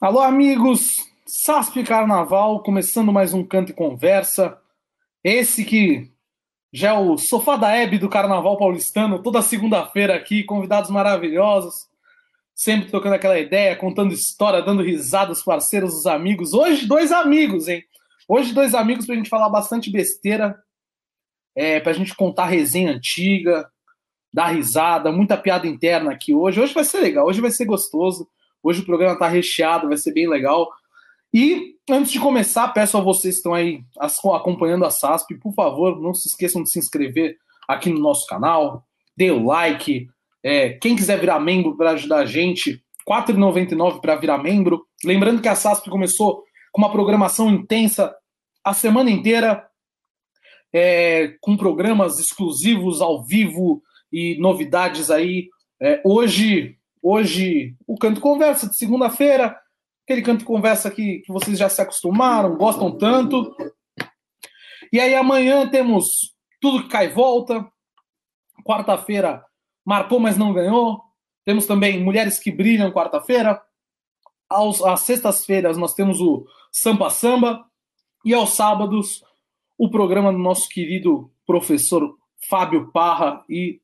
Alô, amigos! SASP Carnaval, começando mais um Canto e Conversa. Esse que já é o sofá da Hebe do Carnaval paulistano, toda segunda-feira aqui, convidados maravilhosos, sempre trocando aquela ideia, contando história, dando risadas, parceiros, os amigos. Hoje, dois amigos, hein? Hoje, dois amigos pra gente falar bastante besteira, é, pra gente contar resenha antiga, dar risada, muita piada interna aqui hoje. Hoje vai ser legal, hoje vai ser gostoso. Hoje o programa tá recheado, vai ser bem legal. E antes de começar, peço a vocês que estão aí acompanhando a SASP, por favor, não se esqueçam de se inscrever aqui no nosso canal, dê o like. É, quem quiser virar membro para ajudar a gente, R$ 4,99 para virar membro. Lembrando que a SASP começou com uma programação intensa a semana inteira, é, com programas exclusivos ao vivo e novidades aí. É, hoje, hoje, o Canto Conversa de segunda-feira, aquele canto conversa que, que vocês já se acostumaram, gostam tanto. E aí amanhã temos tudo que cai volta. Quarta-feira marcou, mas não ganhou. Temos também Mulheres que Brilham, quarta-feira. Às sextas-feiras nós temos o Sampa Samba. E aos sábados, o programa do nosso querido professor Fábio Parra e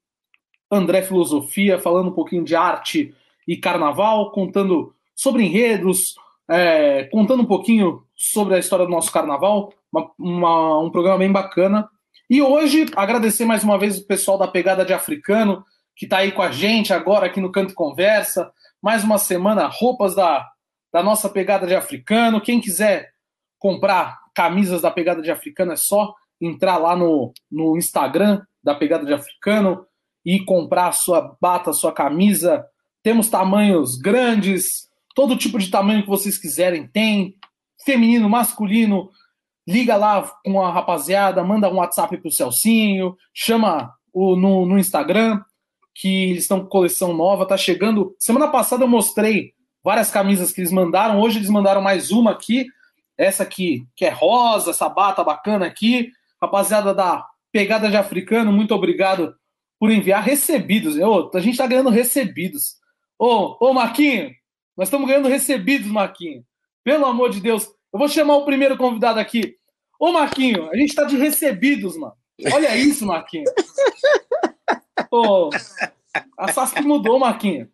André Filosofia, falando um pouquinho de arte e carnaval, contando sobre enredos, é, contando um pouquinho sobre a história do nosso carnaval, uma, uma, um programa bem bacana. E hoje, agradecer mais uma vez o pessoal da Pegada de Africano, que está aí com a gente agora aqui no Canto Conversa. Mais uma semana, roupas da, da nossa Pegada de Africano. Quem quiser comprar camisas da Pegada de Africano, é só entrar lá no, no Instagram da Pegada de Africano e comprar a sua bata, a sua camisa. Temos tamanhos grandes, todo tipo de tamanho que vocês quiserem tem. Feminino, masculino. Liga lá com a rapaziada, manda um WhatsApp pro Celcinho, chama o, no, no Instagram, que eles estão com coleção nova, tá chegando. Semana passada eu mostrei várias camisas que eles mandaram, hoje eles mandaram mais uma aqui, essa aqui, que é rosa, essa bata bacana aqui. Rapaziada da Pegada de Africano, muito obrigado por enviar recebidos. Ô, a gente tá ganhando recebidos. Ô, ô Marquinho, nós estamos ganhando recebidos, Marquinho. Pelo amor de Deus. Eu vou chamar o primeiro convidado aqui. Ô, Marquinho, a gente tá de recebidos, mano. Olha isso, Marquinho. Ô, a SASP mudou, Marquinho.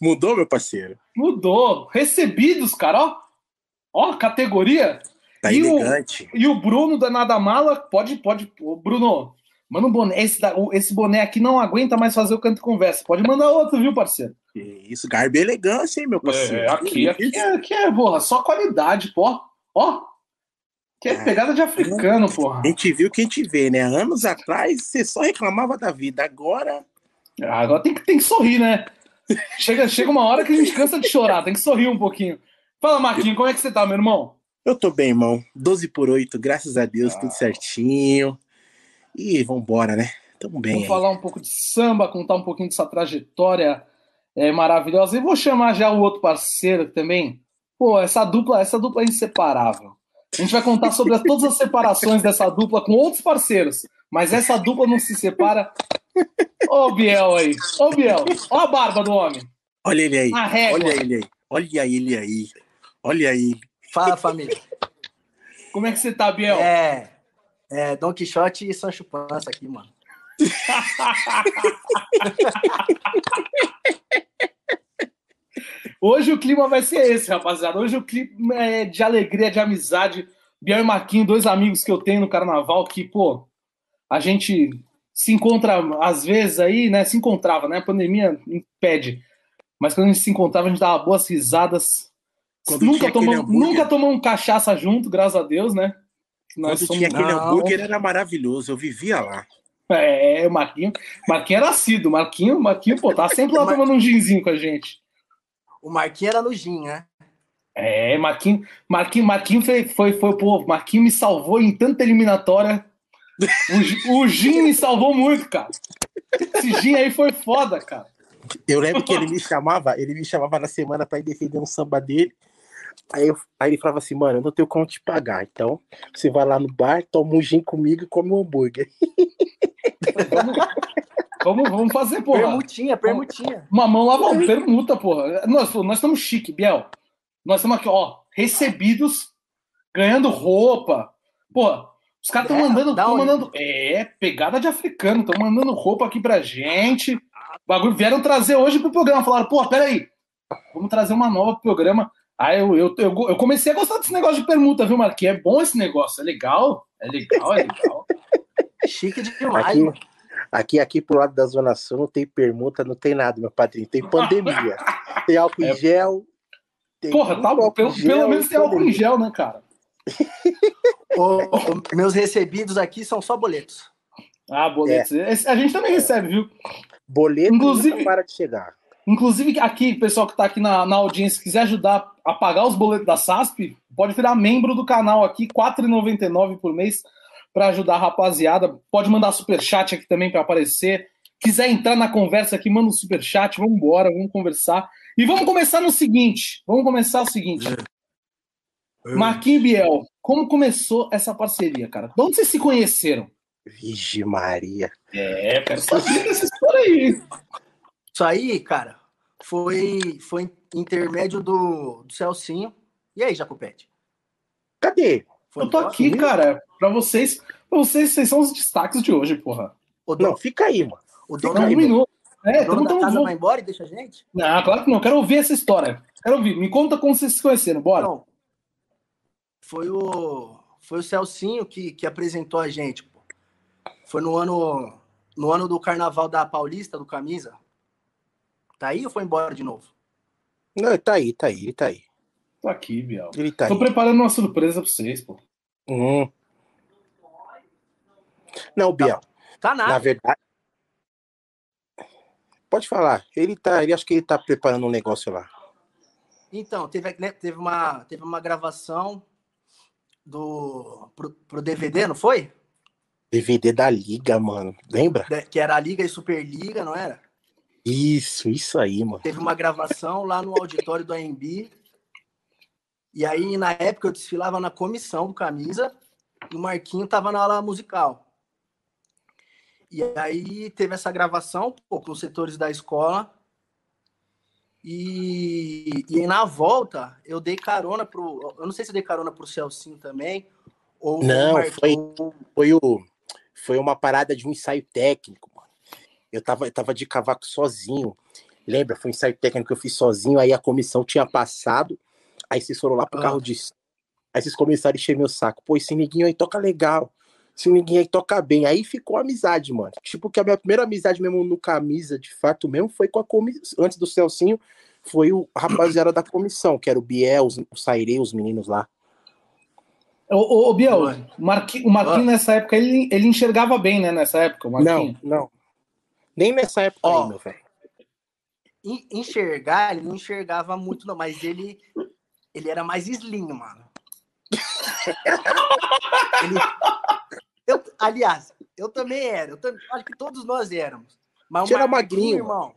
Mudou, meu parceiro? Mudou. Recebidos, cara, ó. Ó, categoria. Tá e elegante. O, e o Bruno da Nada Mala, pode, pode. Ô, Bruno, manda um boné. Esse, esse boné aqui não aguenta mais fazer o canto conversa. Pode mandar outro, viu, parceiro? Isso, garbo e elegância, hein, meu parceiro? É, aqui, aqui, é, aqui é, porra, só qualidade, pô. Ó. Que é pegada de africano, porra. A gente viu que a gente vê, né? Anos atrás você só reclamava da vida. Agora. Ah, agora tem que, tem que sorrir, né? Chega, chega uma hora que a gente cansa de chorar, tem que sorrir um pouquinho. Fala, Marquinhos, como é que você tá, meu irmão? Eu tô bem, irmão. 12 por 8, graças a Deus, ah. tudo certinho. E vambora, né? Tamo bem. Vamos aí. falar um pouco de samba, contar um pouquinho dessa trajetória é, maravilhosa. E vou chamar já o outro parceiro também. Pô, essa dupla, essa dupla é inseparável. A gente vai contar sobre todas as separações dessa dupla com outros parceiros. Mas essa dupla não se separa. Ô, Biel aí. Ô, Biel. Ó a barba do homem. Olha ele aí. Olha ele aí. Olha ele aí. Olha aí. Fala, família. Como é que você tá, Biel? É. É Don Quixote e Sancho Pança aqui, mano. Hoje o clima vai ser esse, rapaziada. Hoje o clima é de alegria, de amizade. Biel e Marquinho, dois amigos que eu tenho no carnaval, que, pô, a gente se encontra às vezes aí, né? Se encontrava, né? A pandemia impede. Mas quando a gente se encontrava, a gente dava boas risadas. Quando nunca tomamos, nunca tomamos cachaça junto, graças a Deus, né? Nós quando somos... tinha aquele hambúrguer, era maravilhoso. Eu vivia lá. É, o Marquinho, Marquinho era assíduo. Marquinho, Marquinho, pô, tá sempre lá tomando um ginzinho com a gente. O Marquinho era no gin, né? É, Marquinho, Marquinho, Marquinho foi, foi, foi, pô, Marquinho me salvou em tanta eliminatória. O, o Gin me salvou muito, cara. Esse Gin aí foi foda, cara. Eu lembro que ele me chamava, ele me chamava na semana para ir defender um samba dele. Aí, eu, aí ele falava assim, mano, eu não tenho como te pagar. Então, você vai lá no bar, toma um gin comigo e come um hambúrguer. Vamos, vamos, vamos fazer, porra. Permutinha, permutinha. Uma mão lava permuta, porra. Nós, nós estamos chique, Biel. Nós estamos aqui, ó, recebidos, ganhando roupa. Pô, os caras estão É, mandando, da tão mandando. É, pegada de africano, estão mandando roupa aqui pra gente. O bagulho vieram trazer hoje pro programa. Falaram, pô, peraí, vamos trazer uma nova pro programa. Aí eu, eu, eu, eu comecei a gostar desse negócio de permuta, viu, Marquinhos? É bom esse negócio, é legal, é legal, é legal. Chique demais, Aqui, aqui, aqui pro lado da Zona Sul não tem permuta, não tem nada, meu padrinho. Tem pandemia. Tem álcool em É. gel. Tem Porra, tá, álcool pelo, em gel pelo menos tem álcool em gel, né, cara? Ô, ô, meus recebidos aqui são só boletos. Ah, boletos. Esse- A gente também recebe, viu? Boleto Inclusive- para de chegar. Inclusive, aqui, pessoal que está aqui na, na audiência, quiser ajudar a pagar os boletos da SASP, pode virar membro do canal aqui, R$ 4,99 por mês, para ajudar a rapaziada. Pode mandar superchat aqui também para aparecer. Quiser entrar na conversa aqui, manda um superchat, vamos embora, vamos conversar. E vamos começar no seguinte: vamos começar o seguinte. Marquinhos e Biel, como começou essa parceria, cara? De onde vocês se conheceram? Vigi Maria. É, quero saber dessa história aí. Isso aí, cara, foi, foi intermédio do, do Celcinho. E aí, Jacopete? Cadê? Foi Eu tô embora? aqui, cara, pra vocês. Pra vocês, vocês são os destaques de hoje, porra. O dono, Não, fica aí, mano. o Não, dono, um minuto. É, o dono tamo, da casa vai embora e deixa a gente? Não, claro que não. Quero ouvir essa história. Quero ouvir. Me conta como vocês se conheceram. Bora. Não. Foi o, foi o Celcinho que, que apresentou a gente, pô. Foi no ano, no ano do carnaval da Paulista, do Camisa. Tá aí ou foi embora de novo? Não, tá aí, tá aí, ele tá aí. Tô aqui, Biel. Ele tá Tô aí. preparando uma surpresa pra vocês, pô. Hum. Não, Biel, Tá nada. na verdade. Pode falar. Ele tá, ele acho que ele tá preparando um negócio lá. Então, teve, né, teve, uma, teve uma gravação do pro, pro DVD, não foi? DVD da Liga, mano. Lembra? De- Que era a Liga e Superliga, não era? Isso, isso aí, mano. Teve uma gravação lá no auditório do AMB. E aí, na época, eu desfilava na comissão do camisa e o Marquinho tava na aula musical. E aí teve essa gravação pô, com os setores da escola. E, e aí, na volta, eu dei carona pro. Eu não sei se eu dei carona pro Celcinho também. Ou Não, Mar- foi- Foi, o, foi uma parada de um ensaio técnico. Eu tava, eu tava de cavaco sozinho. Lembra? Foi um ensaio técnico que eu fiz sozinho. Aí a comissão tinha passado. Aí vocês foram lá pro Ah. carro de. Aí vocês começaram a encher meu saco. Pô, esse neguinho aí toca legal. Esse neguinho aí toca bem. Aí ficou amizade, mano. Tipo, que a minha primeira amizade mesmo no camisa, de fato mesmo, foi com a comissão. Antes do Celcinho, foi o rapaziada da comissão, que era o Biel, os- o Sairê, os meninos lá. Ô, ô, ô, Biel, o Marquinhos, o Marquinhos nessa época, ele, ele enxergava bem, né? Nessa época, o Não, não. Nem nessa época Ó. aí, meu velho. en- enxergar, ele não enxergava muito, não, mas ele, ele era mais slim, mano. Ele- eu, aliás, eu também era. Eu também, acho que todos nós éramos. Mas o Você era Marquinho, magrinho, irmão.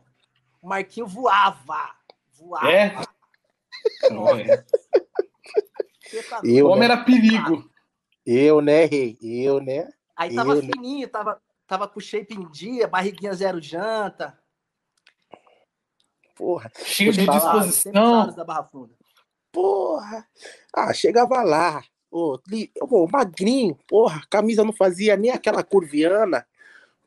O Marquinho voava. Voava. É? Nossa, tá Eu, o homem né? era perigo. Eu, né, rei? Eu, né? Aí tava Eu, né? fininho, tava, tava com shape em dia, barriguinha zero janta. Porra, Cheio de disposição. salas da Barra Funda. porra. Ah, chegava lá. Ô, ô, magrinho, porra, camisa não fazia nem aquela curviana.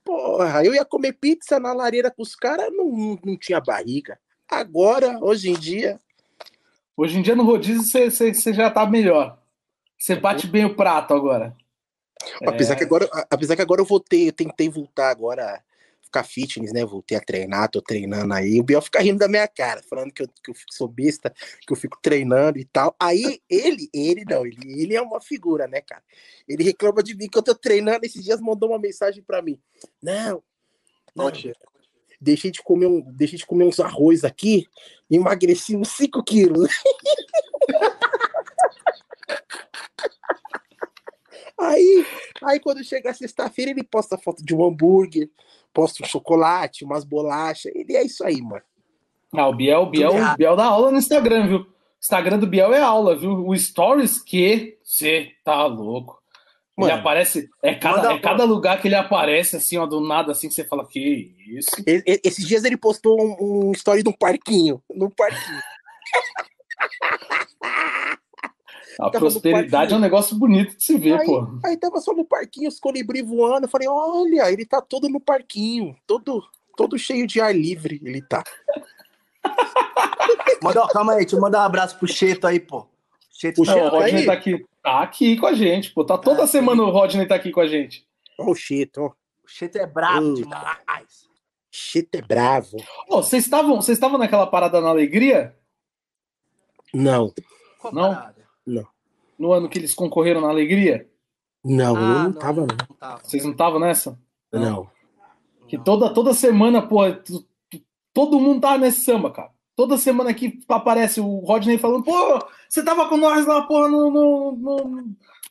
Porra, eu ia comer pizza na lareira com os caras, não, não tinha barriga. Agora, hoje em dia, Hoje em dia no rodízio você já tá melhor. Você bate bem o prato agora. Apesar, É. que agora, apesar que agora eu voltei, eu tentei voltar agora a ficar fitness, né? Voltei a treinar, tô treinando aí. O Biel fica rindo da minha cara, falando que eu, que eu sou besta, que eu fico treinando e tal. Aí ele, ele não, ele, ele é uma figura, né, cara? Ele reclama de mim que eu tô treinando. Esses dias mandou uma mensagem pra mim. Não, não, deixei de comer um, deixei de comer uns arroz aqui, emagreci uns 5 quilos. Aí, aí quando chega sexta-feira, ele posta foto de um hambúrguer, posta um chocolate, umas bolachas. Ele é isso aí, mano. Ah, o Biel, o Biel, o Biel dá aula no Instagram, viu? O Instagram do Biel é aula, viu? O Stories que você tá louco. Ele Mano. aparece, é cada, é cada lugar que ele aparece, assim, ó, do nada, assim, que você fala, que isso? Esses dias ele postou um, um story de um parquinho. Num parquinho. A prosperidade é um negócio bonito de se ver, aí, pô. Aí tava só no parquinho, os colibri voando. Eu falei, olha, ele tá todo no parquinho, todo, todo cheio de ar livre, ele tá. Manda, calma aí, deixa eu mandar um abraço pro Cheto aí, pô. Cheto o, Cheto, o Rodney aí? tá aqui. Tá aqui com a gente, pô. Tá toda é, semana o Rodney tá aqui com a gente. Ó, o Cheto, ó. O Cheto é bravo uh, demais. Cheto é bravo. Ô, vocês estavam, vocês estavam naquela parada na alegria? Não. Qual não? Não. No ano que eles concorreram na alegria? Não, ah, eu não, não tava, não. não tava. Vocês não estavam nessa? Não. Que toda, toda semana, pô, todo mundo tava nesse samba, cara. Toda semana aqui aparece o Rodney falando, pô, você tava com nós lá, pô, no, no, no,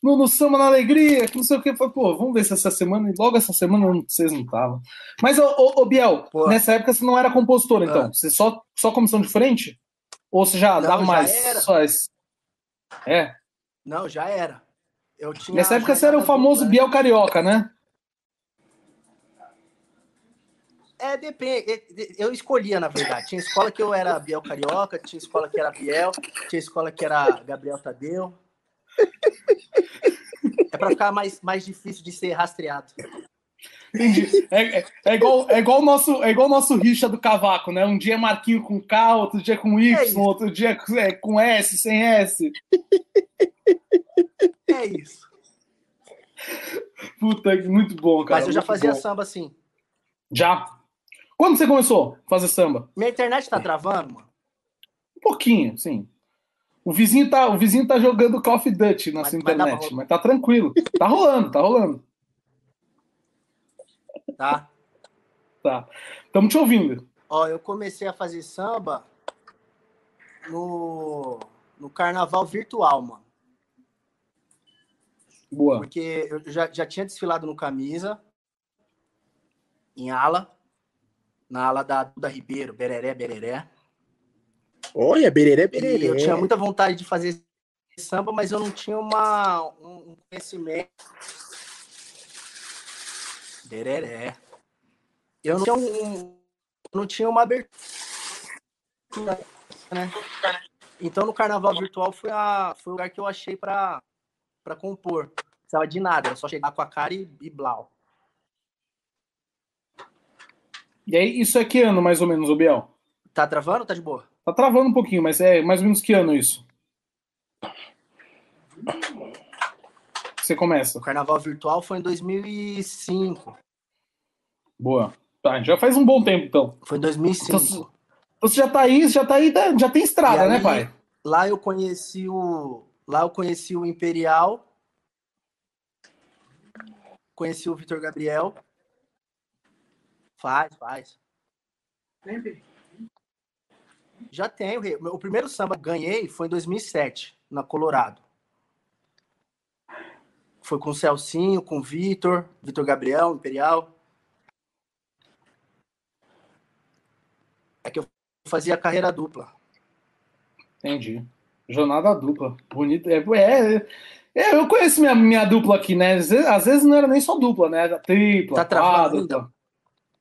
no, no Samba na Alegria, que não sei o que. Pô, vamos ver se essa semana, e logo essa semana vocês não estavam. Mas, ô, ô, ô Biel, pô. nessa época você não era compositor, então? Ah. Você só, só comissão de frente? Ou você já não, dava já mais? Era. Só esse... É? Não, já era. Eu tinha nessa época você era o famoso Biel Carioca, né? É, depende. Eu escolhia, na verdade. Tinha escola que eu era Biel Carioca, tinha escola que era Biel, tinha escola que era Gabriel Tadeu. É para ficar mais, mais difícil de ser rastreado. Entendi. É, é, é, igual, é igual o nosso, é igual nosso rixa do cavaco, né? Um dia é Marquinho com K, outro dia com Y, é outro dia é, com S, sem S. É isso. Puta, muito bom, cara. Mas eu já fazia bom. samba assim. Já? Quando você começou a fazer samba? Minha internet tá travando, mano? Um pouquinho, sim. O vizinho tá, o vizinho tá jogando Call of Duty na mas, sua internet, mas, mas tá tranquilo. Tá rolando, tá rolando. Tá. Tá. Estamos te ouvindo. Ó, eu comecei a fazer samba no, no carnaval virtual, mano. Boa. Porque eu já, já tinha desfilado no camisa, em ala na ala da Duda Ribeiro, Bereré, Bereré. Olha, Bereré, Bereré. E eu tinha muita vontade de fazer samba, mas eu não tinha uma, um conhecimento. Bereré. Eu não tinha, um, não tinha uma abertura, né? Então, no carnaval virtual foi, a, foi o lugar que eu achei para compor. Não precisava de nada, era só chegar com a cara e, e blau. E aí, isso é que ano, mais ou menos, o Biel? Tá travando ou tá de boa? Tá travando um pouquinho, mas é mais ou menos que ano isso? Você começa. O carnaval virtual foi em 2005. Boa. Tá, já faz um bom tempo, então. Foi em 2005. Então, você já tá aí, já tá aí, já tem estrada, né, pai? Lá eu conheci o. Lá eu conheci o Imperial. Conheci o Vitor Gabriel. Faz, faz. Sempre. Já tenho. O primeiro samba que ganhei foi em 2007, na Colorado. Foi com o Celcinho, com o Vitor, Vitor Gabriel, Imperial. É que eu fazia carreira dupla. Entendi. Jornada dupla. Bonito. É, é, é, eu conheço minha, minha dupla aqui, né? Às vezes, às vezes, não era nem só dupla, né? Era tripla. Tá travado, então.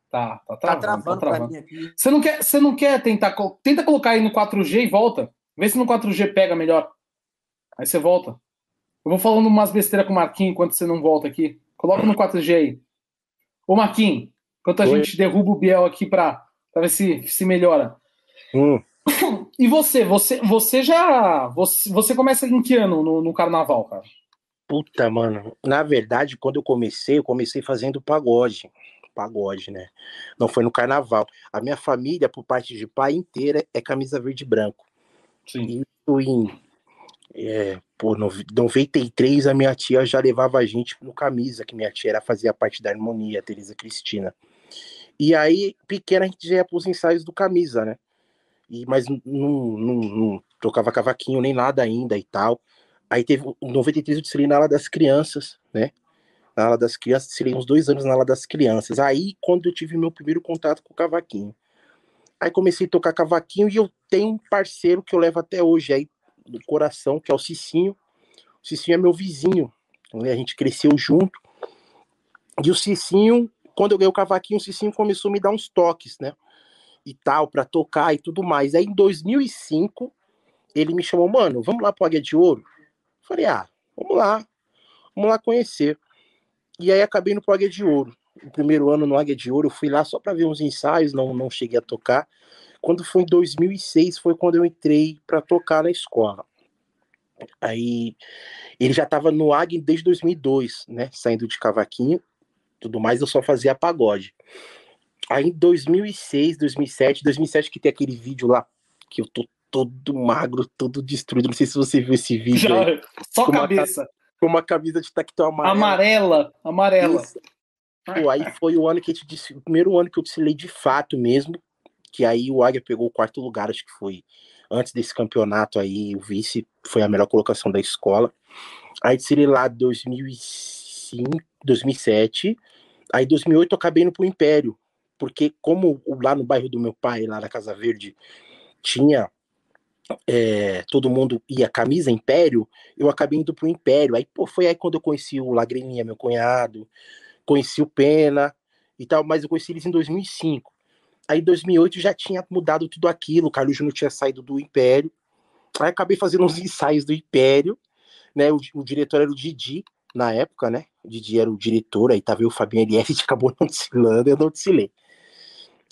Tá, tá travando. Tá travando, tá travando. aqui. Você não quer, você não quer tentar. Tenta colocar aí no 4G e volta. Vê se no 4G pega melhor. Aí você volta. Eu vou falando umas besteiras com o Marquinhos enquanto você não volta aqui. Coloca no 4G aí. Ô, Marquinhos, enquanto a Oi. gente derruba o Biel aqui pra, pra ver se, se melhora. Hum. E você? Você, você já. Você, você começa em que ano no, no carnaval, cara? Puta, mano. Na verdade, quando eu comecei, eu comecei fazendo pagode pagode, né? Não foi no carnaval. A minha família, por parte de pai inteira, é camisa verde e branco. Sim. Isso em. É, por 93, a minha tia já levava a gente no camisa, que minha tia era, fazia parte da harmonia, Teresa Cristina. E aí, pequena, a gente já ia pros ensaios do camisa, né? E, mas não, não, não tocava cavaquinho nem nada ainda e tal. Aí teve, em 93 eu desfilei na ala das crianças, né? na ala das crianças, seria uns dois anos na ala das crianças. Aí, quando eu tive meu primeiro contato com o cavaquinho. Aí comecei a tocar cavaquinho e eu tenho um parceiro que eu levo até hoje aí no coração, que é o Cicinho. O Cicinho é meu vizinho, né? a gente cresceu junto. E o Cicinho, quando eu ganhei o cavaquinho, o Cicinho começou a me dar uns toques, né? E tal, para tocar e tudo mais. Aí em 2005, ele me chamou, mano, vamos lá pro Águia de Ouro? Falei, ah, vamos lá, vamos lá conhecer. E aí acabei no Águia de Ouro. O primeiro ano no Águia de Ouro, eu fui lá só para ver uns ensaios, não, não cheguei a tocar. Quando foi em 2006, foi quando eu entrei para tocar na escola. Aí ele já estava no Águia desde 2002, né? Saindo de cavaquinho, tudo mais, eu só fazia pagode. Aí em 2006, 2007, 2007 que tem aquele vídeo lá que eu tô todo magro, todo destruído. Não sei se você viu esse vídeo. Já, aí. Só com cabeça. Uma, com uma camisa de tactão amarela. Amarela, amarela. Pô, aí foi o ano que eu te disse, o primeiro ano que eu desfilei de fato mesmo, que aí o Águia pegou o quarto lugar, acho que foi antes desse campeonato aí, o vice foi a melhor colocação da escola. Aí desfilei lá 2005, 2007. Aí 2008 eu acabei indo pro Império, porque como lá no bairro do meu pai, lá na Casa Verde, tinha é, todo mundo ia camisa Império, eu acabei indo pro Império. Aí, pô, foi aí quando eu conheci o Lagriminha, meu cunhado, conheci o Pena e tal, mas eu conheci eles em 2005. Aí em 2008 já tinha mudado tudo aquilo, o Carlos Júnior tinha saído do Império. Aí acabei fazendo uns ensaios do Império, né? O, o diretor era o Didi, na época, né? O Didi era o diretor, aí tava o Fabinho LF, acabou não desfilando, eu não desfilei.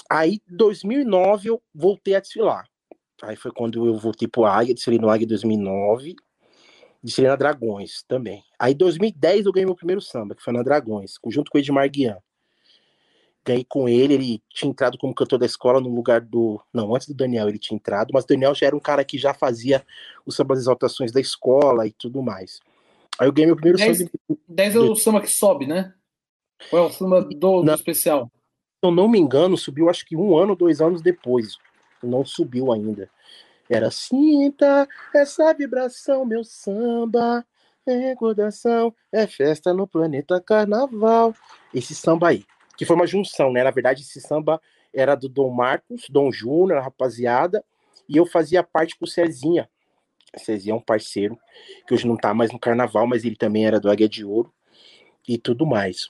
Aí, em 2009, eu voltei a desfilar. Aí foi quando eu voltei pro Águia, desfilei no Águia 2009, desfilei na Dragões também. Aí, em 2010, eu ganhei meu primeiro samba, que foi na Dragões, junto com o Edmar Guian. Ganhei com ele, ele tinha entrado como cantor da escola no lugar do. Não, antes do Daniel ele tinha entrado, mas o Daniel já era um cara que já fazia os sambas exaltações da escola e tudo mais. Aí eu ganhei meu primeiro 10, samba. 10 é o samba que sobe, né? Ou é o samba do, do especial? Se eu não me engano, subiu acho que um ano, dois anos depois. Não subiu ainda. Era sinta essa vibração, meu samba. É recordação, é festa no planeta carnaval. Esse samba aí, que foi uma junção, né? Na verdade, esse samba era do Dom Marcos, Dom Júnior, rapaziada, e eu fazia parte com o Cezinha, Cezinha é um parceiro que hoje não tá mais no carnaval, mas ele também era do Águia de Ouro e tudo mais.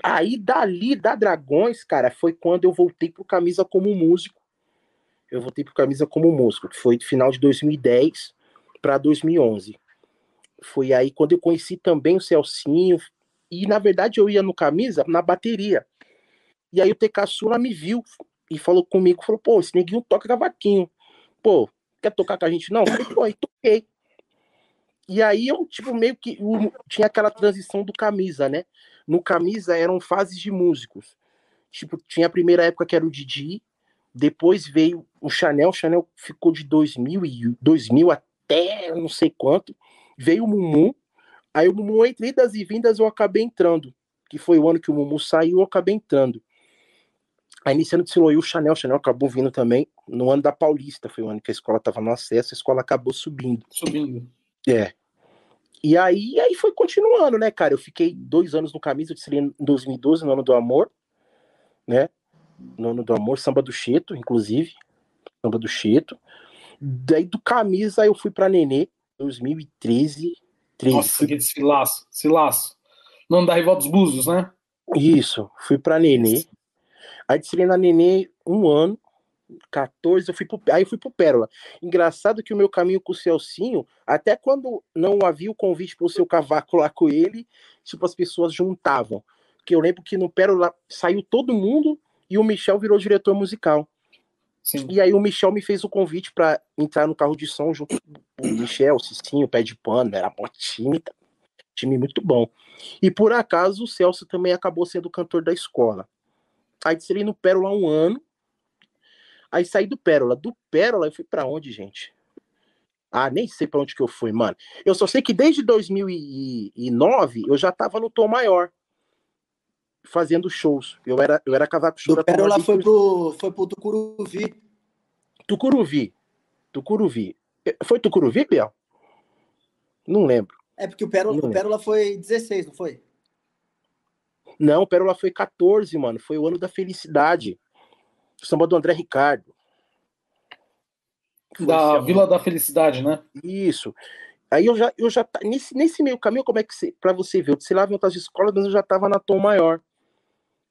Aí dali da Dragões, cara, foi quando eu voltei pro Camisa como músico. Eu voltei pro Camisa como músico, que foi final de 2010 para 2011. Foi aí quando eu conheci também o Celcinho e na verdade eu ia no Camisa na bateria. E aí o TK Sula me viu e falou comigo, falou: "Pô, esse neguinho toca cavaquinho. Pô, quer tocar com a gente? Não, falei, pô, aí toquei. E aí eu, tipo, meio que tinha aquela transição do camisa, né? No camisa eram fases de músicos. Tipo, tinha a primeira época que era o Didi, depois veio o Chanel, o Chanel ficou de 2000 e 2000 até não sei quanto. Veio o Mumu, aí o Mumu entre idas e vindas eu acabei entrando, que foi o ano que o Mumu saiu, eu acabei entrando. Aí iniciando de Siloí, o Chanel, o Chanel acabou vindo também no ano da Paulista, foi o ano que a escola estava no acesso, a escola acabou subindo. Subindo. É. E aí, aí foi continuando, né, cara? Eu fiquei dois anos no camisa, eu desfilei em 2012, no ano do amor, né? No ano do amor, samba do Cheto, inclusive. Samba do Cheto. Daí do camisa eu fui pra Nenê, 2013. 13. Nossa, que desfilaço. No ano da Rival dos Búzios, né? Isso, fui pra Nenê. Aí desfilei na Nenê um ano, 14, eu fui pro, aí eu fui pro Pérola. Engraçado que o meu caminho com o Celcinho, até quando não havia o convite pro seu cavaco lá com ele, tipo, as pessoas juntavam. Porque eu lembro que no Pérola saiu todo mundo e o Michel virou diretor musical. Sim. E aí o Michel me fez o convite para entrar no carro de som junto com o Michel, o Cicinho, o Pé de Pano, era bom time, time muito bom. E por acaso o Celso também acabou sendo cantor da escola. Aí desci no Pérola um ano. Aí saí do Pérola. Do Pérola eu fui para onde, gente? Ah, nem sei para onde que eu fui, mano. Eu só sei que desde 2009 eu já tava no Tom Maior fazendo shows. Eu era eu era cavaco show. Do Pérola foi pro foi pro Tucuruvi. Tucuruvi. Tucuruvi. Foi Tucuruvi, Biel? Não lembro. É porque o Pérola, o Pérola foi 16, não foi? Não, Pérola foi 14, mano. Foi o ano da felicidade. O samba do André Ricardo. Foi da Vila da Felicidade, né? Isso. Aí eu já, eu já nesse, nesse meio caminho, como é que você, pra você ver, eu sei lá em outras escolas, mas eu já tava na Tom Maior.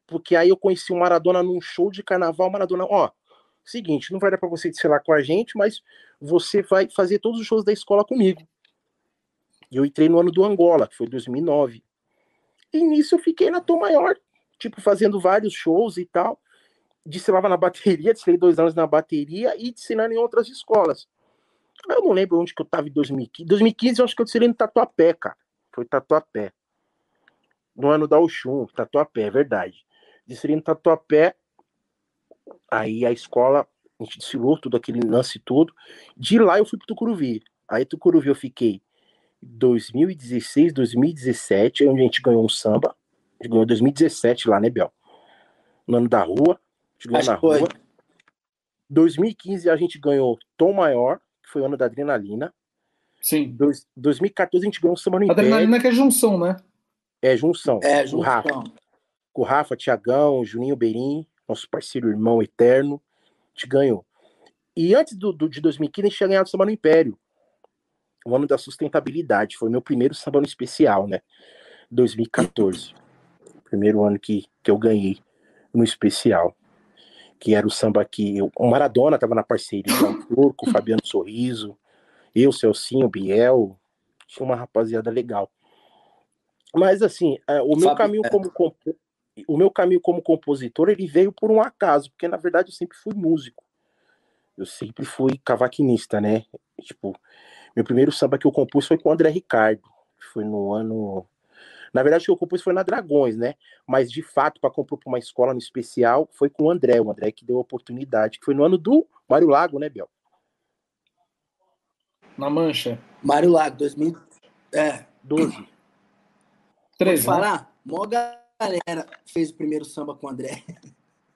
Porque aí eu conheci o Maradona num show de carnaval, Maradona, ó, seguinte, não vai dar pra você desfilar com a gente, mas você vai fazer todos os shows da escola comigo. E eu entrei no ano do Angola, que foi 2009. E nisso eu fiquei na Tom Maior, tipo, fazendo vários shows e tal. Desfilava na bateria, desfilei dois anos na bateria e desfilando em outras escolas. Eu não lembro onde que eu tava em 2015. 2015 eu acho que eu desfilei no Tatuapé, cara. Foi Tatuapé. No ano da Oxum, Tatuapé, é verdade. No Tatuapé. Aí a escola, a gente desfilou tudo aquele lance todo. De lá eu fui pro Tucuruvi. Aí Tucuruvi eu fiquei 2016, 2017, onde a gente ganhou um samba. A gente ganhou 2017 lá, né, Bel? No ano da rua. A gente ganhou Acho na foi. rua. 2015 a gente ganhou Tom Maior, que foi o ano da adrenalina. Sim. Dois, 2014 a gente ganhou um samba no Império. Adrenalina que é junção, né? É, junção. É, o junto Rafa. O Rafa, Tiagão, Juninho Berim, nosso parceiro irmão eterno. A gente ganhou. E antes do, do- de 2015 a gente tinha ganhado o samba no Império. O ano da sustentabilidade. Foi meu primeiro samba no especial, né? 2014. Primeiro ano que, que eu ganhei no especial. Que era o samba que eu, o Maradona tava na parceria, o Turco, o Fabiano Sorriso, eu, Celcinho, Biel, tinha uma rapaziada legal. Mas assim, é, o meu caminho como compo- o meu caminho como compositor, ele veio por um acaso, porque na verdade eu sempre fui músico. Eu sempre fui cavaquinista, né? Tipo, meu primeiro samba que eu compus foi com o André Ricardo. Foi no ano. Na verdade, o que eu compus foi na Dragões, né? Mas de fato, para compor para uma escola no especial, foi com o André. O André que deu a oportunidade, que foi no ano do Mário Lago, né, Biel? Na mancha. Mário Lago, 2000. É, 12. Vou te 13. Né? falar, mó galera fez o primeiro samba com o André.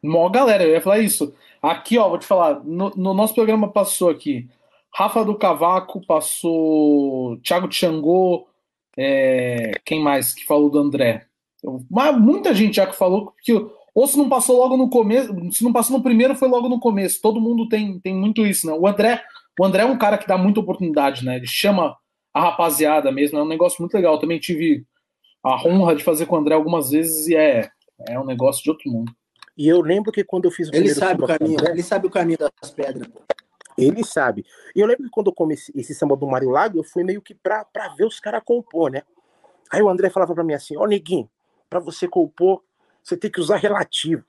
Mó galera, eu ia falar isso. Aqui, ó, vou te falar. No, no nosso programa passou aqui. Rafa do Cavaco passou. Thiago Tchangô. é, quem mais que falou do André? Eu- Mas muita gente já que falou que. Ou se não passou logo no começo, se não passou no primeiro, foi logo no começo. Todo mundo tem, tem muito isso, né? O André, o André é um cara que dá muita oportunidade, né? Ele chama a rapaziada mesmo, é um negócio muito legal. Também tive a honra de fazer com o André algumas vezes e é, é um negócio de outro mundo. E eu lembro que quando eu fiz o Ele primeiro sabe o samba com o caminho, André, ele sabe o caminho das pedras. pô. Ele sabe. E eu lembro que quando eu comecei esse samba do Mário Lago, eu fui meio que pra, pra ver os caras compor, né? Aí o André falava pra mim assim: Ó, neguinho, pra você compor, você tem que usar relativo.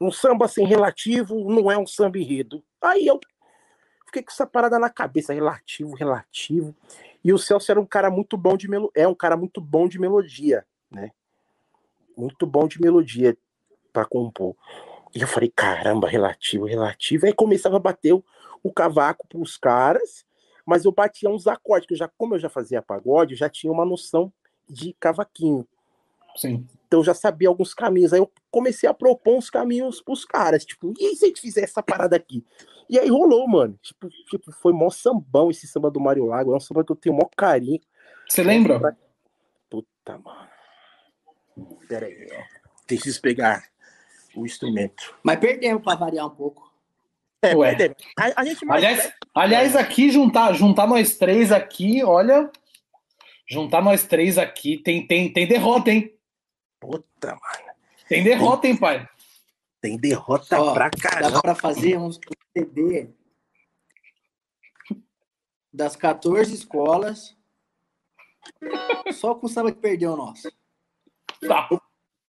Um samba sem relativo não é um samba enredo. Aí eu fiquei com essa parada na cabeça: relativo, relativo. E o Celso era um cara muito bom de melo... é um cara muito bom de melodia, né? Muito bom de melodia pra compor. E eu falei, caramba, relativo, relativo. Aí começava a bater o, o cavaco pros caras, mas eu batia uns acordes, que eu já, como eu já fazia pagode, eu já tinha uma noção de cavaquinho. Sim. Então eu já sabia alguns caminhos. Aí eu comecei a propor uns caminhos pros caras. Tipo, e se a gente fizer essa parada aqui? E aí rolou, mano. Tipo, tipo foi mó sambão esse samba do Mário Lago. É um samba que eu tenho mó carinho. Você lembra? Puta, mano. Pera aí, ó. Preciso pegar o instrumento. Mas perdemos pra variar um pouco. É, Ué. a, a gente mais Aliás, aliás, aqui juntar, juntar nós três aqui, olha, juntar nós três aqui tem tem tem derrota, hein? Puta, mano. Tem derrota, hein, pai? Tem derrota Ó, pra Dá caramba. pra fazer uns CD das 14 escolas. Só com o samba que perdeu o nosso. Tá.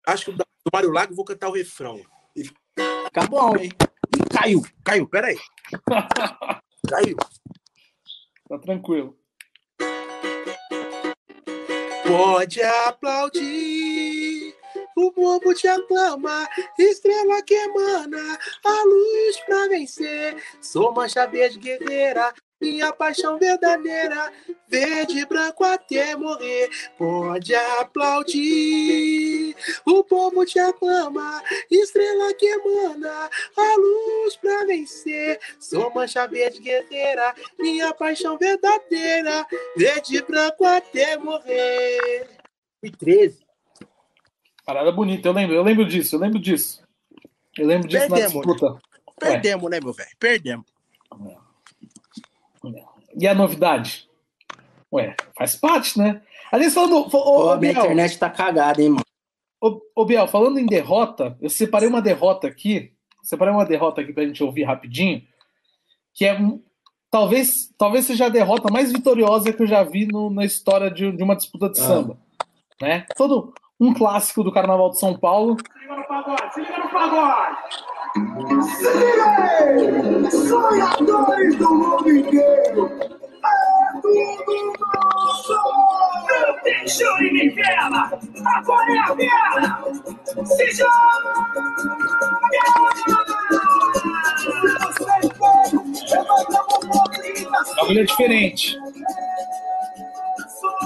Acho que do Mário Lago eu vou cantar o refrão. Fica bom, hein? Ih, caiu, caiu, peraí. Caiu. Tá tranquilo. Pode aplaudir, o povo te aclama, estrela que emana a luz pra vencer. Sou mancha verde guerreira, minha paixão verdadeira, verde branco até morrer. Pode aplaudir, o povo te aclama, estrela que emana a luz pra vencer. Sou mancha verde guerreira, minha paixão verdadeira, verde branco até morrer. 2013. Parada bonita, eu lembro, eu lembro disso, eu lembro disso. Eu lembro disso na Perdemos, disputa. Perdemos, né, meu velho? Perdemos. E a novidade? Ué, faz parte, né? Aliás, falando. Ô, Ó, ô, a minha Biel, internet tá cagada, hein, mano? ô, ô, Biel, falando em derrota, eu separei uma derrota aqui. Separei uma derrota aqui pra gente ouvir rapidinho. Que é. talvez, talvez seja a derrota mais vitoriosa que eu já vi no, na história de, de, uma disputa de ah. samba. Né? Todo um clássico do Carnaval de São Paulo. Se liga no pagode, se liga no pagode! Se liga aí! Sonhadores do mundo inteiro! É tudo nosso! Não tem choro nem vela! Agora é a vela! Se joga! Bagulho é diferente.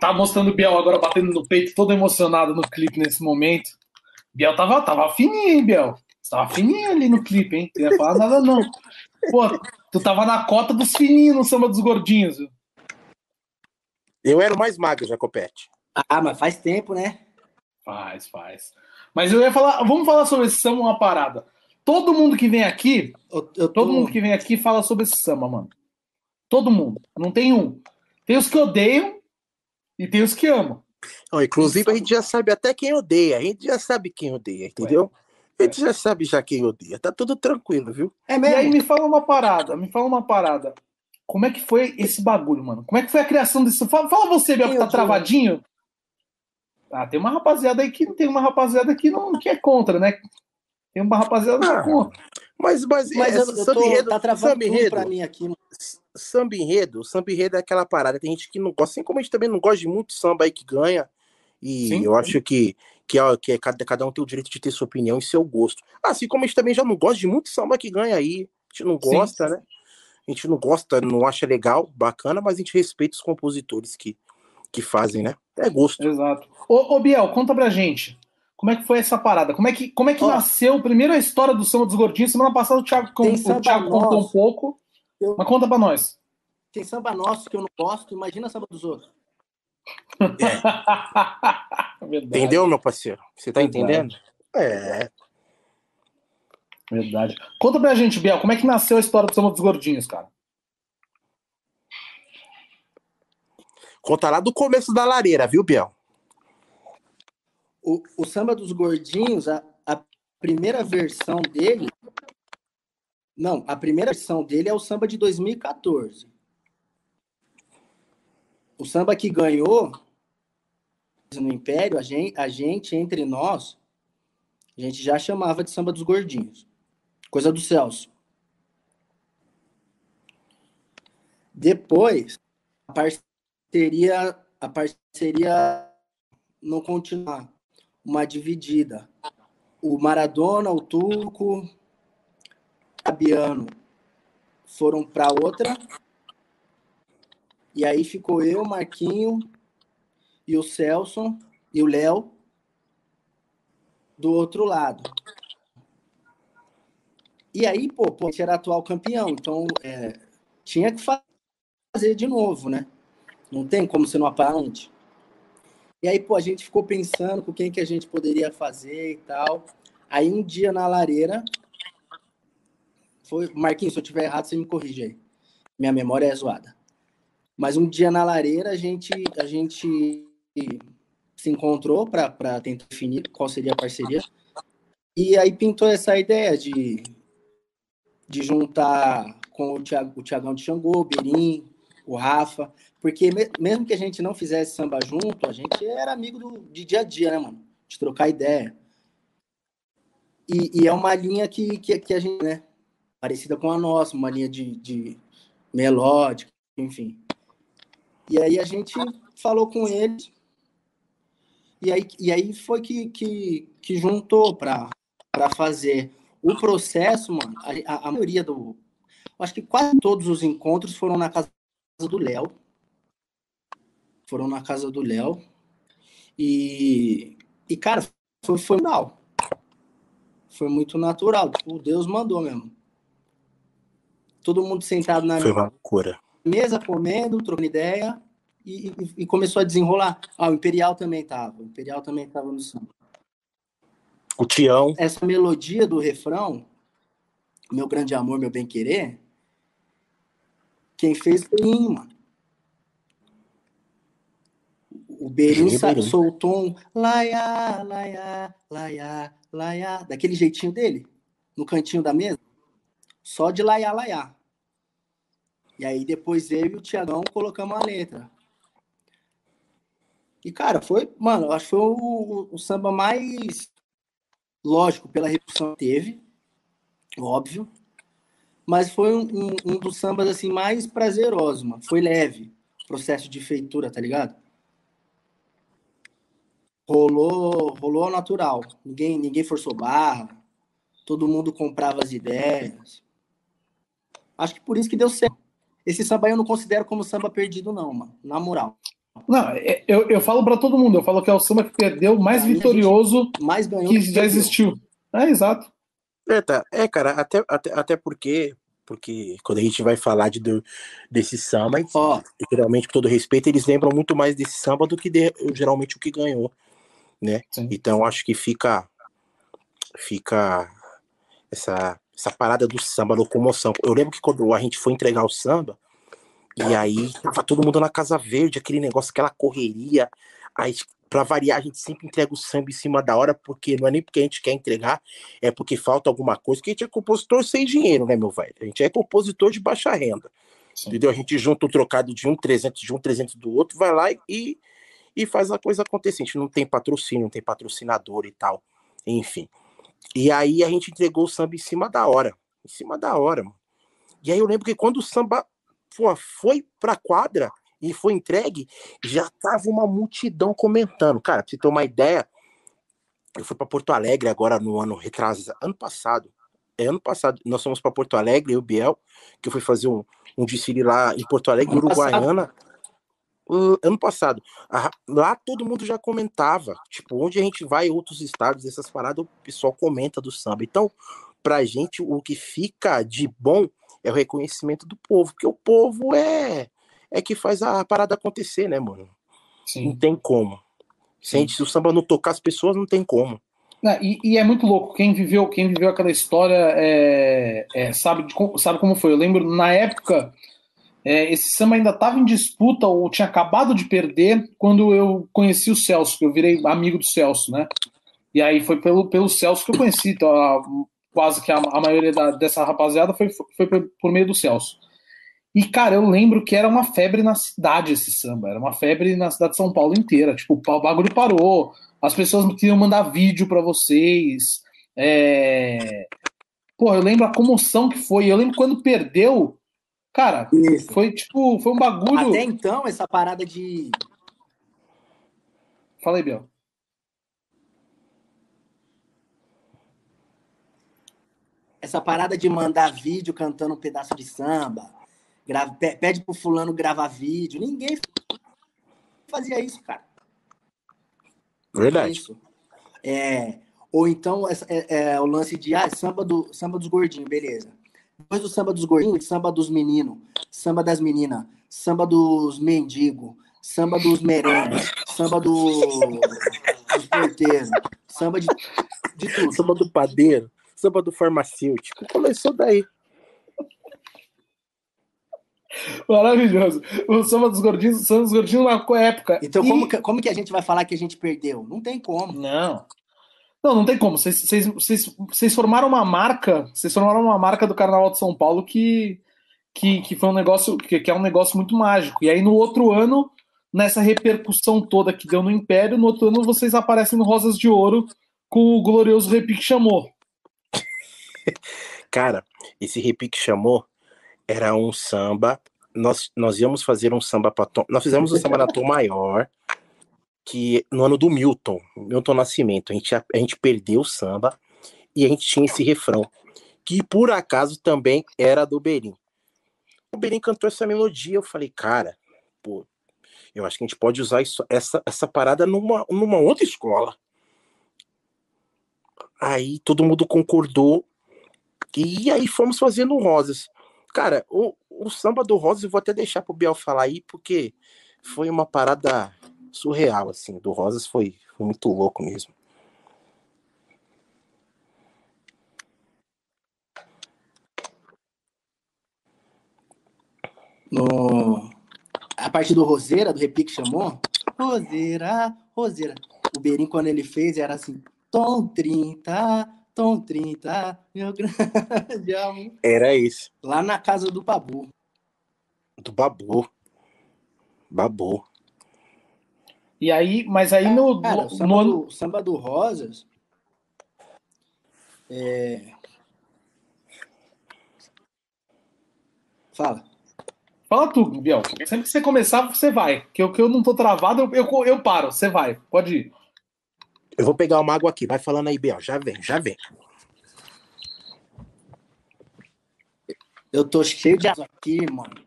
Tá mostrando o Biel agora batendo no peito, todo emocionado no clipe nesse momento. Biel tava, tava fininho, hein, Biel? tava fininho ali no clipe, hein? Não ia falar nada, não. Pô, tu tava na cota dos fininhos no samba dos gordinhos, viu? Eu era o mais magro, Jacopete. Ah, mas faz tempo, né? Faz, faz. Mas eu ia falar, vamos falar sobre esse samba uma parada. Todo mundo que vem aqui, eu, eu tô... todo mundo que vem aqui fala sobre esse samba, mano. Todo mundo. Não tem um. Tem os que odeiam e tem os que amam. Não, inclusive, a gente já sabe até quem odeia. A gente já sabe quem odeia, entendeu? A gente já sabe já quem odeia. Tá tudo tranquilo, viu? É mesmo? E aí me fala uma parada, me fala uma parada. Como é que foi esse bagulho, mano? Como é que foi a criação desse. Fala, fala você, Biel, que tá travadinho. Ah, tem uma rapaziada aí que tem uma rapaziada que não que é contra, né? Tem uma rapaziada que é ah, contra. Mas, mas, mas é, eu, eu tô, tá travando pra mim aqui. Mano samba enredo, samba enredo é aquela parada. Tem gente que não gosta, assim como a gente também não gosta de muito samba aí que ganha. E sim, eu sim. acho que, que, é, que é, cada, cada um tem o direito de ter sua opinião e seu gosto. Assim como a gente também já não gosta de muito samba que ganha aí. A gente não gosta, sim. né? A gente não gosta, não acha legal, bacana, mas a gente respeita os compositores que, que fazem, né? É gosto. Exato. Ô, ô Biel, conta pra gente. Como é que foi essa parada? Como é que, como é que nasceu primeiro a história do samba dos gordinhos? Semana passada o Thiago, o Thiago contou um pouco. Eu... Mas conta pra nós. Tem samba nosso que eu não gosto, imagina samba dos outros. É. Entendeu, meu parceiro? Você tá Verdade. entendendo? É. Verdade. Conta pra gente, Biel, como é que nasceu a história do samba dos gordinhos, cara? Conta lá do começo da lareira, viu, Biel? O, o samba dos gordinhos, a, a primeira versão dele não, a primeira versão dele é o samba de 2014. O samba que ganhou no Império, a gente, a gente, entre nós, a gente já chamava de samba dos gordinhos. Coisa do Celso. Depois, a parceria, a parceria não continuar, uma dividida. O Maradona, o Turco, Fabiano foram para outra. E aí ficou eu, Marquinho e o Celso e o Léo do outro lado. E aí, pô, pô, a gente era atual campeão, então é, tinha que fazer de novo, né? Não tem como ser no aparente. E aí, pô, a gente ficou pensando com quem que a gente poderia fazer e tal. Aí um dia na lareira, foi, Marquinhos, se eu tiver errado, você me corrige aí. Minha memória é zoada. Mas um dia na lareira a gente a gente se encontrou para tentar definir qual seria a parceria. E aí pintou essa ideia de, de juntar com o, Thiago, o Thiagão de Xangô, o Berim, o Rafa, porque me, mesmo que a gente não fizesse samba junto, a gente era amigo do, de dia a dia, né, mano? De trocar ideia. E, e é uma linha que, que, que a gente, né, parecida com a nossa, uma linha de, de melódica, enfim. E aí a gente falou com eles, e aí, e aí foi que, que, que juntou para fazer o processo, mano. A, a maioria do. Acho que quase todos os encontros foram na casa do Léo. Foram na casa do Léo. E, e, cara, foi, foi natural. Foi muito natural. Tipo, Deus mandou mesmo todo mundo sentado na Foi uma loucura. mesa, comendo, trocando ideia, e, e, e, começou a desenrolar. Ah, o Imperial também tava. O Imperial também tava no samba. O Tião. Essa melodia do refrão, Meu Grande Amor, Meu Bem Querer, quem fez foi o mano. O Berim soltou um laia, laia, laia, laia, daquele jeitinho dele, no cantinho da mesa, só de laia, laia. E aí depois eu e o Tiagão colocamos a letra. E, cara, foi, mano, acho que foi o, o samba mais lógico pela repercussão que teve, óbvio, mas foi um, um, um, dos sambas assim mais prazerosos, mano. Foi leve, processo de feitura, tá ligado? Rolou, rolou natural. Ninguém, ninguém forçou barra. Todo mundo comprava as ideias. Acho que por isso que deu certo. Esse samba eu não considero como samba perdido, não, mano. Na moral. Não, é, eu, eu falo para todo mundo, eu falo que é o samba que perdeu mais vitorioso mais ganhou que, que já existiu. É, exato. É, tá. é cara, até, até, até porque, porque quando a gente vai falar de, do, desse samba, oh. geralmente, com todo respeito, eles lembram muito mais desse samba do que de, geralmente o que ganhou, né? Sim. Então, acho que fica, fica essa, essa parada do samba, locomoção. Eu lembro que quando a gente foi entregar o samba, e aí tava todo mundo na Casa Verde, aquele negócio, aquela correria. Aí, pra variar, a gente sempre entrega o samba em cima da hora, porque não é nem porque a gente quer entregar, é porque falta alguma coisa, que a gente é compositor sem dinheiro, né, meu velho? A gente é compositor de baixa renda. Sim. Entendeu? A gente junta o trocado de um 300 de um, 300 do outro, vai lá e, e faz a coisa acontecer. A gente não tem patrocínio, não tem patrocinador e tal. Enfim. E aí a gente entregou o samba em cima da hora. Em cima da hora, mano. E aí eu lembro que quando o samba pô, foi pra quadra e foi entregue, já tava uma multidão comentando. Cara, pra você ter uma ideia, eu fui para Porto Alegre agora no ano retrasado, ano passado. É ano passado, nós fomos para Porto Alegre, eu e o Biel, que eu fui fazer um, um desfile lá em Porto Alegre, Uruguaiana. Uh, ano passado. lá todo mundo já comentava. Tipo, onde a gente vai, outros estados, essas paradas, o pessoal comenta do samba. Então, pra gente, o que fica de bom é o reconhecimento do povo, porque o povo é é que faz a parada acontecer, né, mano? Sim. Não tem como. Se, gente, se o samba não tocar as pessoas, não tem como. Não, e, e, é muito louco. Quem viveu, quem viveu aquela história é, é, sabe, de, sabe como foi. Eu lembro na época é, esse samba ainda estava em disputa ou tinha acabado de perder quando eu conheci o Celso, que eu virei amigo do Celso, né? E aí foi pelo, pelo Celso que eu conheci. Então, quase que a, a maioria da, dessa rapaziada foi, foi por meio do Celso. E, cara, eu lembro que era uma febre na cidade esse samba. Era uma febre na cidade de São Paulo inteira. Tipo, o bagulho parou. As pessoas queriam mandar vídeo para vocês. É... Pô, eu lembro a comoção que foi. Eu lembro quando perdeu. Cara, Isso. foi tipo, foi um bagulho. Até então, essa parada de. Fala aí, Biel. essa parada de mandar vídeo cantando um pedaço de samba, grava, pede pro fulano gravar vídeo. Ninguém fazia isso, cara. Verdade. Isso. É, ou então é, é, o lance de ah, samba, do, samba dos gordinhos, beleza. Depois do samba dos gordinhos, samba dos meninos, samba das meninas, samba dos mendigos, samba dos merengues, samba do, dos porteiros, samba de, de tudo. Samba do padeiro samba do farmacêutico. Começou daí. Maravilhoso. O samba dos gordinhos, o samba dos gordinhos marcou época. Então, e... como, que, como que a gente vai falar que a gente perdeu? Não tem como. Não. Não, não tem como. Vocês, formaram uma marca, vocês formaram uma marca do Carnaval de São Paulo que, que, que foi um negócio, que, que é um negócio muito mágico. E aí, no outro ano, nessa repercussão toda que deu no Império, no outro ano vocês aparecem no Rosas de Ouro com o glorioso Repique Chamou. Cara, esse repique chamou era um samba. Nós, nós íamos fazer um samba para. Nós fizemos um samba na Tom Maior, que no ano do Milton, Milton Nascimento. A gente, a, a gente perdeu o samba e a gente tinha esse refrão, que por acaso também era do Berim. O Berim cantou essa melodia. Eu falei, cara, pô, eu acho que a gente pode usar isso, essa, essa parada numa, numa outra escola. Aí todo mundo concordou e aí fomos fazendo rosas. Cara, o, o samba do Rosas eu vou até deixar pro Biel falar aí, porque foi uma parada surreal, assim. Do Rosas foi, foi muito louco mesmo. No... A parte do Roseira, do repique chamou? Roseira, Roseira. O Berim, quando ele fez, era assim: Tom 30, Tom 30, meu grande amor. Era isso. Lá na casa do Babu. Do Babu. Babu. E aí, mas aí no, Cara, o no, samba, no do, samba do Rosas. É... Fala. Fala tu, Biel. Sempre que você começar, você vai. Que eu, que eu não tô travado, eu, eu, eu paro. Você vai. Pode ir. Eu vou pegar uma água aqui. Vai falando aí, Biel. Já vem, já vem. Eu tô cheio de água aqui, mano.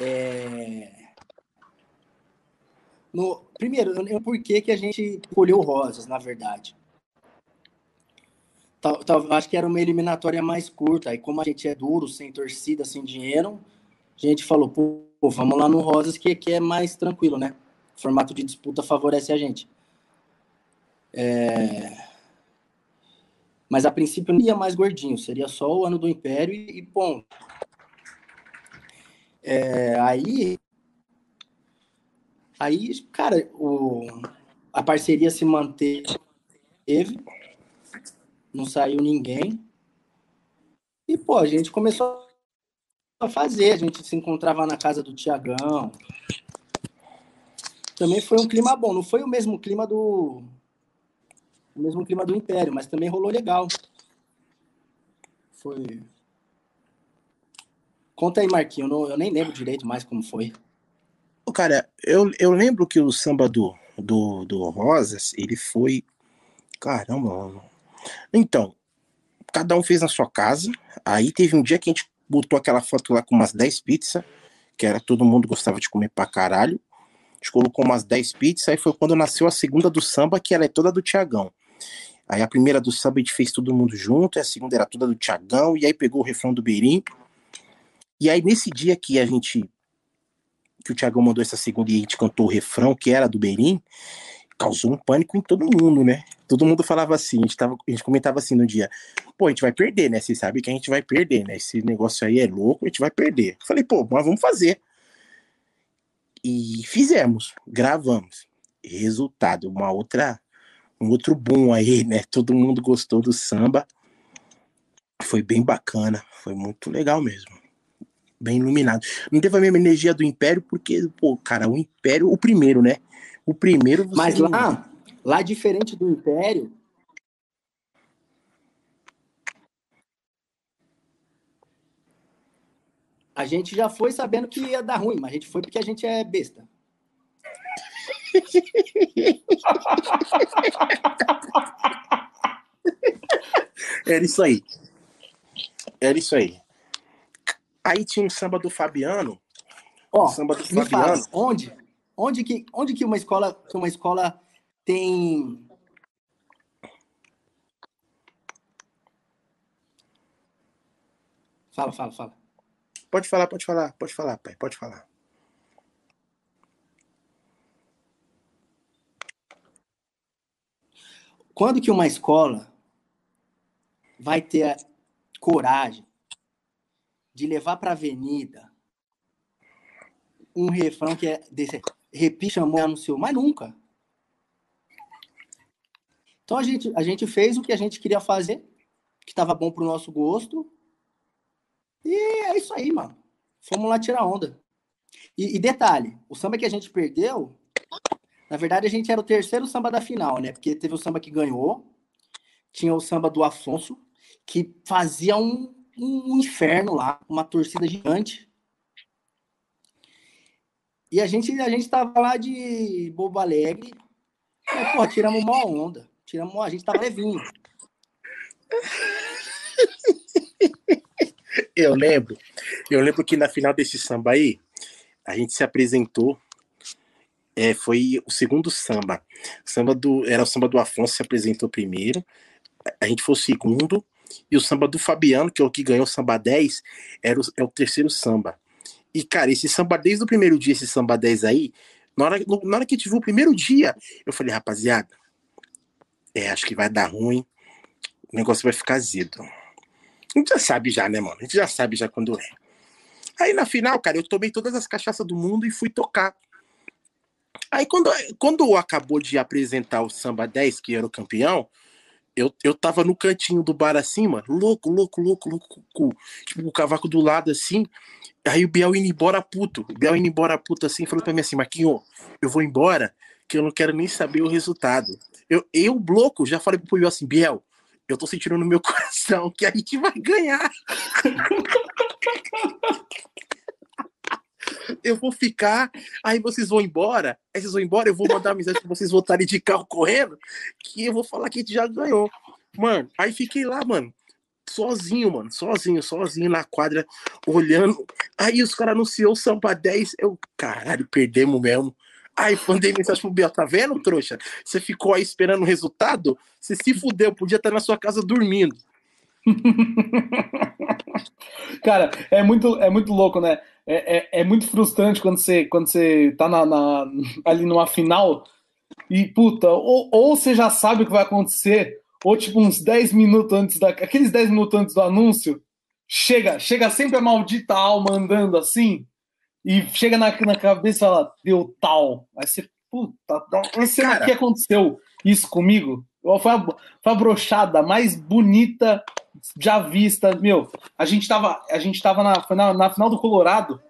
É... No... Primeiro, eu lembro por que, que a gente colheu rosas, na verdade. Tal, tal, acho que era uma eliminatória mais curta. E como a gente é duro, sem torcida, sem dinheiro, a gente falou, pô, vamos lá no Rosas, que aqui é mais tranquilo, né? O formato de disputa favorece a gente. É... Mas a princípio não ia mais gordinho, seria só o ano do Império e ponto. É, aí, aí, cara, o, a parceria se manteve, não saiu ninguém. E, pô, a gente começou a fazer, a gente se encontrava na casa do Tiagão. Também foi um clima bom, não foi o mesmo clima do, o mesmo clima do Império, mas também rolou legal. Foi. Conta aí, Marquinho, eu, eu nem lembro direito mais como foi. Cara, eu, eu lembro que o samba do, do, do Rosas, ele foi. Caramba, mano. Então, cada um fez na sua casa. Aí teve um dia que a gente botou aquela foto lá com umas 10 pizzas, que era todo mundo gostava de comer pra caralho. A gente colocou umas 10 pizzas, aí foi quando nasceu a segunda do samba, que ela é toda do Tiagão. Aí a primeira do samba a gente fez todo mundo junto, a segunda era toda do Tiagão, e aí pegou o refrão do Berim. E aí nesse dia que a gente que o Tiagão mandou essa segunda e a gente cantou o refrão, que era do Berim, causou um pânico em todo mundo, né? Todo mundo falava assim, a gente, tava, a gente comentava assim no dia, pô, a gente vai perder, né? Você sabe que a gente vai perder, né? Esse negócio aí é louco, a gente vai perder. Falei, pô, mas vamos fazer. E fizemos, gravamos. Resultado, uma outra, um outro boom aí, né? Todo mundo gostou do samba. Foi bem bacana, foi muito legal mesmo. Bem iluminado. Não teve a mesma energia do Império, porque, pô, cara, o Império, o primeiro, né? O primeiro Mas não- lá, lá diferente do Império, a gente já foi sabendo que ia dar ruim, mas a gente foi porque a gente é besta. Era isso aí. Era isso aí. Aí tinha um samba do Fabiano. Ó, o samba do me fala, Fabiano. onde, onde que, onde que uma escola, que uma escola tem Fala, fala, fala. Pode falar, pode falar, pode falar, pai, pode falar. Quando que uma escola vai ter coragem de levar para a avenida um refrão que é desse repite chamou anunciou, mas nunca. Então a gente a gente fez o que a gente queria fazer, que estava bom pro nosso gosto. E é isso aí, mano. Fomos lá tirar onda. E, e detalhe, o samba que a gente perdeu, na verdade a gente era o terceiro samba da final, né? Porque teve o samba que ganhou, tinha o samba do Afonso, que fazia um, um inferno lá, uma torcida gigante. E a gente, a gente tava lá de bobo alegre. Mas, pô, tiramos uma onda. Tiramos, a gente tava levinho. Eu lembro, eu lembro que na final desse samba aí, a gente se apresentou. É, foi o segundo samba. Samba do, era o samba do Afonso se apresentou primeiro. A gente foi o segundo. E o samba do Fabiano, que é o que ganhou o samba 10, era o, é o terceiro samba. E, cara, esse samba, desde o primeiro dia, esse samba 10 aí, na hora, na hora que tive o primeiro dia, eu falei, rapaziada, é, acho que vai dar ruim, o negócio vai ficar azedo. A gente já sabe já, né, mano? A gente já sabe já quando é. Aí na final, cara, eu tomei todas as cachaças do mundo e fui tocar. Aí quando, quando acabou de apresentar o Samba 10, que era o campeão, eu, eu tava no cantinho do bar assim, mano, louco, louco, louco, louco, com, tipo, o cavaco do lado assim. Aí o Biel indo embora puto. O Biel indo embora puto assim, falou pra mim assim, Marquinho, eu vou embora, que eu não quero nem saber o resultado. Eu, eu louco, já falei pro Biel assim, Biel, eu tô sentindo no meu coração que a gente vai ganhar. eu vou ficar, aí vocês vão embora, aí vocês vão embora, eu vou mandar uma mensagem pra vocês voltarem de carro correndo, que eu vou falar que a gente já ganhou. Mano, aí fiquei lá, mano, sozinho, mano, sozinho, sozinho na quadra, olhando. Aí os caras anunciou o Sampa 10, eu, caralho, perdemos mesmo. Aí mandei mensagem pro Biel, tá vendo, trouxa? Você ficou aí esperando o resultado? Você se fudeu, podia estar na sua casa dormindo. Cara, é muito, é muito louco, né? É, é, é, muito frustrante quando você, quando você tá na, na, ali numa final e, puta, ou, ou você já sabe o que vai acontecer, ou tipo uns 10 minutos antes da. Aqueles 10 minutos antes do anúncio, chega, chega sempre a maldita alma andando assim, e chega na, na cabeça e fala, deu tal. Aí você, puta, será que aconteceu isso comigo? Foi a, foi a brochada mais bonita já vista. Meu, a gente tava, a gente tava na, na, na final do Colorado,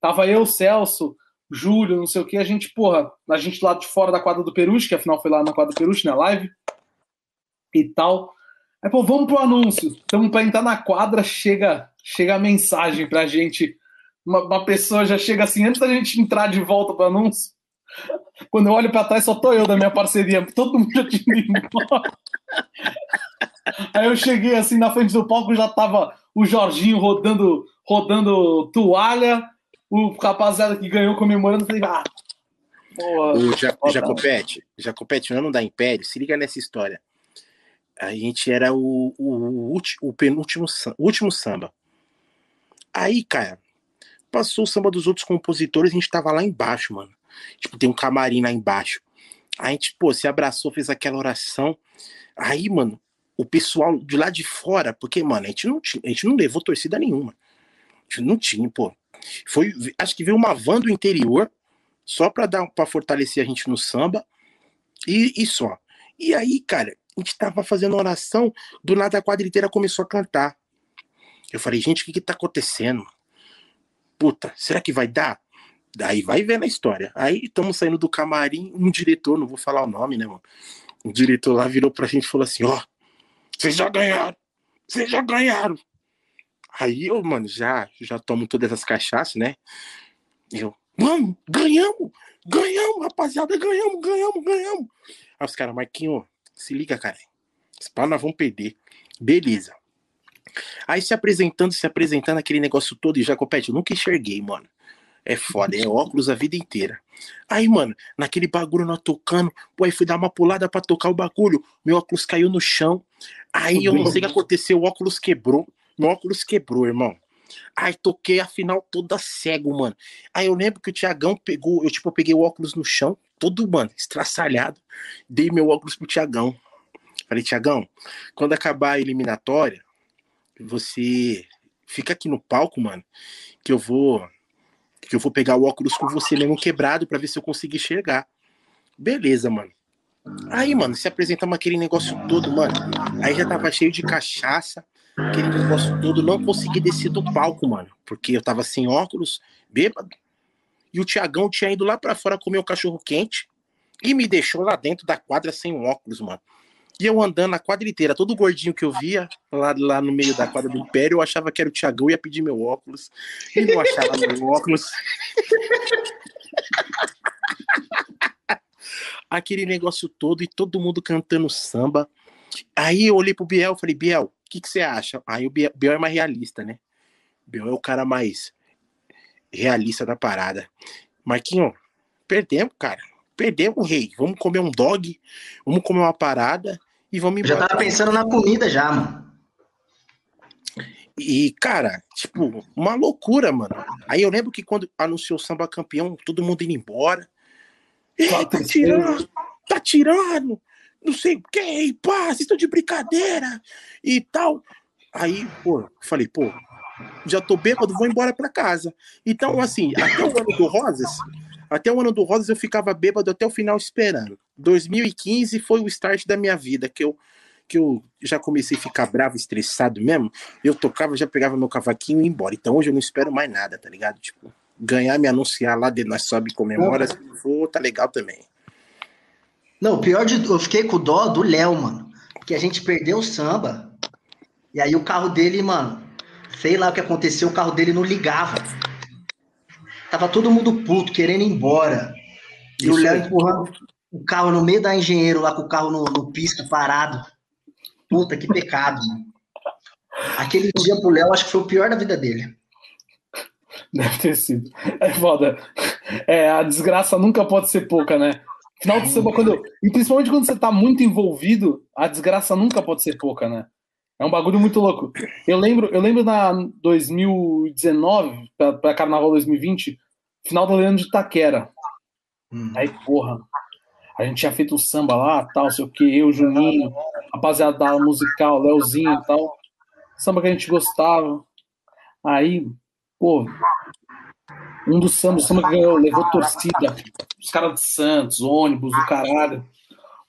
tava eu, Celso, Júlio, não sei o que, a gente, porra, a gente lá de fora da quadra do Peruche, que afinal foi lá na quadra do Peruche, na live, e tal. Aí, pô, vamos pro anúncio. Então, pra entrar na quadra, chega, chega a mensagem pra gente uma, uma, pessoa já chega assim, antes da gente entrar de volta para anúncio, quando eu olho para trás, só tô eu da minha parceria, todo mundo já tinha embora. Aí eu cheguei assim na frente do palco, já tava o Jorginho rodando, rodando toalha, o rapaziada que ganhou comemorando, falei, ah, Boa, o ja Jacopete, Jacopete, no ano da Império, se liga nessa história. A gente era o, o, o, o penúltimo o último samba. Aí, cara, Passou o samba dos outros compositores, a gente tava lá embaixo, mano. Tipo, tem um camarim lá embaixo. Aí a gente, pô, se abraçou, fez aquela oração. Aí, mano, o pessoal de lá de fora, porque, mano, a gente não, tinha, a gente não levou torcida nenhuma. A gente não tinha, pô. Foi, acho que veio uma van do interior, só pra, dar, pra fortalecer a gente no samba. E, e só. E aí, cara, a gente tava fazendo oração, do nada a quadra inteira começou a cantar. Eu falei, gente, o que que tá acontecendo? puta, será que vai dar? Daí vai ver na história. Aí estamos saindo do camarim, um diretor, não vou falar o nome, né, mano? O diretor lá virou pra gente e falou assim: ó, oh, vocês já ganharam, vocês já ganharam. Aí eu, mano, já, já tomo todas as cachaças, né? Eu, mano, ganhamos, ganhamos, rapaziada, ganhamos, ganhamos, ganhamos. Aí os caras, Marquinho, se liga, cara. Pau nós vamos perder. Beleza. Aí se apresentando, se apresentando aquele negócio todo, e Jacopete, eu nunca enxerguei, mano. É foda, é óculos a vida inteira. Aí, mano, naquele bagulho nós tocando, pô, aí fui dar uma pulada para tocar o bagulho, meu óculos caiu no chão. Aí eu não sei o que aconteceu, o óculos quebrou. Meu óculos quebrou, irmão. Aí toquei a final toda cego, mano. Aí eu lembro que o Tiagão pegou, eu tipo, eu peguei o óculos no chão, todo, mano, estraçalhado. Dei meu óculos pro Tiagão. Falei, Tiagão, quando acabar a eliminatória, você fica aqui no palco, mano, que eu vou que eu vou pegar o óculos com você mesmo quebrado para ver se eu consigo enxergar. Beleza, mano. Aí, mano, se apresentamos aquele negócio todo, mano. Aí já tava cheio de cachaça, aquele negócio todo. Não consegui descer do palco, mano, porque eu tava sem óculos, bêbado. E o Tiagão tinha ido lá para fora comer o cachorro quente e me deixou lá dentro da quadra sem óculos, mano. E eu andando a quadra inteira, todo gordinho que eu via lá, lá no meio da quadra do Império, eu achava que era o Tiagão, ia pedir meu óculos. E não achava meu óculos. Aquele negócio todo e todo mundo cantando samba. Aí eu olhei pro Biel e falei, Biel, o que, que você acha? Aí o Biel, Biel é mais realista, né? Biel é o cara mais realista da parada. Marquinho, perdemos, cara perdemos, rei. Vamos comer um dog, vamos comer uma parada e vamos embora. Já tava pensando na comida já, mano. E, cara, tipo, uma loucura, mano. Aí eu lembro que quando anunciou o samba campeão, todo mundo indo embora. Tá tirando, tá tirando, não sei o que, pá, vocês estão de brincadeira e tal. Aí, pô, falei, pô, já tô bêbado, vou embora pra casa. Então, assim, até o ano do Rosas, até o ano do Rosas eu ficava bêbado até o final esperando. 2015 foi o start da minha vida, que eu que eu já comecei a ficar bravo, estressado mesmo, eu tocava, já pegava meu cavaquinho e ia embora. Então hoje eu não espero mais nada, tá ligado? Tipo, ganhar, me anunciar lá de nós sobe e comemora, se for, tá legal também. Não, o pior de eu fiquei com dó do Léo, mano. Porque a gente perdeu o samba. E aí o carro dele, mano, sei lá o que aconteceu, o carro dele não ligava. Tava todo mundo puto, querendo ir embora. E Isso o Léo empurrando o carro no meio da engenheiro lá com o carro no, no pista parado. Puta, que pecado, mano. Aquele dia pro Léo, acho que foi o pior da vida dele. Deve ter sido. É foda. É, a desgraça nunca pode ser pouca, né? Final de semana, quando. E principalmente quando você tá muito envolvido, a desgraça nunca pode ser pouca, né? É um bagulho muito louco. Eu lembro, eu lembro na 2019, para Carnaval 2020, final do Leandro de Itaquera. Hum. Aí, porra, a gente tinha feito o samba lá, tal, sei o que, eu, Juninho, rapaziada da musical, Leozinho e tal. Samba que a gente gostava. Aí, pô, um dos sambas, o samba que ganhou, levou torcida. Os caras de Santos, ônibus, o caralho.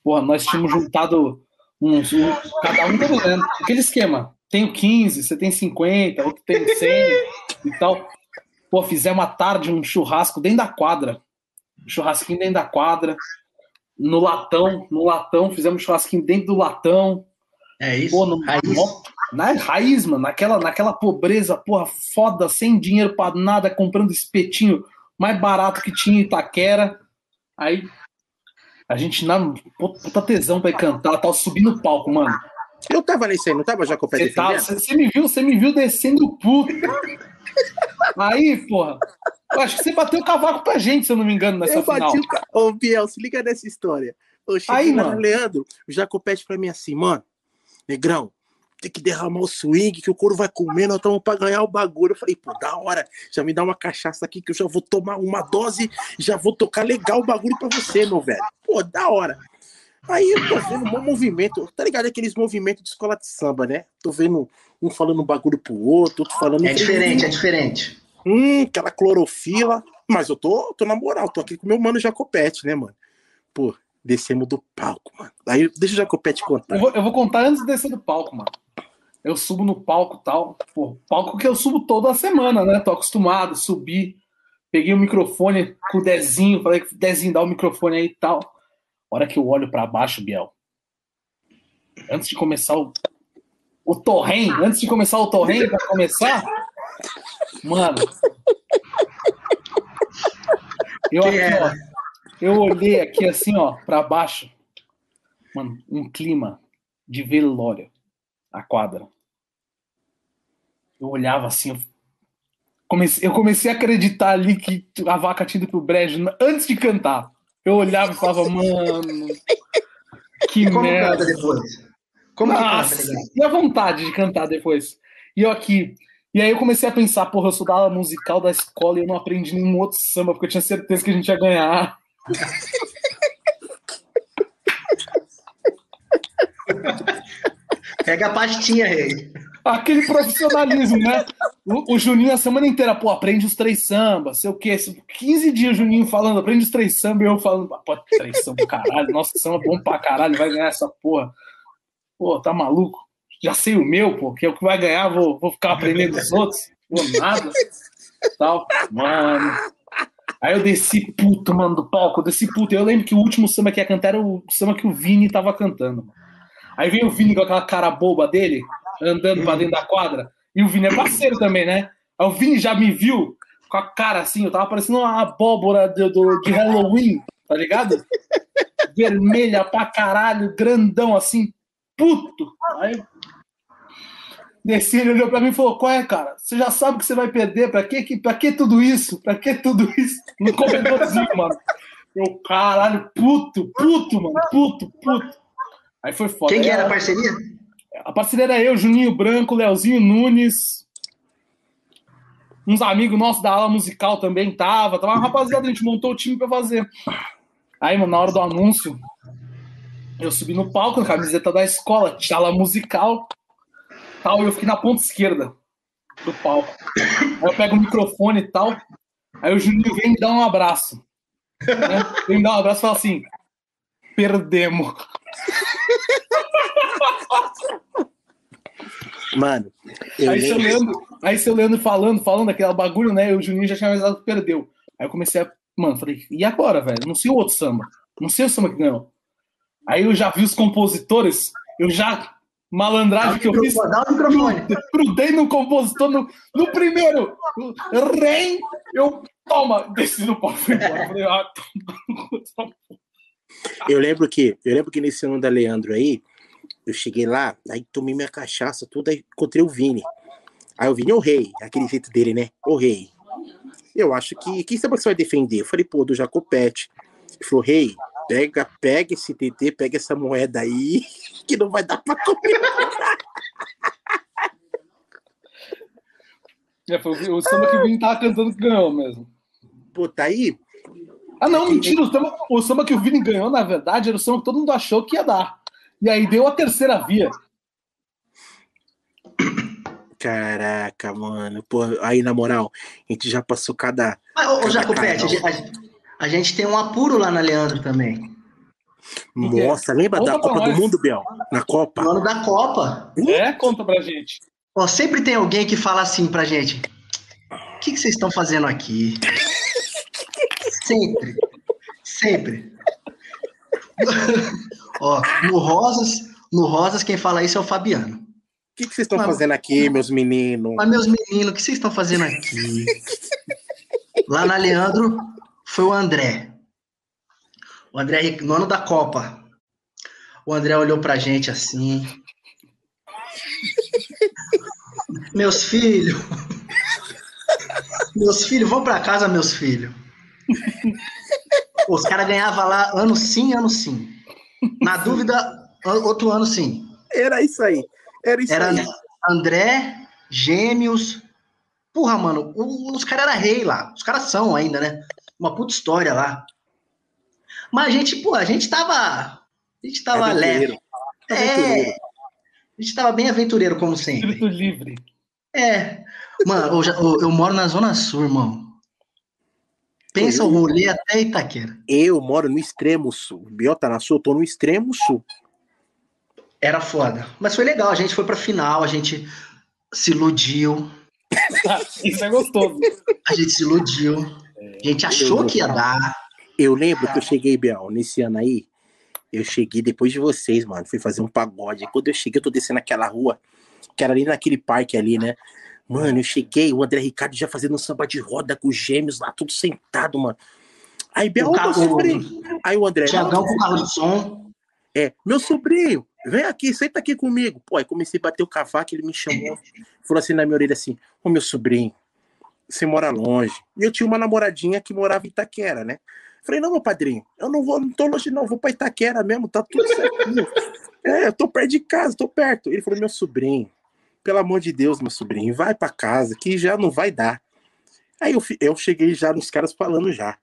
Porra, nós tínhamos juntado uns, um, cada um tá ganhando. Aquele esquema. Tenho 15, você tem 50, outro tem 100 e tal. Pô, fizemos uma tarde um churrasco dentro da quadra. Um churrasquinho dentro da quadra no latão, no latão, fizemos churrasquinho dentro do latão. É isso. Pô, no, raiz. Na raiz, mano, naquela, naquela pobreza, porra, foda, sem dinheiro para nada, comprando espetinho mais barato que tinha em Itaquera. Aí a gente na puta tesão pra ir cantar, tava subindo o palco, mano. Eu tava nesse aí, não tava já com o pé Você, me viu, você me viu descendo puto. aí, porra, eu acho que você bateu o cavaco pra gente, se eu não me engano, nessa eu final. Bati o... Ô, Biel, se liga nessa história. Eu cheguei Aí, mano. Leandro, o Jacopete pra mim assim, mano, negrão, tem que derramar o swing, que o couro vai comer, nós estamos pra ganhar o bagulho. Eu falei, pô, da hora, já me dá uma cachaça aqui que eu já vou tomar uma dose, já vou tocar legal o bagulho pra você, meu velho. Pô, da hora. Aí eu tô vendo um movimento, tá ligado? Aqueles movimentos de escola de samba, né? Tô vendo um falando um bagulho pro outro, outro falando. É diferente, é diferente hum, aquela clorofila. Mas eu tô, tô na moral, tô aqui com meu mano Jacopete, né, mano? Pô, descemos do palco, mano. Aí deixa o Jacopete contar. Eu vou, eu vou contar antes de descer do palco, mano. Eu subo no palco tal. Pô, palco que eu subo toda semana, né? Tô acostumado, subir. Peguei o microfone com o Dezinho, falei que Dezinho dá o microfone aí e tal. Hora que eu olho para baixo, Biel. Antes de começar o, o torrent, antes de começar o torrent, para começar, Mano. Eu aqui, ó. Eu olhei aqui assim, ó, para baixo. Mano, um clima de velório. A quadra. Eu olhava assim, eu comecei, eu comecei a acreditar ali que a vaca tinha ido pro brejo antes de cantar. Eu olhava e falava, mano, que Como merda. Depois? Como Nossa, que canta, e a vontade de cantar depois. E eu aqui, e aí eu comecei a pensar, porra, eu sou da aula musical da escola e eu não aprendi nenhum outro samba, porque eu tinha certeza que a gente ia ganhar. Pega a pastinha, rei. Aquele profissionalismo, né? O, o, Juninho a semana inteira, pô, aprende os três sambas, sei o quê. 15 dias Juninho falando, aprende os três sambas, e eu falando, pô, três sambas, caralho, nossa, samba bom pra caralho, vai ganhar essa porra. Pô, tá maluco? já sei o meu, pô, que é o que vai ganhar, vou, vou ficar aprendendo os outros, vou nada, tal, mano. Aí eu desci puto, mano, do palco, eu desci puto. Eu lembro que o último samba que ia cantar era o samba que o Vini tava cantando. Aí vem o Vini com aquela cara boba dele, andando pra dentro da quadra, e o Vini é parceiro também, né? Aí o Vini já me viu com a cara assim, eu tava parecendo uma abóbora de, de Halloween, tá ligado? Vermelha pra caralho, grandão assim, puto. Aí Desci, ele olhou pra mim e falou: Qual é, cara? Você já sabe que você vai perder, pra que, pra que tudo isso? Pra que tudo isso? No corredorzinho, mano. Eu, caralho, puto, puto, mano, puto, puto. Aí foi foda. Quem que era a parceria? A parceria era eu, Juninho Branco, Leozinho Nunes. Uns amigos nossos da ala musical também tava. Tava uma rapaziada, a gente montou o time pra fazer. Aí, mano, na hora do anúncio, eu subi no palco, na camiseta da escola, tinha ala musical. Tal, e eu fiquei na ponta esquerda do palco. Aí eu pego o microfone e tal. Aí o Juninho vem me dar um abraço. Né? Vem me dar um abraço e fala assim: perdemos. Mano, eu Aí seu. Leandro, aí seu Leandro falando, falando aquele bagulho, né? E o Juninho já tinha avisado que perdeu. Aí eu comecei a. Mano, falei, e agora, velho? Não sei o outro samba. Não sei o samba que ganhou. Aí eu já vi os compositores, eu já. Malandragem que eu fiz. Dá o microfone. Grudei no compositor no, no primeiro. Rem, eu. Toma! Desci no pau, fui embora. Falei, ah, toma. Eu lembro que, eu lembro que nesse ano da Leandro aí, eu cheguei lá, aí tomei minha cachaça, tudo, aí encontrei o Vini. Aí o Vini é o rei, aquele jeito dele, né? O rei. Eu acho que. Quem sabe que você vai defender? Eu falei, pô, do Jacopete. Ele falou, rei, pega, pega esse TT, pega essa moeda aí, que não vai dar pra comer. É, foi o samba que o Vini tava cantando que ganhou mesmo. Pô, tá aí. Ah, não, mentira. O samba, o samba que o Vini ganhou, na verdade, era o samba que todo mundo achou que ia dar. E aí deu a terceira via. Caraca, mano. Pô, aí na moral, a gente já passou cada. Mas, ô, ô Jacopete, a, gente- a gente tem um apuro lá na Leandro também. Nossa, lembra Conta da Copa do nós. Mundo, Biel? Na Copa? No ano da Copa. É, conta pra gente. Ó, sempre tem alguém que fala assim pra gente: O que, que vocês estão fazendo aqui? sempre. Sempre. Ó, no Rosas, no Rosas, quem fala isso é o Fabiano. O que, que vocês estão Mas- fazendo aqui, meus meninos? Mas, meus meninos, o que vocês estão fazendo aqui? Lá na Leandro foi o André. O André, no ano da Copa. O André olhou pra gente assim. Meus filhos. Meus filhos, vão pra casa, meus filhos. Os caras ganhavam lá ano sim, ano sim. Na dúvida, outro ano sim. Era isso aí. Era isso Era aí. André, Gêmeos. Porra, mano, os caras eram rei lá. Os caras são ainda, né? Uma puta história lá. Mas a gente, pô, a gente tava. A gente tava Aventureiro. leve. É, a gente tava bem aventureiro, como sempre. Espírito livre. É. Mano, eu, já- eu- eu moro na Zona Sul, irmão. Pensa o rolê até Itaquera. Eu moro no extremo sul. Tá na sul, eu tô no extremo sul. Era foda. Mas foi legal, a gente foi pra final, a gente se iludiu. Isso é gostoso. A gente se iludiu. A gente achou que ia dar. Eu lembro que eu cheguei, Biel, nesse ano aí. Eu cheguei depois de vocês, mano. Fui fazer um pagode. Quando eu cheguei, eu tô descendo aquela rua, que era ali naquele parque ali, né? Mano, eu cheguei, o André Ricardo já fazendo um samba de roda com os gêmeos lá, tudo sentado, mano. Aí, Biel, O meu sobrinho. Aí o André, Tiagão com carro de som. É, meu sobrinho, vem aqui, senta aqui comigo. Pô, aí comecei a bater o cavaco, ele me chamou, falou assim na minha orelha assim, ô meu sobrinho, você mora longe. E eu tinha uma namoradinha que morava em Itaquera, né? Falei, não, meu padrinho, eu não vou, não tô longe não, vou pra Itaquera mesmo, tá tudo certinho. é, eu tô perto de casa, tô perto. Ele falou, meu sobrinho, pelo amor de Deus, meu sobrinho, vai pra casa, que já não vai dar. Aí eu, eu cheguei já nos caras falando já.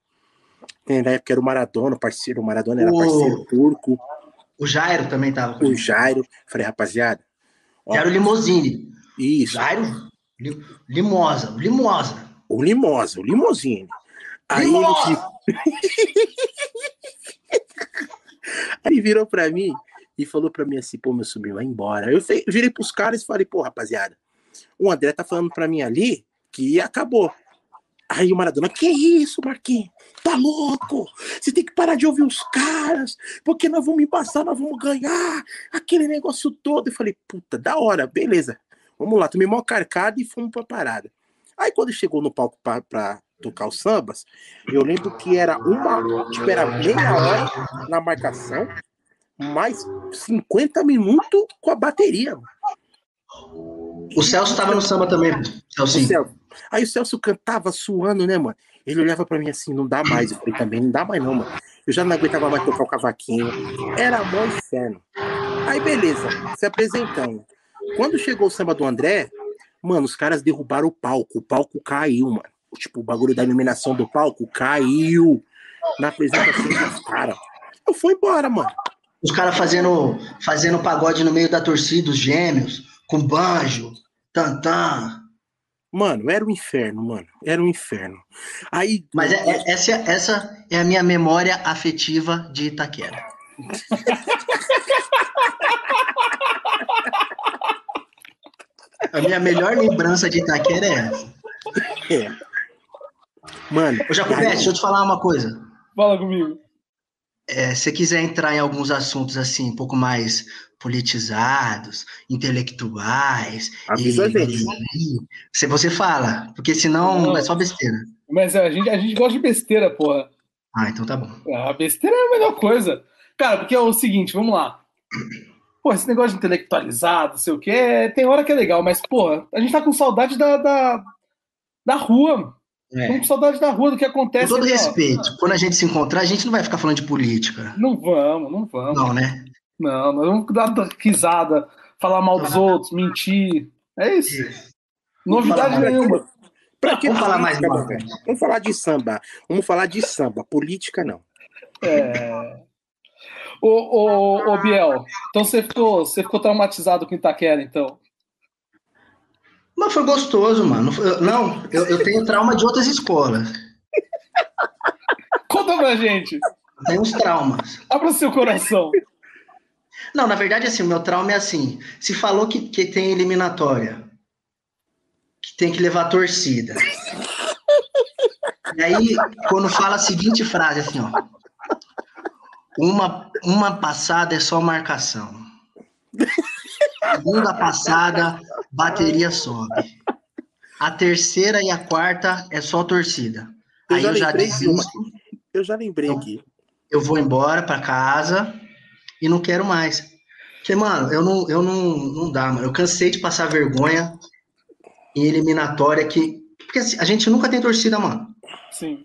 É, Na época era o Maradona, o parceiro, o Maradona era O- parceiro turco, O Jairo também tava o Jairo. Falei, rapaziada, ó, Jairo Limousine. isso, Jairo Li- Limosa. Limosa. o Limosa, o Limousine. Aí ele, aí virou pra mim e falou pra mim assim, pô, meu sobrinho, vai embora. Eu virei pros caras e falei, pô, rapaziada, o André tá falando pra mim ali que acabou. Aí o Maradona, que isso, Marquinhos? Tá louco? Você tem que parar de ouvir os caras, porque nós vamos embaçar, nós vamos ganhar, aquele negócio todo. Eu falei, puta, da hora, beleza. Vamos lá, tomei mó carcada e fomos pra parada. Aí quando chegou no palco pra, pra tocar os sambas, eu lembro que era uma, tipo, era meia hora na marcação, mais 50 minutos com a bateria. O Celso tava no samba também. Celso. Celso. Aí o Celso cantava suando, né, mano? Ele olhava pra mim assim, não dá mais. Eu falei, também não dá mais não, mano. Eu já não aguentava mais tocar o cavaquinho. Era mó inferno. Aí, beleza, se apresentando. Quando chegou o samba do André, mano, os caras derrubaram o palco. O palco caiu, mano. Tipo, o bagulho da iluminação do palco caiu na apresentação dos caras. Eu fui embora, mano. Os caras fazendo, fazendo pagode no meio da torcida, os gêmeos, com banjo, tantã. Mano, era um inferno, mano. Era um inferno. Aí. Mas é, é, essa, essa é a minha memória afetiva de Itaquera. a minha melhor lembrança de Itaquera é essa. É. Mano. Ô, Jacobete, deixa eu te falar uma coisa. Fala comigo. É, se você quiser entrar em alguns assuntos assim, um pouco mais politizados, intelectuais, Avisa a gente. se você fala, porque senão Não. é só besteira. Mas a gente, a gente gosta de besteira, porra. Ah, então tá bom. A besteira é a melhor coisa. Cara, porque é o seguinte, vamos lá. Pô, esse negócio de intelectualizado, não sei o quê, tem hora que é legal, mas, porra, a gente tá com saudade da, da, da rua. Estamos com saudade da rua, do que Com acontece. todo ali, ó. respeito, quando a gente se encontrar, a gente não vai ficar falando de política. Não vamos, não vamos. Não, né? Não, nós vamos dar risada, falar mal dos outros, mentir. É isso. Novidade Vamos falar nenhuma. Pra que Vamos falar mais mal? Vamos falar de samba. Vamos falar de samba. Política, não. É... Ô, ô, ô, Biel, então você ficou, você ficou traumatizado com Itaquera, então. Mas foi gostoso, mano. Não eu, eu tenho trauma de outras escolas. Conta pra gente. Tem uns traumas. Abra seu coração. Não, na verdade, assim, o meu trauma é assim. Se falou que, que tem eliminatória, que tem que levar torcida. E aí, quando fala a seguinte frase, assim, ó. Uma, uma passada é só marcação. Segunda passada, bateria sobe. A terceira e a quarta é só torcida. Eu Aí já eu já desisto, Eu já lembrei aqui. eu vou embora pra casa e não quero mais. Porque, mano, eu não, eu não, não dá, mano. Eu cansei de passar vergonha em eliminatória que. Porque assim, a gente nunca tem torcida, mano. Sim.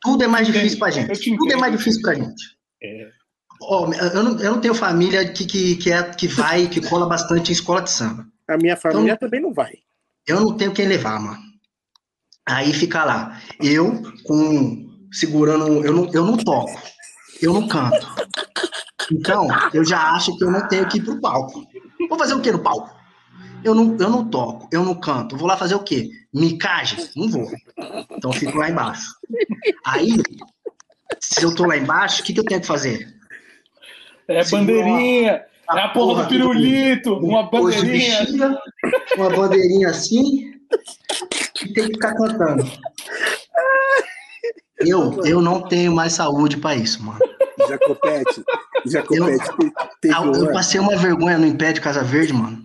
Tudo é mais Entendo. difícil pra gente. te Tudo é mais difícil pra gente. É. Ó, eu, não, eu não tenho família que, que, que, é, que vai, que cola bastante em escola de samba. A minha família Então- também não vai. Eu não tenho quem levar, mano. Aí fica lá. Eu com segurando. Eu não, eu não toco. Eu não canto. Então, eu já acho que eu não tenho que ir pro palco. Vou fazer o quê no palco? Eu não, eu não toco, eu não canto. Vou lá fazer o quê? Micagem? Não vou. Então eu fico lá embaixo. Aí, se eu tô lá embaixo, o que, que eu tenho que fazer? É Segura bandeirinha. É a porra do pirulito. Uma Pôs de bandeirinha. bexiga, uma bandeirinha assim, e tem que ficar cantando. Eu, eu não tenho mais saúde pra isso, mano. Jacopete. Jacopete. te- Teve Ah, um Eu ano. passei uma vergonha no Impé de Casa Verde, mano.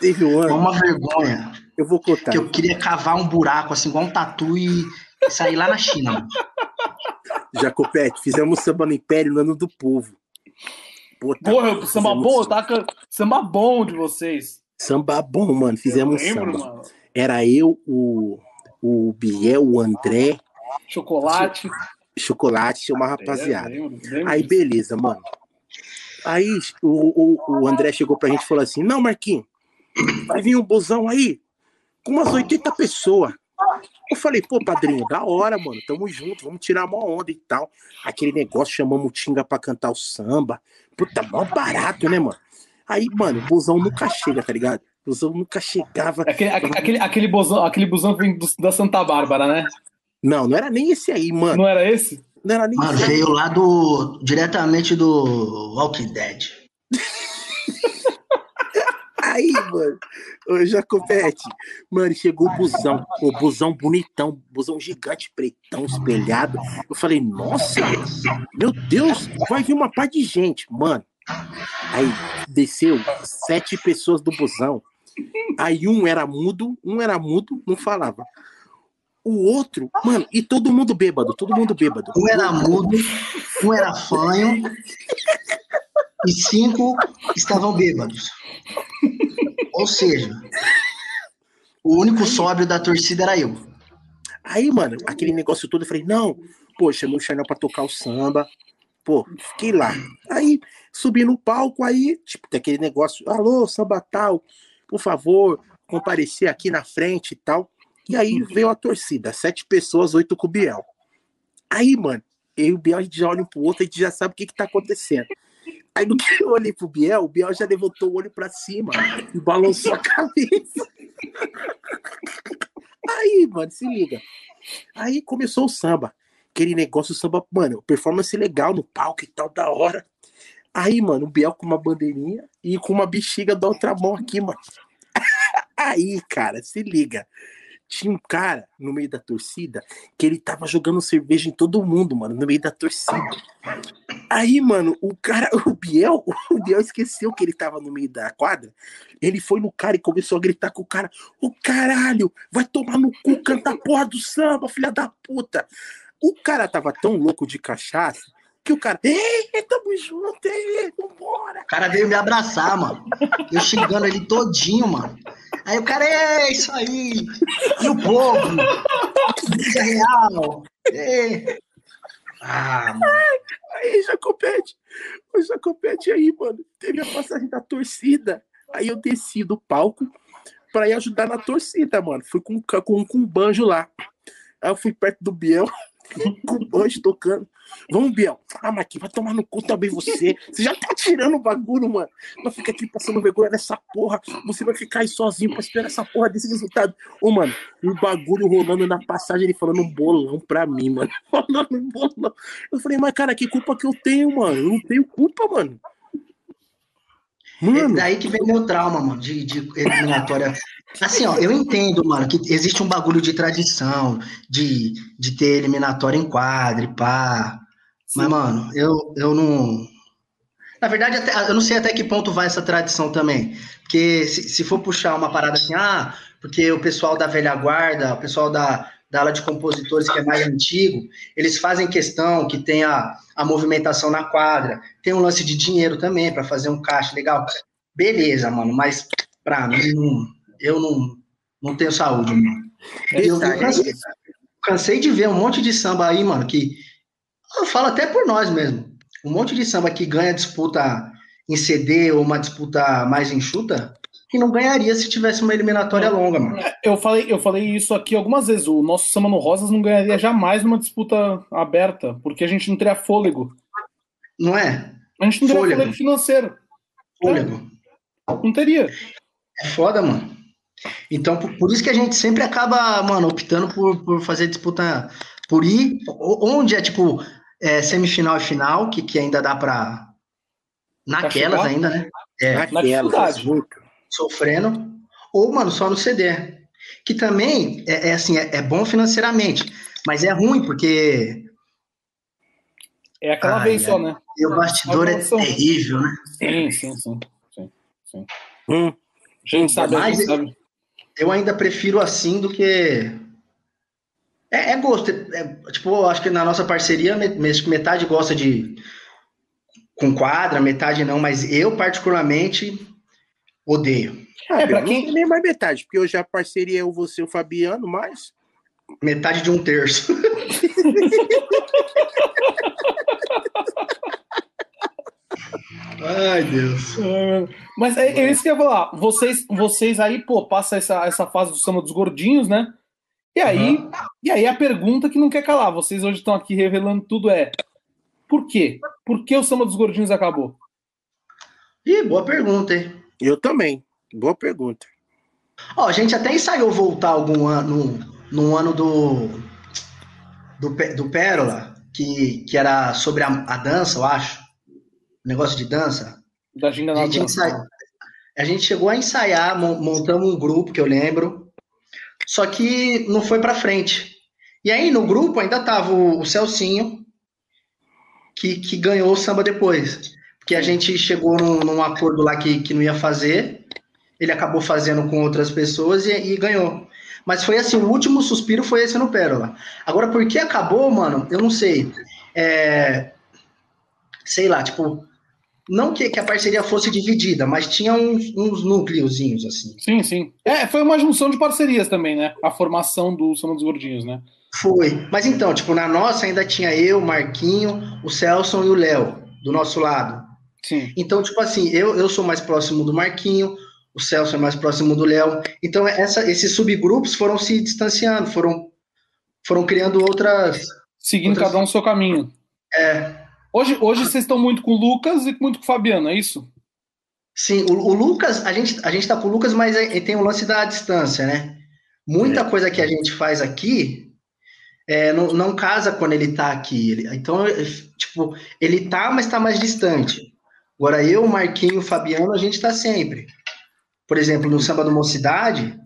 Teve um Foi ano. uma vergonha. Eu vou contar. Que eu queria cavar um buraco, assim, igual um tatu e sair lá na China. Jacopete, fizemos samba no Império no ano do povo. Puta, Porra, samba bom, tá com samba bom de vocês. Samba bom, mano. Fizemos Eu lembro, samba. mano. Era eu, o, o Biel, o André, Chocolate. Chocolate, tinha uma rapaziada. É, lembro, lembro Aí, beleza, mano. Aí o, o, o André chegou pra gente e falou assim: Não, Marquinhos, vai vir um busão aí com umas 80 pessoas. Eu falei, pô, padrinho, da hora, mano. Tamo junto, vamos tirar uma onda e tal. Aquele negócio, chamamos o Tinga pra cantar o samba. Puta, mó barato, né, mano? Aí, mano, o busão nunca chega, tá ligado? O busão nunca chegava. Aquele, aquele, aquele, busão, aquele busão vem do- da Santa Bárbara, né? Não, não era nem esse aí, mano. Não era esse? Não era nem Mano, esse aí. veio lá do. diretamente do Walking Dead. Aí, mano, ô Jacopete, mano, chegou o busão, o busão bonitão, busão gigante, pretão, espelhado. Eu falei, nossa, meu Deus, vai vir uma par de gente, mano. Aí desceu sete pessoas do busão. Aí um era mudo, um era mudo, não falava. O outro, mano, e todo mundo bêbado, todo mundo bêbado. Um era mudo, um era fanho, e cinco estavam bêbados. Ou seja, o único sóbrio da torcida era eu. Aí, mano, aquele negócio todo, eu falei, não, poxa, meu Chanel pra tocar o samba. Pô, fiquei lá. Aí, Subi no palco, aí, tipo, tem aquele negócio, alô, samba tal, por favor, comparecer aqui na frente e tal. E aí veio a torcida, sete pessoas, oito com o Biel. Aí, mano, eu e o Biel, a gente já olha um pro outro, a gente já sabe o que que tá acontecendo. Aí no que eu olhei pro Biel, o Biel já levantou o olho pra cima e balançou a cabeça. Aí, mano, se liga. Aí começou o samba. Aquele negócio, o samba, mano, performance legal no palco e tal, da hora. Aí, mano, o Biel com uma bandeirinha e com uma bexiga da outra mão aqui, mano. Aí, cara, se liga. Tinha um cara no meio da torcida que ele tava jogando cerveja em todo mundo, mano, no meio da torcida. Aí, mano, o cara, o Biel, o Biel esqueceu que ele tava no meio da quadra. Ele foi no cara e começou a gritar com o cara: Ô caralho, vai tomar no cu, canta a porra do samba, filha da puta. O cara tava tão louco de cachaça que o cara, ei, tamo junto, ei, vambora. O cara veio me abraçar, mano. Eu xingando ele todinho, mano. Aí o cara, é isso aí. E o povo? Isso é real. É. Ah, mano. Aí, Jacopete, o Jacopete aí, mano, teve a passagem da torcida. Aí eu desci do palco pra ir ajudar na torcida, mano. Fui com, com, com um banjo lá. Aí eu fui perto do Biel, com o banjo tocando. Vamos, Biel. Ah, mas aqui vai tomar no cu também você. Você já tá tirando o bagulho, mano. Não fica aqui passando vergonha nessa porra. Você vai ficar aí sozinho pra esperar essa porra desse resultado. Ô, mano, o bagulho rolando na passagem, ele falando um bolão pra mim, mano. Falando um bolão. Eu falei, mas cara, que culpa que eu tenho, mano? Eu não tenho culpa, mano. Mano. É daí que vem meu trauma, mano, de, de eliminatória. Assim, ó, eu entendo, mano, que existe um bagulho de tradição, de, de ter eliminatória em quadro, pá. Mas, mano, eu, eu não. Na verdade, até, eu não sei até que ponto vai essa tradição também. Porque se, se for puxar uma parada assim, ah, porque o pessoal da velha guarda, o pessoal da, da ala de compositores que é mais antigo, eles fazem questão que tenha a movimentação na quadra, tem um lance de dinheiro também para fazer um caixa legal. Beleza, mano, mas pra mim, não, eu não, não tenho saúde, mano. Eu, eu cansei, cansei de ver um monte de samba aí, mano, que eu falo até por nós mesmo. Um monte de samba que ganha disputa em CD ou uma disputa mais enxuta, que não ganharia se tivesse uma eliminatória longa, mano. Eu falei, eu falei isso aqui algumas vezes. O nosso Samba no Rosas não ganharia jamais numa disputa aberta, porque a gente não teria fôlego. Não é? A gente não teria fôlego, fôlego financeiro. Fôlego. É. Não teria. É foda, mano. Então, por, por, isso que a gente sempre acaba, mano, optando por, por fazer disputa por ir onde é tipo é, semifinal e final, que, que ainda dá para Naquelas ainda, né? É, Naquelas, sofrendo. Ou, mano, só no CD. Que também é, é assim, é, é, bom financeiramente, mas é ruim, porque. É aquela ah, vez só, né? E o bastidor é terrível, né? Sim, sim, sim. sim, sim. Hum. A gente sabe, mas gente sabe. Eu ainda prefiro assim do que é, é gosto. É, tipo, acho que na nossa parceria, metade gosta de com quadra, metade não, mas eu particularmente odeio. É, pra quem nem mais metade, porque hoje a parceria eu, você, o Fabiano, mas metade de um terço. Ai, Deus. É, mas é, é, isso que eu ia falar. Vocês, vocês aí, pô, passa essa, essa fase do samba dos gordinhos, né? E aí, uhum. e aí a pergunta que não quer calar, vocês hoje estão aqui revelando tudo é por quê? Por que o Samba dos Gordinhos acabou? Ih, boa pergunta, hein? Eu também. Boa pergunta. Ó, a gente até ensaiou voltar algum ano, no ano do, do, do Pérola, que, que era sobre a, a dança, eu acho. Negócio de dança. Da ginga a, gente ensai... a gente chegou a ensaiar, montamos um grupo que eu lembro. Só que não foi para frente. E aí no grupo ainda tava o, o Celcinho, que, que ganhou o samba depois. Porque a gente chegou num, num, acordo lá que, que não ia fazer, ele acabou fazendo com outras pessoas e, e, ganhou. Mas foi assim, o último suspiro foi esse no Pérola. Agora, por que acabou, mano? Eu não sei. É... Sei lá, tipo, não que, que, a parceria fosse dividida, mas tinha uns, uns núcleozinhos, assim. Sim, sim. É, foi uma junção de parcerias também, né? A formação do Samba dos Gordinhos, né? Foi. Mas então, tipo, na nossa ainda tinha eu, Marquinho, o Celson e o Léo, do nosso lado. Sim. Então, tipo assim, eu, eu sou mais próximo do Marquinho, o Celso é mais próximo do Léo. Então, essa, esses subgrupos foram se distanciando, foram, foram criando outras. Seguindo outras... cada um o seu caminho. É. Hoje, hoje vocês estão muito com o Lucas e muito com o Fabiano, é isso? Sim, o, o Lucas, a gente, a gente tá com o Lucas, mas é, tem o lance da distância, né? Muita é. coisa que a gente faz aqui é, não, não, casa quando ele tá aqui. Ele, então, tipo, ele tá, mas tá mais distante. Agora, eu, Marquinho, Fabiano, a gente tá sempre. Por exemplo, no Samba do Mocidade,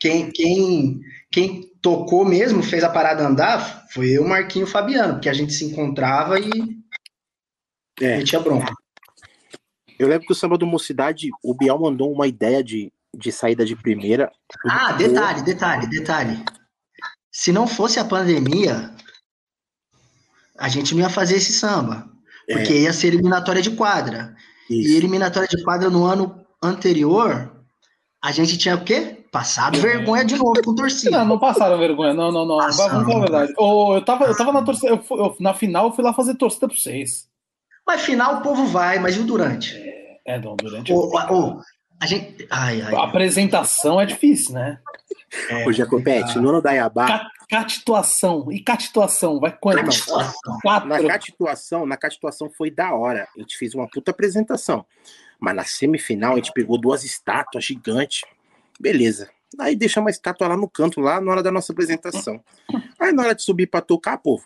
quem, quem, quem tocou mesmo, fez a parada andar, foi eu, Marquinho e Fabiano, porque a gente se encontrava e é. tinha bronca. Eu lembro que o Samba do Mocidade, o Bial mandou uma ideia de, de saída de primeira. Ah, detalhe, detalhe, detalhe. Se não fosse a pandemia, a gente não ia fazer esse samba. Porque é. ia ser eliminatória de quadra. Isso. E eliminatória de quadra no ano anterior, a gente tinha o quê? Passado vergonha de novo com torcida. Não, não passaram vergonha, não, não, não. Passaram, Vamos falar a verdade. Oh, eu, tava, eu tava na torcida, eu, eu, na final eu fui lá fazer torcida pra vocês. Mas final o povo vai, mas e o durante? É, é não, durante. Oh, oh, a gente. Ai, ai, a apresentação é difícil, né? É, Ô, Jacopete, no ano da Iabá. Catituação. E catituação? Vai quanto? Catituação. Na catituação, na catituação foi da hora. A gente fez uma puta apresentação. Mas na semifinal a gente pegou duas estátuas gigantes. Beleza. Aí deixa uma estátua lá no canto, lá na hora da nossa apresentação. Aí na hora de subir pra tocar, povo,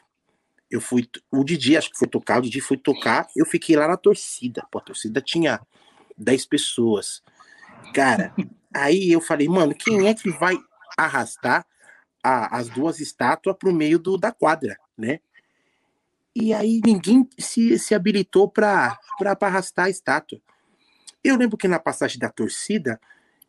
eu fui. O Didi, acho que foi tocar, o Didi foi tocar, eu fiquei lá na torcida. Pô, a torcida tinha 10 pessoas. Cara, aí eu falei, mano, quem é que vai arrastar a, as duas estátuas pro meio do, da quadra, né? E aí ninguém se, se habilitou para arrastar a estátua. Eu lembro que na passagem da torcida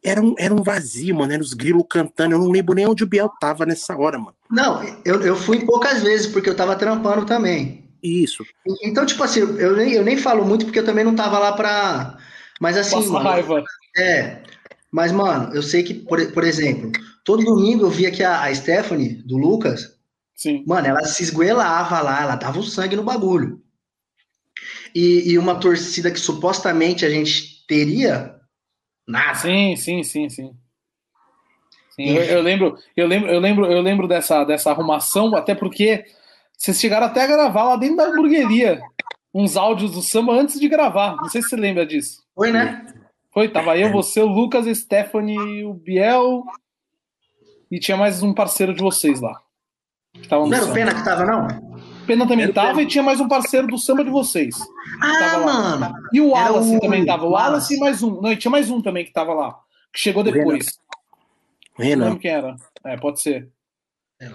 era um, era um vazio, mano. Era os grilos cantando. Eu não lembro nem onde o Biel tava nessa hora, mano. Não, eu, eu fui poucas vezes, porque eu tava trampando também. Isso. Então, tipo assim, eu nem, eu nem falo muito porque eu também não tava lá pra. Mas assim. Passa mano, raiva. É. Mas, mano, eu sei que, por, por exemplo, todo domingo eu via que a, a Stephanie, do Lucas, Sim. mano, ela se esgoelava lá, ela dava o sangue no bagulho. E, e uma torcida que supostamente a gente teria, nada. Sim, sim, sim, sim. sim eu, eu, lembro, eu lembro, eu lembro, eu lembro dessa, dessa arrumação, até porque vocês chegaram até a gravar lá dentro da hamburgueria uns áudios do samba antes de gravar. Não sei se você lembra disso. Foi, né? Foi, tava eu, você, o Lucas, a Stephanie, o Biel e tinha mais um parceiro de vocês lá. não era o Pena que tava, não? Pena também era tava e tinha mais um parceiro do samba de vocês. Ah, mano. E o Wallace o... também tava. O Wallace e mais um. Não, e tinha mais um também que tava lá. Que chegou depois. O Renan. Não lembro quem era. É, pode ser.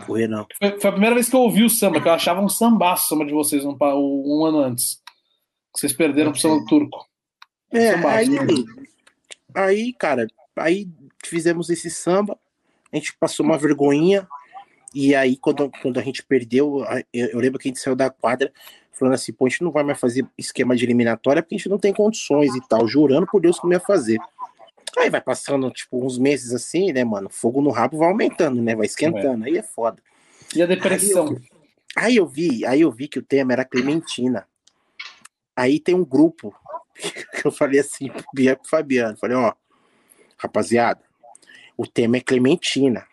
O Renan. Foi, foi, a primeira vez que eu ouvi o samba, que eu achava um sambaço o samba de vocês um, um ano antes. Que vocês perderam pro samba turco. É, aí, aí, cara, aí fizemos esse samba, a gente passou uma vergonhinha, e aí quando, quando a gente perdeu, eu, eu lembro que a gente saiu da quadra falando assim, pô, a gente não vai mais fazer esquema de eliminatória porque a gente não tem condições e tal, jurando por Deus que não ia fazer. Aí vai passando, tipo, uns meses assim, né, mano, fogo no rabo vai aumentando, né, vai esquentando, é. aí é foda. E a depressão? Aí eu, aí eu vi, aí eu vi que o tema era Clementina. Aí tem um grupo que eu falei assim pro Bia pro Fabiano, falei, ó, rapaziada, o tema é Clementina.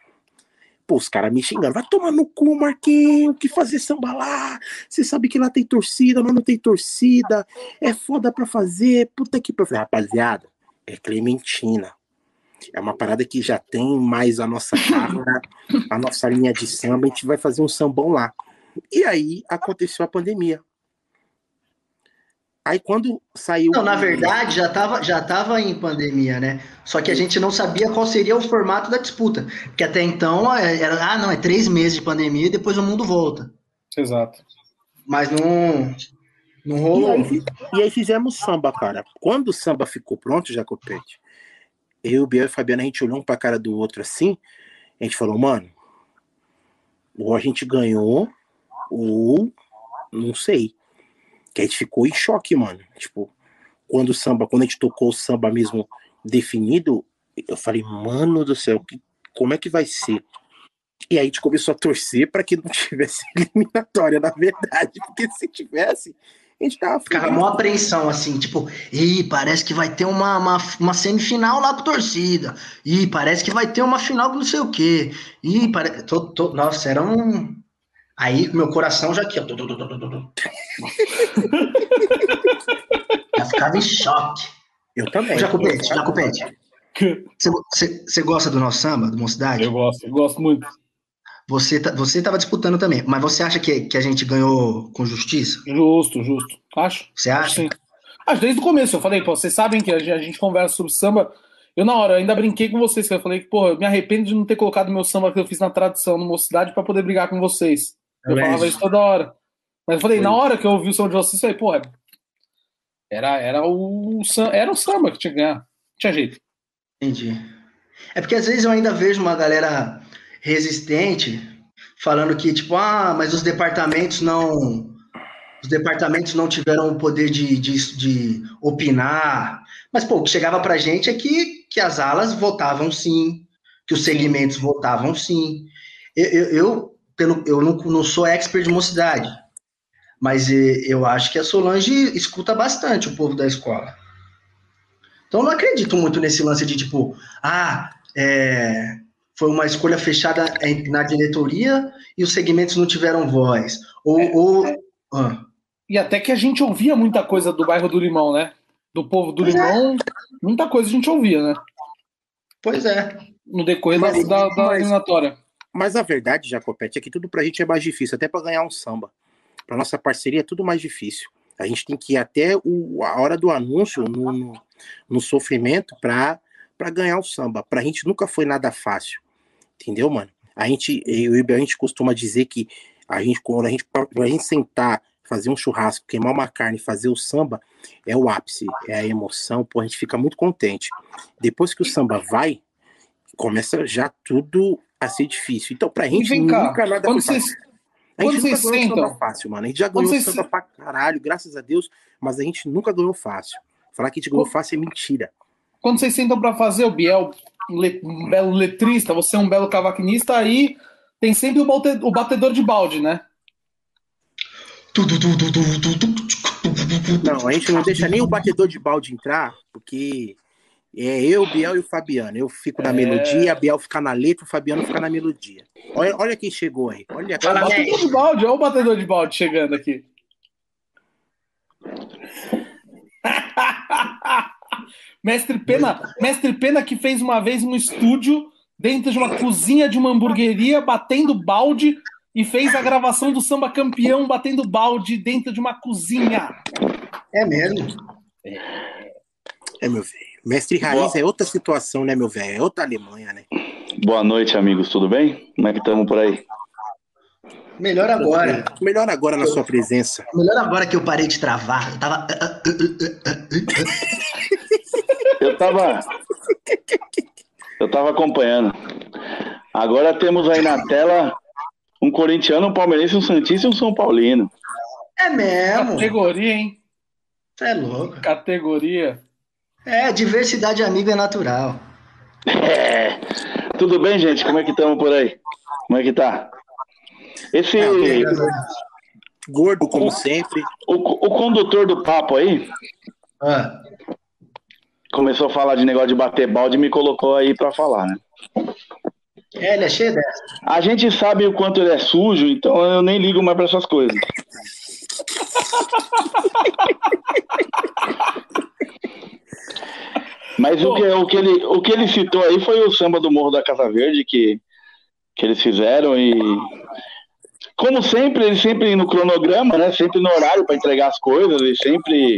Pô, os caras me xingando, vai tomar no cu, Marquinho, que fazer samba lá? Você sabe que lá tem torcida, mas não tem torcida, é foda pra fazer, puta que pariu. Rapaziada, é Clementina. É uma parada que já tem mais a nossa cara, a nossa linha de samba, a gente vai fazer um sambão lá. E aí aconteceu a pandemia. Aí quando saiu. Não, na verdade, já estava já tava em pandemia, né? Só que a gente não sabia qual seria o formato da disputa. Porque até então é, era, ah, não, é três meses de pandemia e depois o mundo volta. Exato. Mas não. Não rolou. E aí, e aí fizemos samba, cara. Quando o samba ficou pronto, Jacopete, eu, o Biel e o Fabiano, a gente olhou um pra cara do outro assim, a gente falou, mano, ou a gente ganhou, ou não sei. Que a gente ficou em choque, mano. Tipo, quando o samba, quando a gente tocou o samba mesmo definido, eu falei, mano do céu, que, como é que vai ser? E aí a gente começou a torcer para que não tivesse eliminatória, na verdade, porque se tivesse, a gente tava Ficava mó apreensão, assim, tipo, ih, parece que vai ter uma, uma, uma semifinal lá com torcida. Ih, parece que vai ter uma final com não sei o quê. Ih, parece. Nossa, era um. Aí meu coração já aqui, ó. já ficava em choque. Eu também. Jacopete, Jacopete. Você gosta do nosso samba, do Mocidade? Eu gosto, eu gosto muito. Você tá, você estava disputando também, mas você acha que, que a gente ganhou com justiça? Justo, justo. Acho. Você acha? Acho, sim. Acho desde o começo. Eu falei, pô, vocês sabem que a gente, a gente conversa sobre samba. Eu, na hora, ainda brinquei com vocês, que eu falei que, pô, eu me arrependo de não ter colocado meu samba que eu fiz na tradição no Mocidade para poder brigar com vocês. Eu É falava isso toda hora. Mas eu falei, Foi. na hora que eu ouvi o som de vocês, eu falei, pô, era, era, o, era o samba que tinha que ganhar. Não tinha jeito. Entendi. É porque às vezes eu ainda vejo uma galera resistente falando que, tipo, ah, mas os departamentos não. Os departamentos não tiveram o poder de, de, de opinar. Mas, pô, o que chegava pra gente é que, que as alas votavam sim, que os segmentos votavam sim. Eu, eu, eu, pelo, eu não, não sou expert de mocidade, mas eh, eu acho que a Solange escuta bastante o povo da escola. Então eu não acredito muito nesse lance de tipo, ah, é, foi uma escolha fechada em- na diretoria e os segmentos não tiveram voz. Ou. ou ah, E até que a gente ouvia muita coisa do bairro do Limão, né? Do povo do Pois é. Limão, muita coisa a gente ouvia, né? pois é. No decorrer da, Mas- da, da mas- eliminatória. Mas a verdade, Jacopete, é que tudo pra gente é mais difícil, até pra ganhar um samba. Pra nossa parceria é tudo mais difícil. A gente tem que ir até o, a hora do anúncio no, no, no sofrimento pra, pra ganhar o samba. Pra gente nunca foi nada fácil. Entendeu, mano? A gente, eu e a gente costuma dizer que a gente, quando a gente, gente sentar, fazer um churrasco, queimar uma carne, fazer o samba, é o ápice, é a emoção, pô, a gente fica muito contente. Depois que o samba vai, começa já tudo a ser difícil. Então, pra E gente, vem cá, nunca nada quando foi vocês, fácil. A gente quando nunca ganhou sentam- samba fácil, mano. A gente já Quando ganhou vocês- samba pra caralho, graças a Deus, mas a gente nunca ganhou fácil. Falar que a gente ganhou fácil é mentira. quando vocês sentam pra fazer, o Biel, um, le- um belo letrista, você é um belo cavaquinista, aí tem sempre o, balte- o batedor de balde, né? Não, a gente não deixa nem o batedor de balde entrar, porque é eu, Biel e o Fabiano. Eu fico na É. melodia, a Biel fica na letra, o Fabiano fica na melodia. Olha, olha quem chegou aí. Olha, Fala, o batedor de balde, olha o batedor de balde chegando aqui. Mestre Pena, Mestre Pena que fez uma vez um estúdio dentro de uma cozinha de uma hamburgueria, batendo balde, e fez a gravação do samba campeão batendo balde dentro de uma cozinha. É mesmo. é meu velho. Mestre Raiz é outra situação, né, meu velho? É outra Alemanha, né? Boa noite, amigos, tudo bem? Como é que estamos por aí? Melhor agora. Melhor agora na sua presença. Melhor agora que eu parei de travar. Eu tava. Eu tava. Eu tava acompanhando. Agora temos aí na tela um corintiano, um palmeirense, um santista e um São Paulino. É mesmo. Categoria, hein? Você é louco. Categoria. É, diversidade amiga é natural. É. Tudo bem, gente? Como é que estamos por aí? Como é que tá? Esse. Gordo, como sempre. O, o condutor do papo aí Ah, começou a falar de negócio de bater balde e me colocou aí pra falar, né? é, ele é cheio dessa. A gente sabe o quanto ele é sujo, então eu nem ligo mais pra essas coisas. Mas o que, o, que ele, o que ele citou aí foi o samba do Morro da Casa Verde que, que eles fizeram e como sempre, ele sempre no cronograma, né? Sempre no horário para entregar as coisas e sempre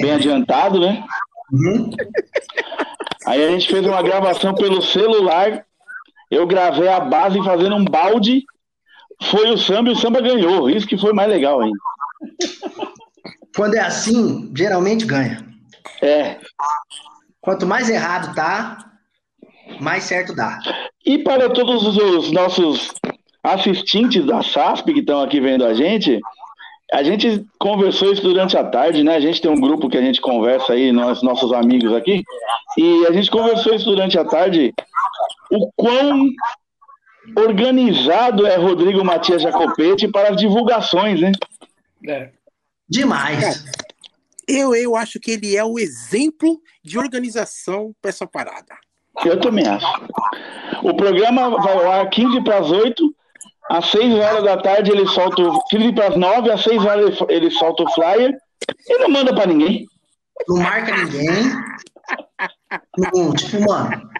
bem adiantado, né? Uhum. Aí a gente fez uma gravação pelo celular. Eu gravei a base fazendo um balde. Foi o samba e o samba ganhou. Isso que foi mais legal ainda. Quando é assim, geralmente ganha. É. Quanto mais errado tá, mais certo dá. E para todos os nossos assistentes da SASP que estão aqui vendo a gente, a gente conversou isso durante a tarde, né? A gente tem um grupo que a gente conversa aí, nós, nossos amigos aqui, e a gente conversou isso durante a tarde. O quão organizado é Rodrigo Matias Jacopete para as divulgações, né? É. Demais. Eu, eu acho que ele é o exemplo de organização para essa parada. Eu também acho. O programa vai ao ar 15 para as 8. Às 6 horas da tarde ele solta. o- 15 para as 9, às 6 horas ele, solta o flyer e não manda para ninguém. Não marca ninguém. Não, tipo, mano.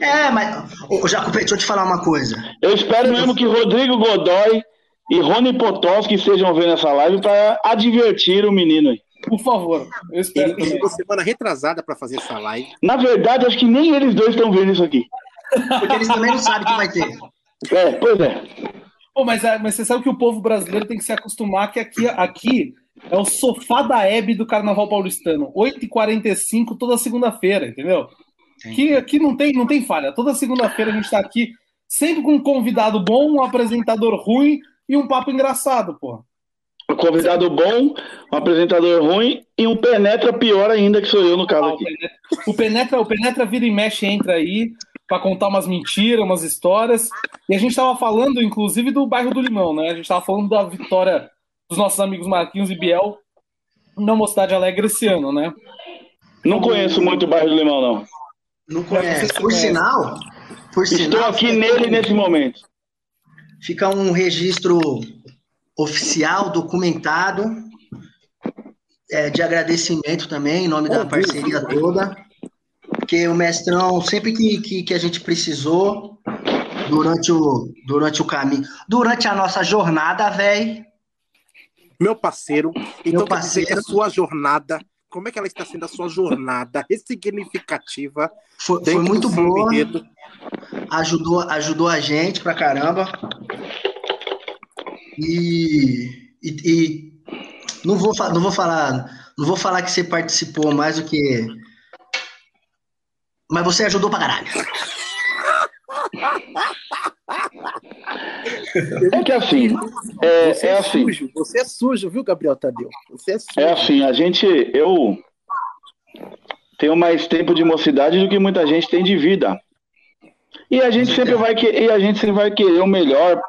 É, mas. Ô, Jacob, deixa eu te falar uma coisa. Eu espero mesmo que Rodrigo Godoy e Rony Potowski estejam vendo essa live para advertir o menino aí. Por favor, eu espero Ele semana retrasada para fazer essa live. Na verdade, acho que nem eles dois estão vendo isso aqui. Porque eles também não sabem que vai ter. É, pois é. Pô, mas, é- mas você sabe que o povo brasileiro tem que se acostumar que aqui, aqui é o sofá da Hebe do Carnaval Paulistano. 8h45 toda segunda-feira, entendeu? Que aqui não tem, não tem falha. Toda segunda-feira a gente tá aqui sempre com um convidado bom, um apresentador ruim e um papo engraçado, pô. Um convidado bom, um apresentador ruim e um penetra pior ainda, que sou eu no caso Ah, o, aqui. Penetra, o, Penetra, o Penetra vira e mexe entra aí pra contar umas mentiras, umas histórias. E a gente tava falando, inclusive, do bairro do Limão, né? A gente tava falando da vitória dos nossos amigos Marquinhos e Biel na Mocidade Alegre esse ano, né? Não conheço muito o bairro do Limão, não. Não se Por sinal, por Estou sinal, aqui nele nesse momento. Fica um registro oficial, documentado, é, de agradecimento também, em nome da parceria toda. Porque o mestrão, sempre que, que, que a gente precisou, durante o, durante o caminho, durante a nossa jornada, velho, Meu parceiro, então Meu que a parceiro. sua jornada, como é que ela está sendo a sua jornada ressignificativa foi, foi muito boa, enredo? Ajudou, ajudou a gente pra caramba. E, e, e não, vou, não vou falar, não vou falar que você participou mais do que. Mas você ajudou pra caralho. É que assim, é, Você é é, assim, sujo, você é sujo, viu, Gabriel Tadeu? Você é sujo. é assim, a gente, eu tenho mais tempo de mocidade do que muita gente tem de vida. E a gente sempre vai que, e a gente sempre vai querer o melhor.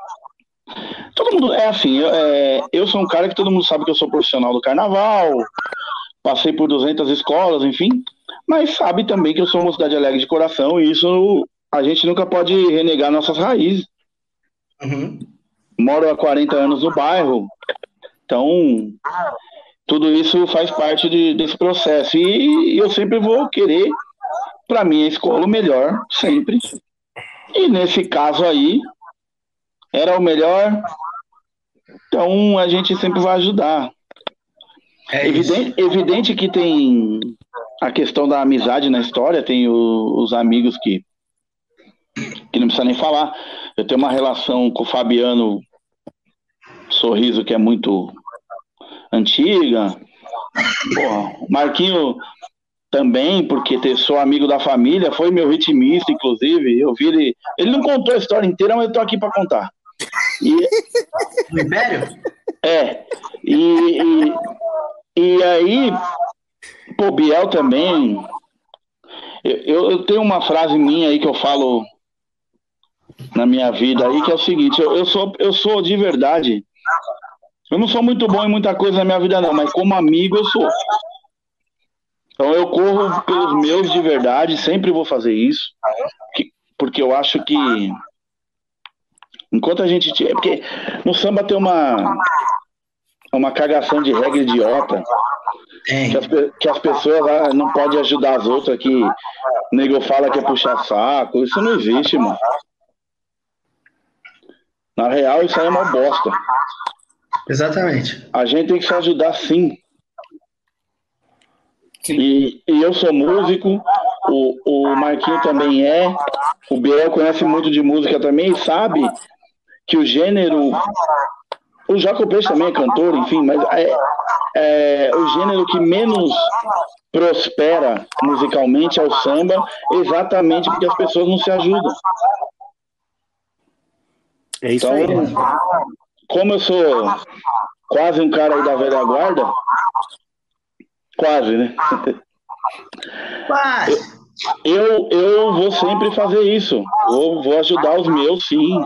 Todo mundo é assim, eu, é, eu sou um cara que todo mundo sabe que eu sou profissional do carnaval, passei por 200 escolas, enfim, mas sabe também que eu sou uma cidade alegre de coração e isso a gente nunca pode renegar nossas raízes. Uhum. moro há 40 anos no bairro, então tudo isso faz parte de- desse processo. E eu sempre vou querer, para minha escola, o melhor, sempre. E nesse caso aí, era o melhor, então a gente sempre vai ajudar. É. Evidente, evidente que tem a questão da amizade na história, tem o- os amigos que, que não precisa nem falar. Eu tenho uma relação com o Fabiano Sorriso que é muito antiga. Porra, Marquinho também, porque sou amigo da família, foi meu ritmista, inclusive. Eu vi ele. Ele não contou a história inteira, mas eu tô aqui para contar. E, Império? é. E, e, e aí, pô, Biel também. Eu, eu- eu tenho uma frase minha aí que eu falo na minha vida aí, que é o seguinte, eu, eu sou, eu sou de verdade. Eu não sou muito bom em muita coisa na minha vida, não, mas como amigo eu sou. Então eu corro pelos meus de verdade, sempre vou fazer isso. que- porque eu acho que enquanto a gente. é Porque no samba tem uma. Uma cagação de regra idiota que as, que as pessoas ah, não podem ajudar as outras, que o nego fala que é puxar saco. Isso não existe, mano. Na real, isso aí é uma bosta. Exatamente. A gente tem que se ajudar sim. E, e eu sou músico, o, o Marquinho também é, o Biel conhece muito de música também e sabe que o gênero. O Jaco Peixe também é cantor, enfim, mas é, é o gênero que menos prospera musicalmente é o samba, exatamente porque as pessoas não se ajudam. É isso Então, aí. como eu sou quase um cara aí da velha guarda, quase, né? Mas, Eu, eu vou sempre fazer isso. Vou, vou ajudar os meus, sim.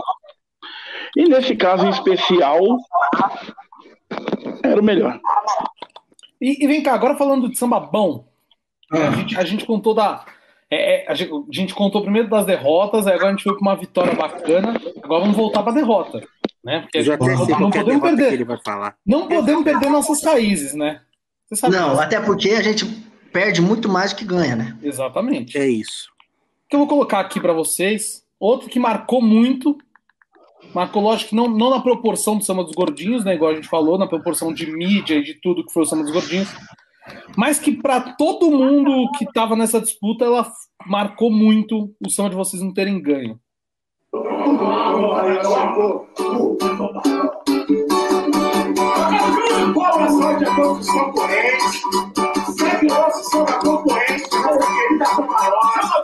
E nesse caso em especial, era o melhor. E, e vem cá, agora falando de samba bom, né, a, Ah, gente, a gente contou da. é, é, a, gente, a gente contou primeiro das derrotas, aí agora a gente foi para uma vitória bacana. Agora vamos voltar para a derrota. Né? Porque já até não, a podemos perder. ele vai falar. Não podemos perder nossas raízes, né? Você sabe Não, até porque a gente perde muito mais do que ganha, né? Exatamente. É isso. que eu vou colocar aqui para vocês. Outro que marcou muito. Marcou, lógico, não, não na proporção do Samba dos Gordinhos, né? Igual a gente falou, na proporção de mídia e de tudo que foi o Samba dos Gordinhos. Mas que para todo mundo que estava nessa disputa, ela marcou muito o Samba de vocês não terem ganho. A todos os concorrentes. Sempre nosso samba concorrente, nossa querida Camarota.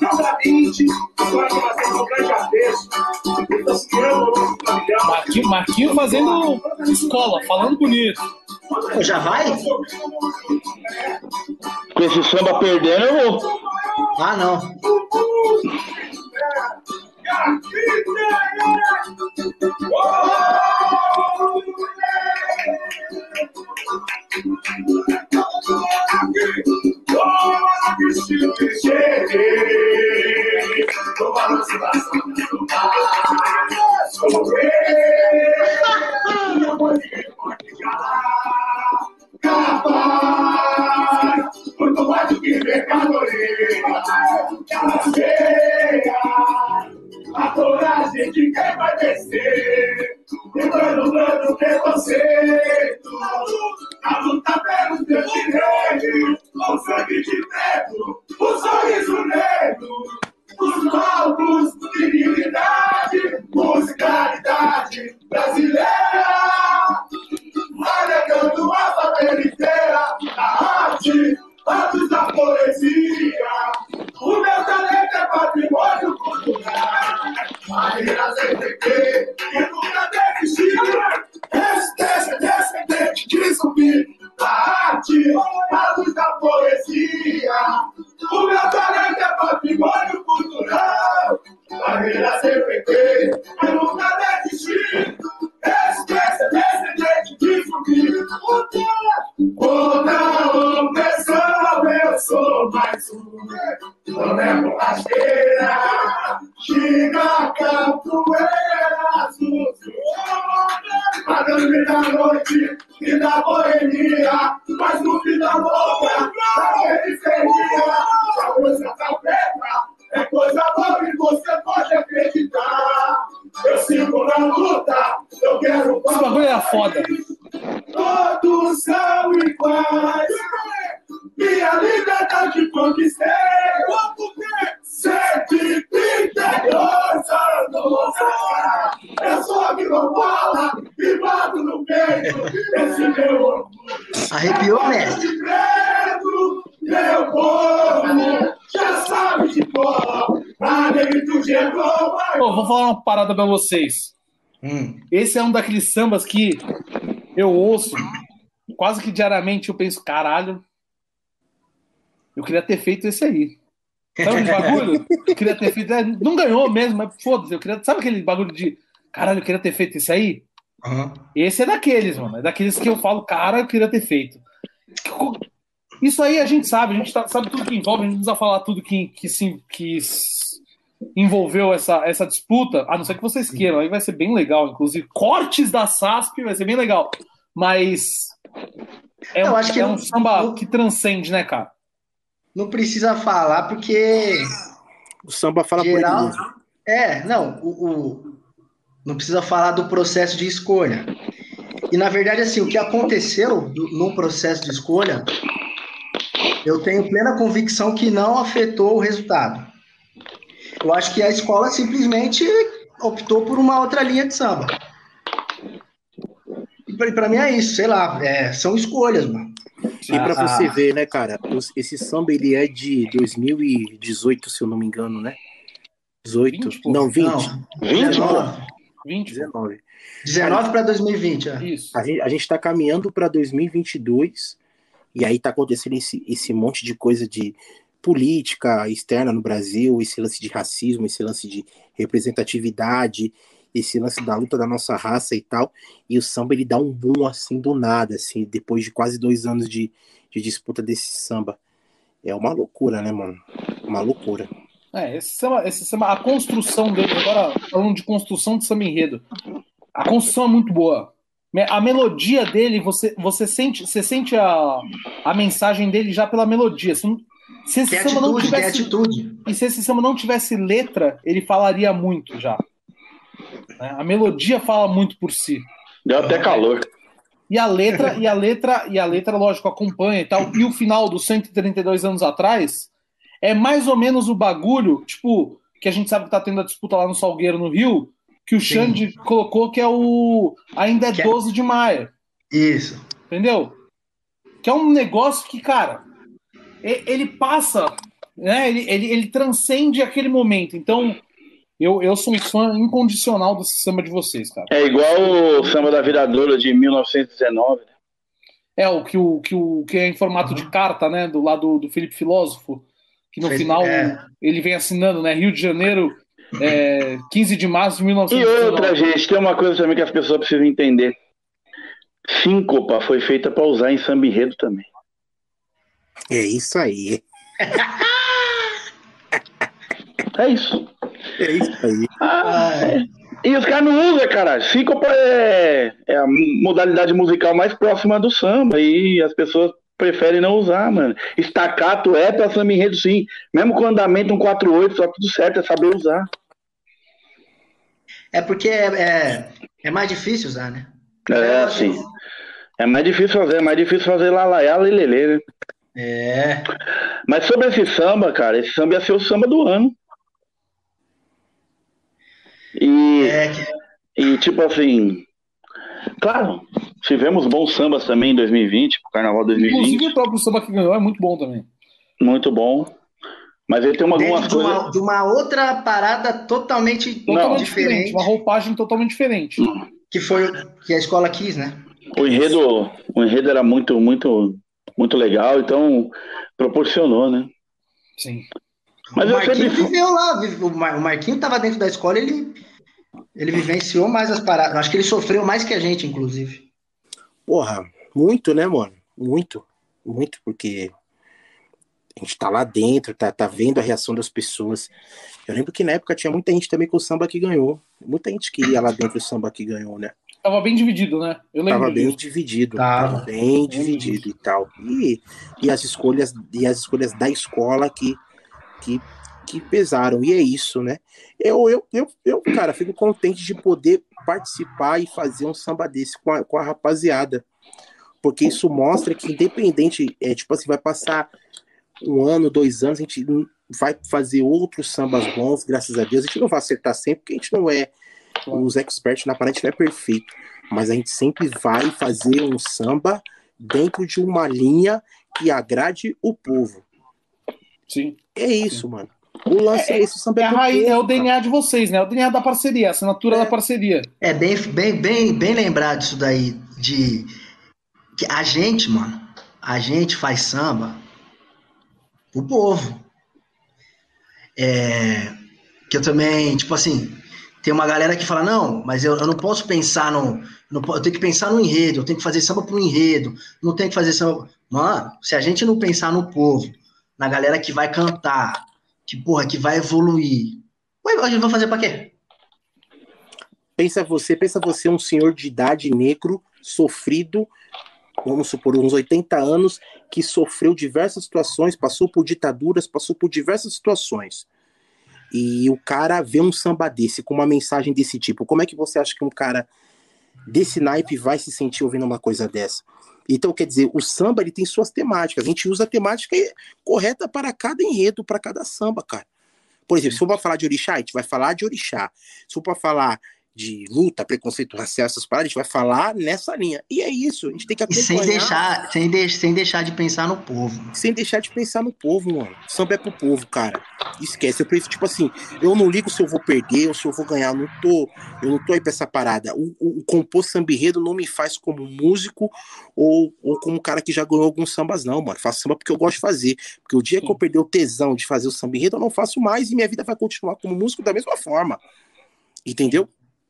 Joga 20, agora que vai ser um grande adeus. Pessoas que amam o nosso pavilhão. Marquinho, Marquinho fazendo escola, falando bonito. Já vai? Com esse samba perdendo, eu vou. Ah, não. Capaz, muito mais do que mercadoria, cara feia, a coragem de quem vai vencer, lembrando dando preconceito, a luta pelos teus direitos, o sangue de preto, o sorriso negro, os palcos, dignidade, musicalidade brasileira. Alegando a favela inteira, a arte, antes da poesia. O meu talento é patrimônio cultural. Maneira CTP, que nunca desistiu. Esse descendente de zumbi, a arte, a luz da poesia. O meu talento é patrimônio cultural. Maneira CPT, que nunca desistiu. Mas no fim da boca, da periferia. A música tá preta, é coisa boa e você pode acreditar. Eu sigo na luta, eu quero Esse bagulho era foda. Todos são iguais. Minha liberdade conquistei. 132 anos. Eu sou quilombola e bato no peito. Esse meu orgulho. Arrepiou, mestre? Meu povo, já sabe de cor. A negritude é vou falar uma parada pra vocês. Hum. Esse é um daqueles sambas que eu ouço quase que diariamente. Eu penso, caralho, eu queria ter feito esse aí. Sabe aquele bagulho? Eu queria ter feito. é, Não ganhou mesmo, mas foda-se. Eu queria... Sabe aquele bagulho de caralho, eu queria ter feito esse aí? Aham. Esse é daqueles, mano. É daqueles que eu falo, cara, eu queria ter feito. Isso aí a gente sabe, a gente tá- sabe tudo que envolve, a gente não precisa falar tudo que, que, se, que envolveu essa, essa disputa, a não ser que vocês queiram, aí vai ser bem legal. Inclusive, cortes da SASP vai ser bem legal. Mas é um, é um samba que transcende, né, cara? Não precisa falar, porque O samba fala por ele geral. É, não, o, o- não precisa falar do processo de escolha. E na verdade, assim, o que aconteceu no processo de escolha, eu tenho plena convicção que não afetou o resultado. Eu acho que a escola simplesmente optou por uma outra linha de samba. E pra mim é isso, sei lá, é, são escolhas, mano. E pra Ah, você ah. ver, né, cara, esse samba ele é de 2018, se eu não me engano, né? 18, 20, pô. não, 20, Não, 20? 19, 20, 19. 19 para 2020, é. isso. A gente, a gente tá caminhando para 2022 e aí tá acontecendo esse, esse monte de coisa de política externa no Brasil, esse lance de racismo, esse lance de representatividade esse lance da luta da nossa raça e tal. E o samba ele dá um boom assim do nada, assim, depois de quase dois anos de, de disputa desse samba. É uma loucura, né, mano? Uma loucura. É, esse samba, esse samba, a construção dele, agora falando de construção de samba enredo, a construção é muito boa. A melodia dele, você, você sente, você sente a, a mensagem dele já pela melodia. Se, se esse Tem samba não atitude, tem tivesse, atitude. e se esse samba não tivesse letra, ele falaria muito já. Né? A melodia fala muito por si. Deu até calor. E a letra, e a letra, e a letra, lógico, acompanha e tal. E o final dos 132 anos atrás é mais ou menos o bagulho, tipo, que a gente sabe que tá tendo a disputa lá no Salgueiro, no Rio, que o Xande colocou que é o ainda é Que é- 12 de maio, Isso. entendeu? Que é um negócio que, cara, e- ele passa, né? Ele, ele, ele transcende aquele momento. Então, eu, eu sou um fã incondicional desse samba de vocês, cara. É igual o samba da viradoura de 1919. né? É, o que, o, que, o, que é em formato de carta, né? Do lado do Felipe Filósofo, que no Fez- final é. ele vem assinando, né? Rio de Janeiro, é, 15 de março de E 1919. outra, gente, tem uma coisa também que as pessoas precisam entender. Síncopa foi feita para usar em samba enredo também. É isso aí. É isso. É isso aí. Ah, é. E os caras não usam, cara. Síncopa é, é a modalidade musical mais próxima do samba. E as pessoas preferem não usar, mano. Estacato é pra samba enredo, sim. Mesmo com andamento um 4-8, só tudo certo, é saber usar. É porque é, é, é mais difícil usar, né? É, assim. É mais difícil fazer, é mais difícil fazer lalaiá, lelele, né? É. Mas sobre esse samba, cara, esse samba ia ser o samba do ano. E, É que e tipo assim, claro, tivemos bons sambas também em 2020, pro Carnaval Inclusive 2020, o próprio samba que ganhou é muito bom também. muito bom. Mas ele tem uma- algumas de coisas. uma, de uma outra parada totalmente Totalmente diferente. diferente, Uma roupagem totalmente diferente. que foi o que a escola quis, né? O enredo, o enredo era muito, muito, muito legal, então proporcionou, né? Sim. Mas o Marquinho sempre. viveu lá, o Marquinho estava dentro da escola, ele, ele vivenciou mais as paradas. Acho que ele sofreu mais que a gente, inclusive. Porra, muito, né, mano? Muito. Muito, porque a gente tá lá dentro, tá, tá vendo a reação das pessoas. Eu lembro que na época tinha muita gente também com o samba que ganhou. Muita gente queria lá dentro o samba que ganhou, né? Tava bem dividido, né? Eu lembro Tava bem dividido. Tava. Tava bem dividido e tal. E, e as escolhas e as escolhas da escola que, que, que pesaram. E é isso, né? Eu, eu, eu, eu, cara, fico contente de poder participar e fazer um samba desse com a, com a rapaziada. Porque isso mostra que, independente, é, tipo assim, vai passar um ano, dois anos, a gente vai fazer outros sambas bons, graças a Deus. A gente não vai acertar sempre, porque a gente não é os experts na parede não é perfeito. Mas a gente sempre vai fazer um samba dentro de uma linha que agrade o povo. Sim. É isso, mano. O lance é, esse, o samba É, é, raiz, é o. DNA de vocês, né? É o DNA da parceria, a assinatura É. da parceria. É bem, bem, bem, bem lembrado disso daí, de que a gente, mano, a gente faz samba pro povo. É, que eu também, tipo assim, tem uma galera que fala, não, mas eu, eu não posso pensar no. não eu tenho que pensar no enredo, eu tenho que fazer samba pro enredo, não tenho que fazer samba. Mano, se a gente não pensar no povo, na galera que vai cantar, que, porra, que vai evoluir, ué, a gente vai fazer pra quê? Pensa você, pensa você um senhor de idade negro, sofrido, vamos supor, uns 80 anos, que sofreu diversas situações, passou por ditaduras, passou por diversas situações. E o cara vê um samba desse, com uma mensagem desse tipo. Como é que você acha que um cara desse naipe vai se sentir ouvindo uma coisa dessa? Então, quer dizer, o samba ele tem suas temáticas. A gente usa a temática correta para cada enredo, para cada samba, cara. Por exemplo, se for para falar de orixá, a gente vai falar de orixá. Se for para falar de luta, preconceito racial, essas paradas, a gente vai falar nessa linha. E é isso, a gente tem que E acompanhar. sem deixar, sem, de, sem deixar de pensar no povo. Sem deixar de pensar no povo, mano. Samba é pro povo, cara. Esquece. Eu prefiro, tipo assim, eu não ligo se eu vou perder ou se eu vou ganhar. Eu não tô, eu não tô aí pra essa parada. O, o, o compor samba enredo não me faz como músico ou, ou como cara que já ganhou alguns sambas, não, mano. Faço samba porque eu gosto de fazer. Porque o dia que eu perder o tesão de fazer o samba enredo, eu não faço mais e minha vida vai continuar como músico da mesma forma. Entendeu?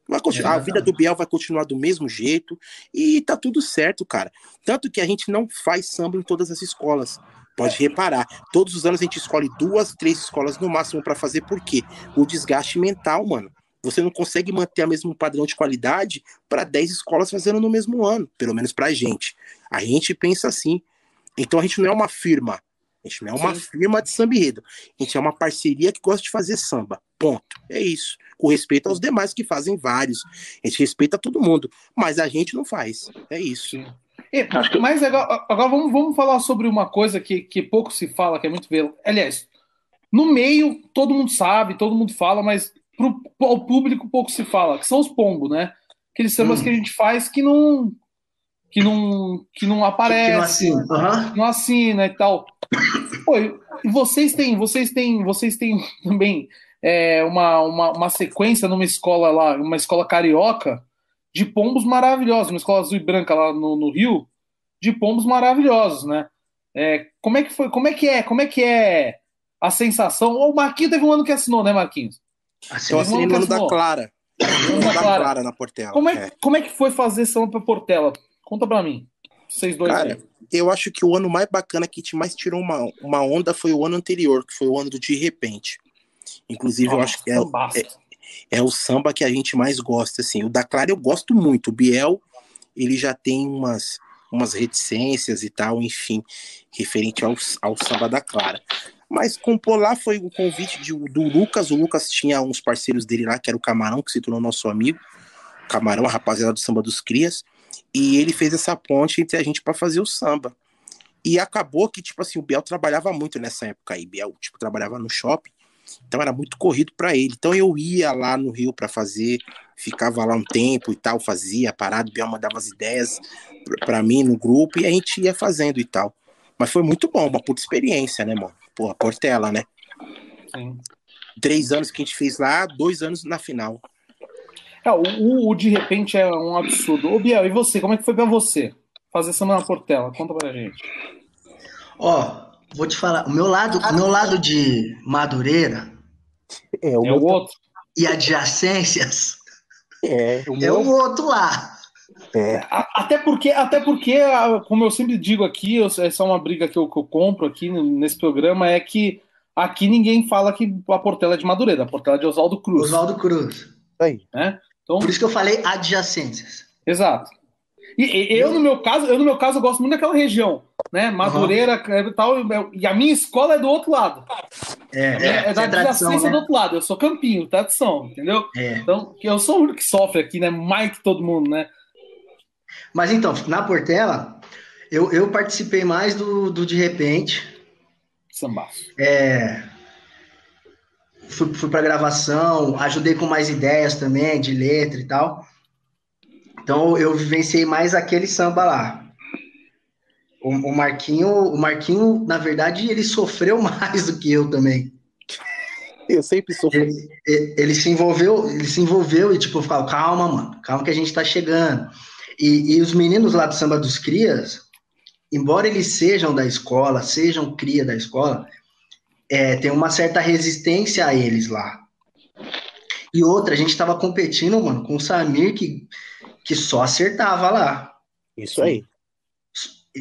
Vai continuar, a vida do Biel vai continuar do mesmo jeito e tá tudo certo, cara. Tanto que a gente não faz samba em todas as escolas. Pode reparar, todos os anos a gente escolhe duas, três escolas no máximo para fazer, por quê? O desgaste mental, mano. Você não consegue manter o mesmo padrão de qualidade para 10 escolas fazendo no mesmo ano, pelo menos pra gente. A gente pensa assim. Então a gente não é uma firma. A gente não é uma Sim. firma de samba enredo. A gente é uma parceria que gosta de fazer samba. Ponto. É isso. Com respeito aos demais que fazem vários. A gente respeita todo mundo. Mas a gente não faz. É isso. E- Mas agora, agora vamos, vamos falar sobre uma coisa que, que pouco se fala, que é muito velo. Aliás, no meio todo mundo sabe, todo mundo fala, mas pro, ao público pouco se fala, que são os pombos, né? Aqueles sambas Hum. que a gente faz que não que não que não Que não aparece, assim, aham. não assina e tal. Pô, e vocês têm, vocês têm, vocês têm também é, uma, uma, uma sequência numa escola lá, uma escola carioca, de pombos maravilhosos, uma escola azul e branca lá no, no Rio, de pombos maravilhosos, né? É, como é que foi? Como é que é? Como é que é a sensação? O Marquinhos teve um ano que assinou, né, Marquinhos? Assim, Então, assinei no ano da assinou. Clara. Ano da da Clara. Clara na Portela. Como é, É. como é que foi fazer samba pra Portela? Conta pra mim. Vocês dois Cara, aí. eu acho que o ano mais bacana que te mais tirou uma, uma onda foi o ano anterior, que foi o ano do De Repente. Inclusive, eu acho que é, Sambaço. é o samba que a gente mais gosta, assim. O da Clara eu gosto muito. O Biel, ele já tem umas, umas reticências e tal, enfim, referente ao, ao samba da Clara. Mas compor lá foi o convite de- do Lucas. O Lucas tinha uns parceiros dele lá, que era o Camarão, que se tornou nosso amigo. Camarão, a rapaziada do samba dos Crias. E ele fez essa ponte entre a gente para fazer o samba. E acabou que, tipo assim, o Biel trabalhava muito nessa época aí. Biel, tipo, trabalhava no shopping. Então era muito corrido para ele. Então eu ia lá no Rio para fazer, ficava lá um tempo e tal, fazia parado, o Biel mandava as ideias para mim no grupo e a gente ia fazendo e tal. Mas foi muito bom, uma puta experiência, né, mano? Porra, Portela, né? Sim. Três anos que a gente fez lá, dois anos na final. É, o, o- o de repente é um absurdo. Ô, Biel, e você? Como é que foi pra você fazer samba na Portela? Conta pra gente. Ó, vou te falar, o meu lado, o meu lado de Madureira É, o É o outro? e adjacências É, o é meu, o outro lá. é, Até porque, até porque, como eu sempre digo aqui, eu- essa é uma briga que eu, que eu compro aqui nesse programa, é que aqui ninguém fala que a Portela é de Madureira, a Portela é de Oswaldo Cruz. Oswaldo Cruz. aí. Então, Por isso que eu falei adjacências. exato. E, e- eu, no meu caso, eu, no meu caso, gosto muito daquela região, né? Madureira e tal, e a minha escola é do outro lado. É, É, é da é tradição, adjacência né? do outro lado. Eu sou campinho, tradição, entendeu? É. Então, eu sou o único que sofre aqui, né? Mais que todo mundo, né? Mas então, na Portela, eu, eu participei mais do, do De Repente. Sambaço. É, fui, fui pra gravação, ajudei com mais ideias também, de letra e tal. Então eu vivenciei mais aquele samba lá. O, o Marquinho, o Marquinho, na verdade, ele sofreu mais do que eu também. Eu sempre sou. Ele, ele- ele se envolveu, ele se envolveu e tipo, falou, calma, mano, calma que a gente tá chegando. E, e os meninos lá do Samba dos Crias, embora eles sejam da escola, sejam cria da escola, é, tem uma certa resistência a eles lá. E outra, a gente tava competindo, mano, com o Samir que, que só acertava lá. Isso aí.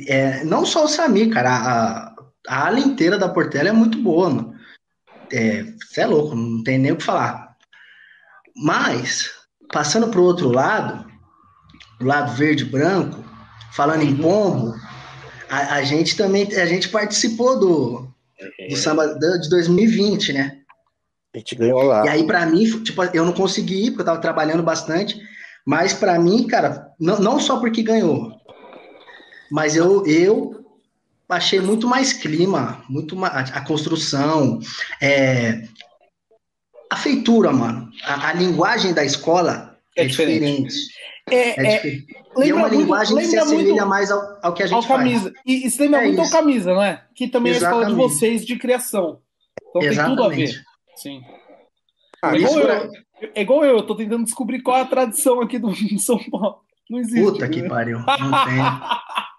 É, não só o Samir, cara, a, a ala inteira da Portela é muito boa, mano. Você é, louco, não tem nem o que falar. Mas, passando pro outro lado, do lado verde e branco, falando em pombo, a, a gente também a gente participou do, do samba de 2020, né? A gente ganhou lá. E aí, pra mim, tipo, eu não consegui ir, porque eu tava trabalhando bastante, mas pra mim, cara, não, não só porque ganhou, mas eu, eu achei muito mais clima, muito mais, a construção, é, a feitura, mano, a, a linguagem da escola é, É diferente. diferente. É, É é. E é lembra uma muito- linguagem que se lembra assemelha muito mais ao, ao que a gente ao faz. camisa. E, e se lembra É muito ao isso. camisa, não é? Que também é a escola de Exatamente. vocês de criação. Então tem tudo a ver. Exatamente. Sim. Ah, é, igual eu, é igual eu, eu tô tentando descobrir qual é a tradição aqui do São Paulo. Não existe. Puta que pariu, não tem.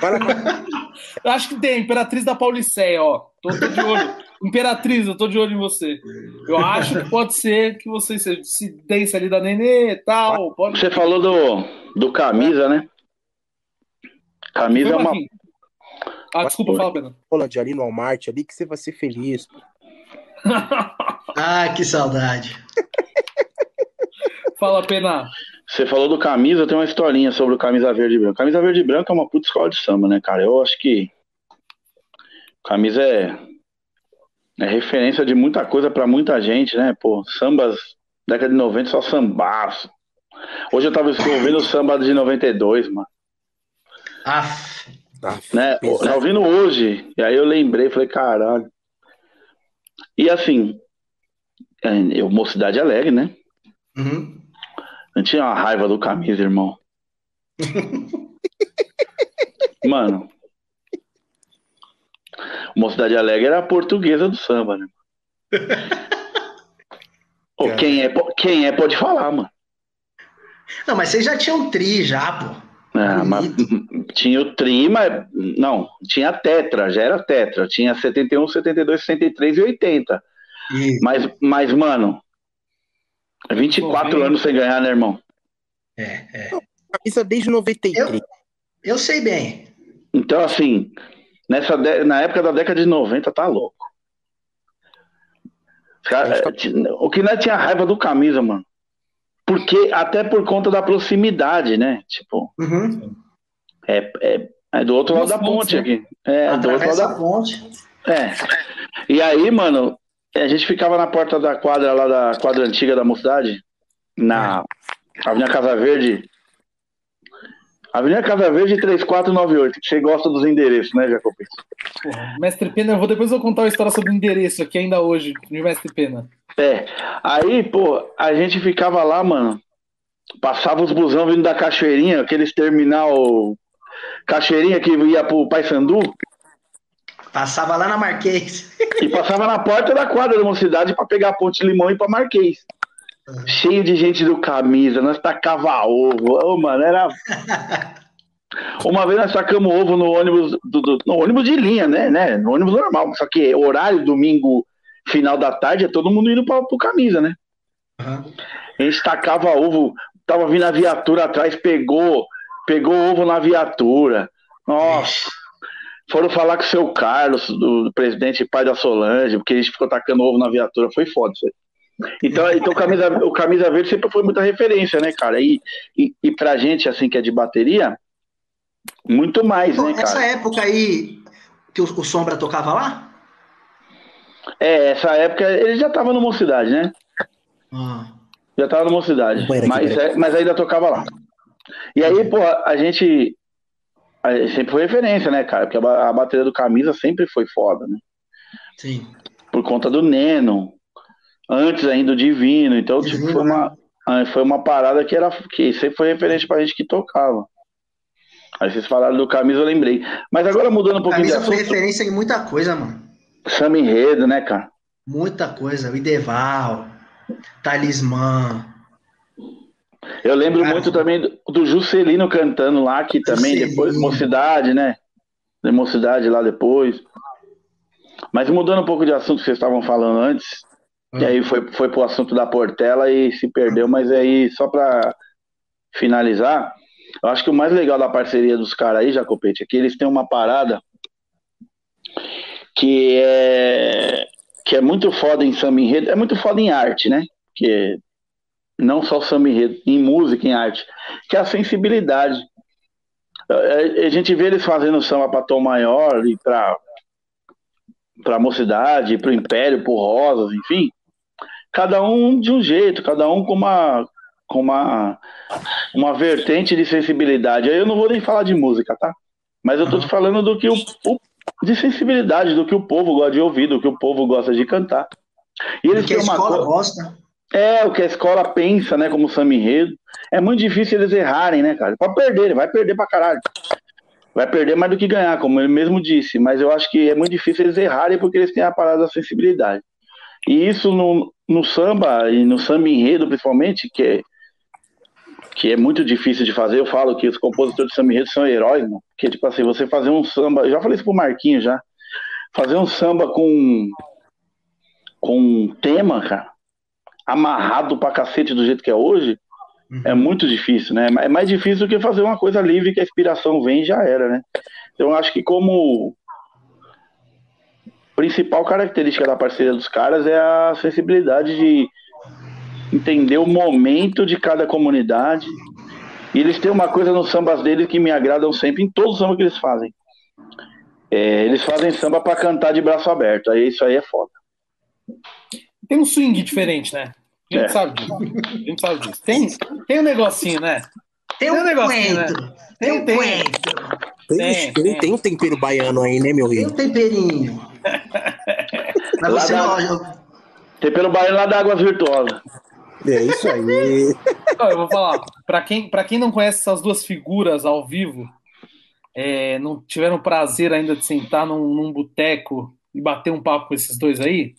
para- Eu acho que tem, Imperatriz da Pauliceia, ó. Tô, tô de olho. Imperatriz, eu tô de olho em você. Eu acho que pode ser que você seja dissidência ali da Nenê e tal. Pode... Você falou do, do camisa, né? Camisa é uma. Ah, desculpa, fala, Pedro. Rolando ali no Walmart ali que você vai ser feliz. Ah, que saudade. Fala, Pena. Você falou do camisa, tem uma historinha sobre o camisa verde e branco. Camisa verde e branco é uma puta escola de samba, né, cara? Eu acho que camisa é, é referência de muita coisa pra muita gente, né? Pô, sambas, década de 90, só sambaço. Hoje eu tava ouvindo o samba de 92, mano. Aff. Né? Tá ouvindo hoje. E aí eu lembrei, falei, caralho. E assim, é, eu, Mocidade Alegre, né? Uhum. Eu tinha uma raiva do camisa, irmão. Mano. Mocidade Alegre era a portuguesa do samba, né? Ô, quem, é, quem é pode falar, mano. Não, mas vocês já tinham tri já, pô. É, mas tinha o tri, mas não, tinha a tetra, já era tetra. Tinha 71, 72, 63 e 80. E, Mas, mas mano, 24 Pô, bem- anos sem ganhar, né, irmão? é, é. Camisa desde 93. Eu, eu sei bem. Então, assim, nessa na época da década de 90, tá louco. Cara- é, ti- o que nós tinha raiva do camisa, mano. Porque, até por conta da proximidade, né? Tipo, Uhum. é, é, é do outro lado Duas da ponte né? aqui. É, do outro lado da ponte. É. E aí, mano, a gente ficava na porta da quadra lá da quadra antiga da mocidade, na Avenida Casa Verde. Avenida Casa Verde 3498. Você gosta dos endereços, né, Jacobi? Porra, Mestre Pena, eu vou depois eu vou contar uma história sobre o endereço aqui ainda hoje, de Mestre Pena. É. Aí, pô, a gente ficava lá, mano. Passava os busão vindo da Cachoeirinha, aqueles terminal Cachoeirinha que ia pro Paysandu, Passava lá na Marquês. e passava na porta da quadra da mocidade pra pegar a ponte limão e ir pra Marquês. Cheio de gente do camisa, nós tacava ovo. Ô, mano, era. Uma vez nós sacamos ovo no ônibus, do, do- no ônibus de linha, né, né? No ônibus normal. Só que horário, domingo, final da tarde, é todo mundo indo pra, pro camisa, né? Uhum. A gente tacava ovo, tava vindo a viatura atrás, pegou, pegou ovo na viatura. Nossa. Foram falar com o seu Carlos, do, do presidente pai da Solange, porque a gente ficou tacando ovo na viatura. Foi foda isso aí. Então, então o, camisa, o camisa verde sempre foi muita referência, né, cara? E, e, e pra gente, assim, que é de bateria, muito mais, Pô, né, Essa cara? época aí que o, o Sombra tocava lá? É, essa época ele já tava no Mocidade, né? Ah. Já tava no Mocidade. Banheiro aqui, Mas, é- mas ainda tocava lá. E aí, pô, a gente. Sempre foi referência, né, cara? Porque a, a bateria do camisa sempre foi foda, né? Sim. Por conta do Neno. Antes ainda do Divino. Então, tipo, Divino, foi uma, ah, foi uma parada que era que sempre foi referente pra gente que tocava. Aí vocês falaram do camisa, eu lembrei. Mas agora mudando um pouquinho de Camisa foi assunto, referência em muita coisa, mano. Samba Enredo, né, cara? Muita coisa. O Ideval, Talismã. Eu lembro Cara, muito também do, do Juscelino cantando lá, que também Juscelino. depois, Mocidade, né? De Mocidade lá depois. Mas mudando um pouco de assunto que vocês estavam falando antes, Hum. e aí foi, foi pro assunto da Portela e se perdeu, mas aí só pra finalizar, eu acho que o mais legal da parceria dos caras aí, Jacopete, é que eles têm uma parada que é que é muito foda em samba enredo, é muito foda em arte, né? Que não só samba enredo, em música, em arte, que é a sensibilidade. A, a gente vê eles fazendo samba para Tom Maior e para para mocidade, para o Império, por Rosas, enfim, cada um de um jeito, cada um com uma com uma uma vertente de sensibilidade. Aí eu não vou nem falar de música, tá? Mas eu tô te falando do que o, o- de sensibilidade, do que o povo gosta de ouvir, do que o povo gosta de cantar. E eles Do que a escola coisa- gosta. É, o que a escola pensa, né, como samba enredo. É muito difícil eles errarem, né, cara? Pode perder, vai perder pra caralho. Vai perder mais do que ganhar, como ele mesmo disse. Mas eu acho que é muito difícil eles errarem porque eles têm a parada da sensibilidade. E isso no, no samba, e no samba enredo principalmente, que é, que é muito difícil de fazer. Eu falo que os compositores de samba enredo são heróis, mano. Porque, tipo assim, você fazer um samba... Eu já falei isso pro Marquinhos já. Fazer um samba com com um tema, cara, amarrado pra cacete do jeito que é hoje, é muito difícil, né? É mais difícil do que fazer uma coisa livre que a inspiração vem e já era, né? Então eu acho que como principal característica da parceria dos caras é a sensibilidade de entender o momento de cada comunidade. E eles têm uma coisa nos sambas deles que me agradam sempre em todos os sambas que eles fazem. É, eles fazem samba para cantar de braço aberto. Aí isso aí é foda. Tem um swing diferente, né? A gente É. sabe disso. A gente sabe disso. Tem, tem um negocinho, né? Tem Tem um negocinho, né? coentro. Tem, Tem um tem. coentro. Tem, Tem, tem, tem. tem um tempero baiano aí, né, meu Tem rei? um temperinho. Mas você Lá não. Tem pelo baiano lá da Águas Virtuosas. É isso aí. Eu vou falar, pra quem, pra quem não conhece essas duas figuras ao vivo, é, não tiveram o prazer ainda de sentar num, num boteco e bater um papo com esses dois aí,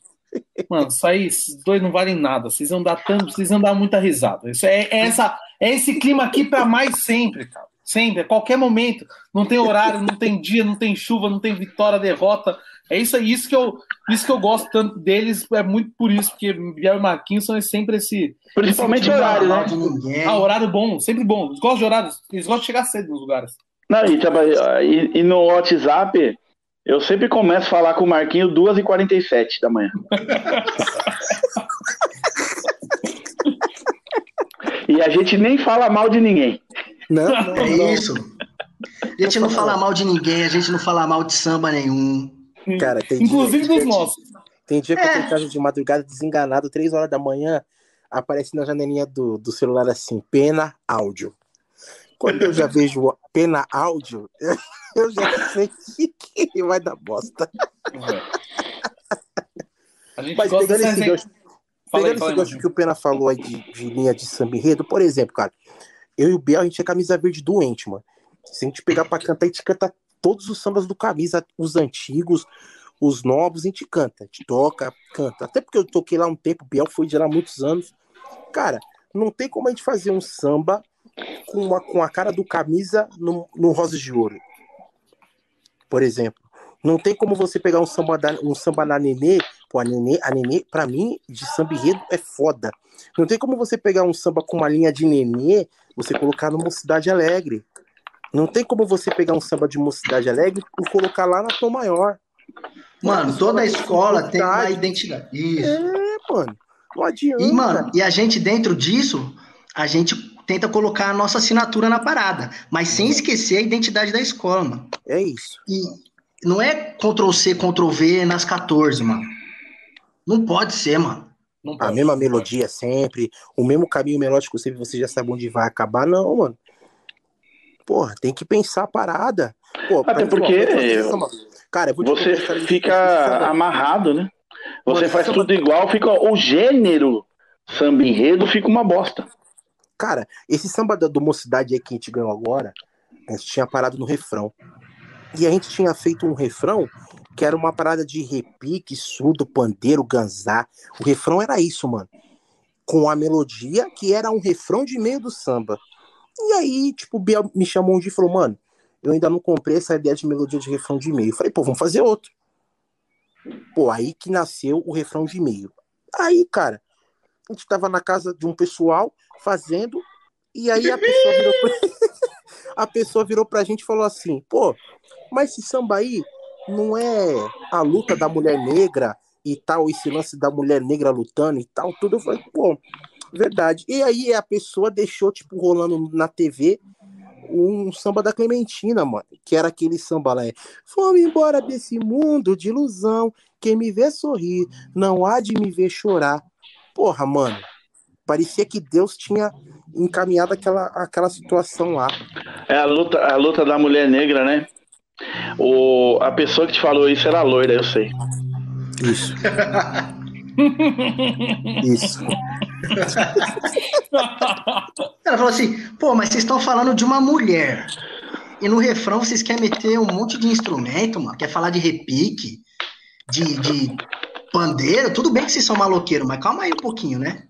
mano, isso aí, esses dois não valem nada. Vocês vão dar tanto, vocês vão dar muita risada. Isso é, é essa, é esse clima aqui pra mais sempre, cara. Sempre, a qualquer momento. Não tem horário, não tem dia, não tem chuva, não tem vitória, derrota. É isso aí, isso que eu, isso que eu gosto tanto deles, é muito por isso, porque Biel e Marquinhos são sempre esse, Principalmente esse horário, Não né? ninguém. ah, horário bom, sempre bom. Eles gostam de horários, eles gostam de chegar cedo nos lugares. Não, e, e- e no WhatsApp, eu sempre começo a falar com o Marquinho 2h47 da manhã. e a gente nem fala mal de ninguém. Não, não, É não. isso. A gente não fala mal de ninguém, a gente não fala mal de samba nenhum. Cara, tem Inclusive dia, dos tem- nossos. Tem dia que eu tô É. em casa de madrugada, desenganado, três horas da manhã, aparece na janelinha do, do celular assim, pena áudio. Quando eu já vejo pena áudio, eu já sei que vai dar bosta. A gente Mas pegando esse gancho, pegando esse gancho que o Pena falou aí de, de linha de samba enredo, por exemplo, cara, eu e o Biel, a gente é camisa verde doente, mano. Se a gente pegar pra cantar, a gente canta todos os sambas do camisa, os antigos, os novos, a gente canta, a gente toca, canta. Até porque eu toquei lá um tempo, o Biel foi de lá muitos anos. Cara, não tem como a gente fazer um samba com, uma, com a cara do camisa no, no Rosa de Ouro. Por exemplo. Não tem como você pegar um samba, da, um samba na Nenê, pô, a Nenê, a Nenê, pra mim, de samba enredo é foda. Não tem como você pegar um samba com uma linha de Nenê, você colocar no Mocidade Alegre. Não tem como você pegar um samba de Mocidade Alegre e colocar lá na Tom Maior. Mano, toda escola tem uma identidade. Isso. É, mano. Não adianta. E, mano, e a gente dentro disso, a gente tenta colocar a nossa assinatura na parada, mas sem esquecer a identidade da escola, mano. É isso. E não é Ctrl C, Ctrl V nas 14, mano. Não pode ser, mano. Não A pode. mesma melodia sempre, o mesmo caminho melódico sempre, você já sabe onde vai acabar, não, mano. Porra, tem que pensar a parada. Pô, Até pra- porque Cara, Você contar, fica amarrado, né? Você Você faz samba- tudo igual, fica o gênero samba enredo fica uma bosta. Cara, esse samba da- do Mocidade aí que a gente ganhou agora, a gente tinha parado no refrão. E a gente tinha feito um refrão que era uma parada de repique, surdo, pandeiro, ganzá. O refrão era isso, mano. Com a melodia que era um refrão de meio do samba. E aí, tipo, o Biel me chamou um dia e falou, mano, eu ainda não comprei essa ideia de melodia de refrão de meio. Eu falei, pô, vamos fazer outro. Pô, aí que nasceu o refrão de meio. Aí, cara, a gente tava na casa de um pessoal fazendo, e aí a pessoa virou pra... a pessoa virou pra gente e falou assim, pô, mas esse samba aí não é a luta da mulher negra e tal, esse lance da mulher negra lutando e tal, tudo. Eu falei, pô, verdade. E aí a pessoa deixou, tipo, rolando na TV um samba da Clementina, mano, que era aquele samba lá, é Fomos embora desse mundo de ilusão, quem me vê sorrir, não há de me ver chorar. Porra, mano, parecia que Deus tinha encaminhado aquela, aquela situação lá. É a luta, a luta da mulher negra, né? O, a pessoa que te falou isso era loira, eu sei. Isso. Isso. Ela falou assim, pô, mas vocês estão falando de uma mulher. E no refrão vocês querem meter um monte de instrumento, mano. Quer falar de repique, de, de pandeiro. Tudo bem que vocês são maloqueiros, mas calma aí um pouquinho, né?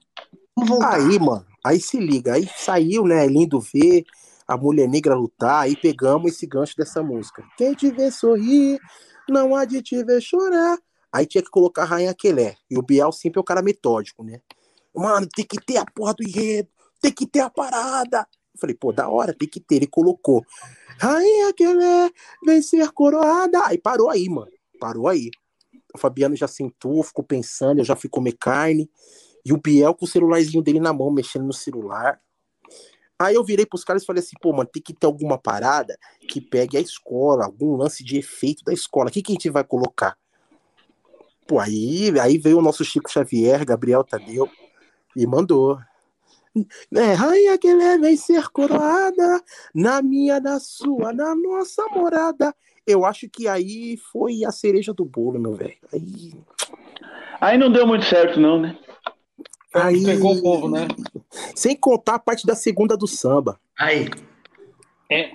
Vamos voltar. Aí, mano, aí se liga, aí saiu, né? Lindo ver a mulher negra lutar, aí pegamos esse gancho dessa música. Quem te vê sorrir, não há de te ver chorar. Aí tinha que colocar a Rainha Quelé. E o Biel sempre é o cara metódico, né? Mano, tem que ter a porra do enredo, tem que ter a parada. Eu falei, pô, da hora, tem que ter. Ele colocou. Rainha Quelé vem ser coroada. Aí parou aí, mano. Parou aí. O Fabiano já sentou, ficou pensando, eu já fui comer carne. E o Biel com o celularzinho dele na mão, mexendo no celular. Aí eu virei pros caras e falei assim, pô, mano, tem que ter alguma parada que pegue a escola, algum lance de efeito da escola. O que, que a gente vai colocar? Pô, aí, aí veio o nosso Chico Xavier, Gabriel Tadeu, e mandou. É, rainha que vem ser coroada, na minha, na sua, na nossa morada. Eu acho que aí foi a cereja do bolo, meu velho. Aí... Aí não deu muito certo, não, né? Aí... Pegou o povo, né? Sem contar a parte da segunda do samba. Aí. É.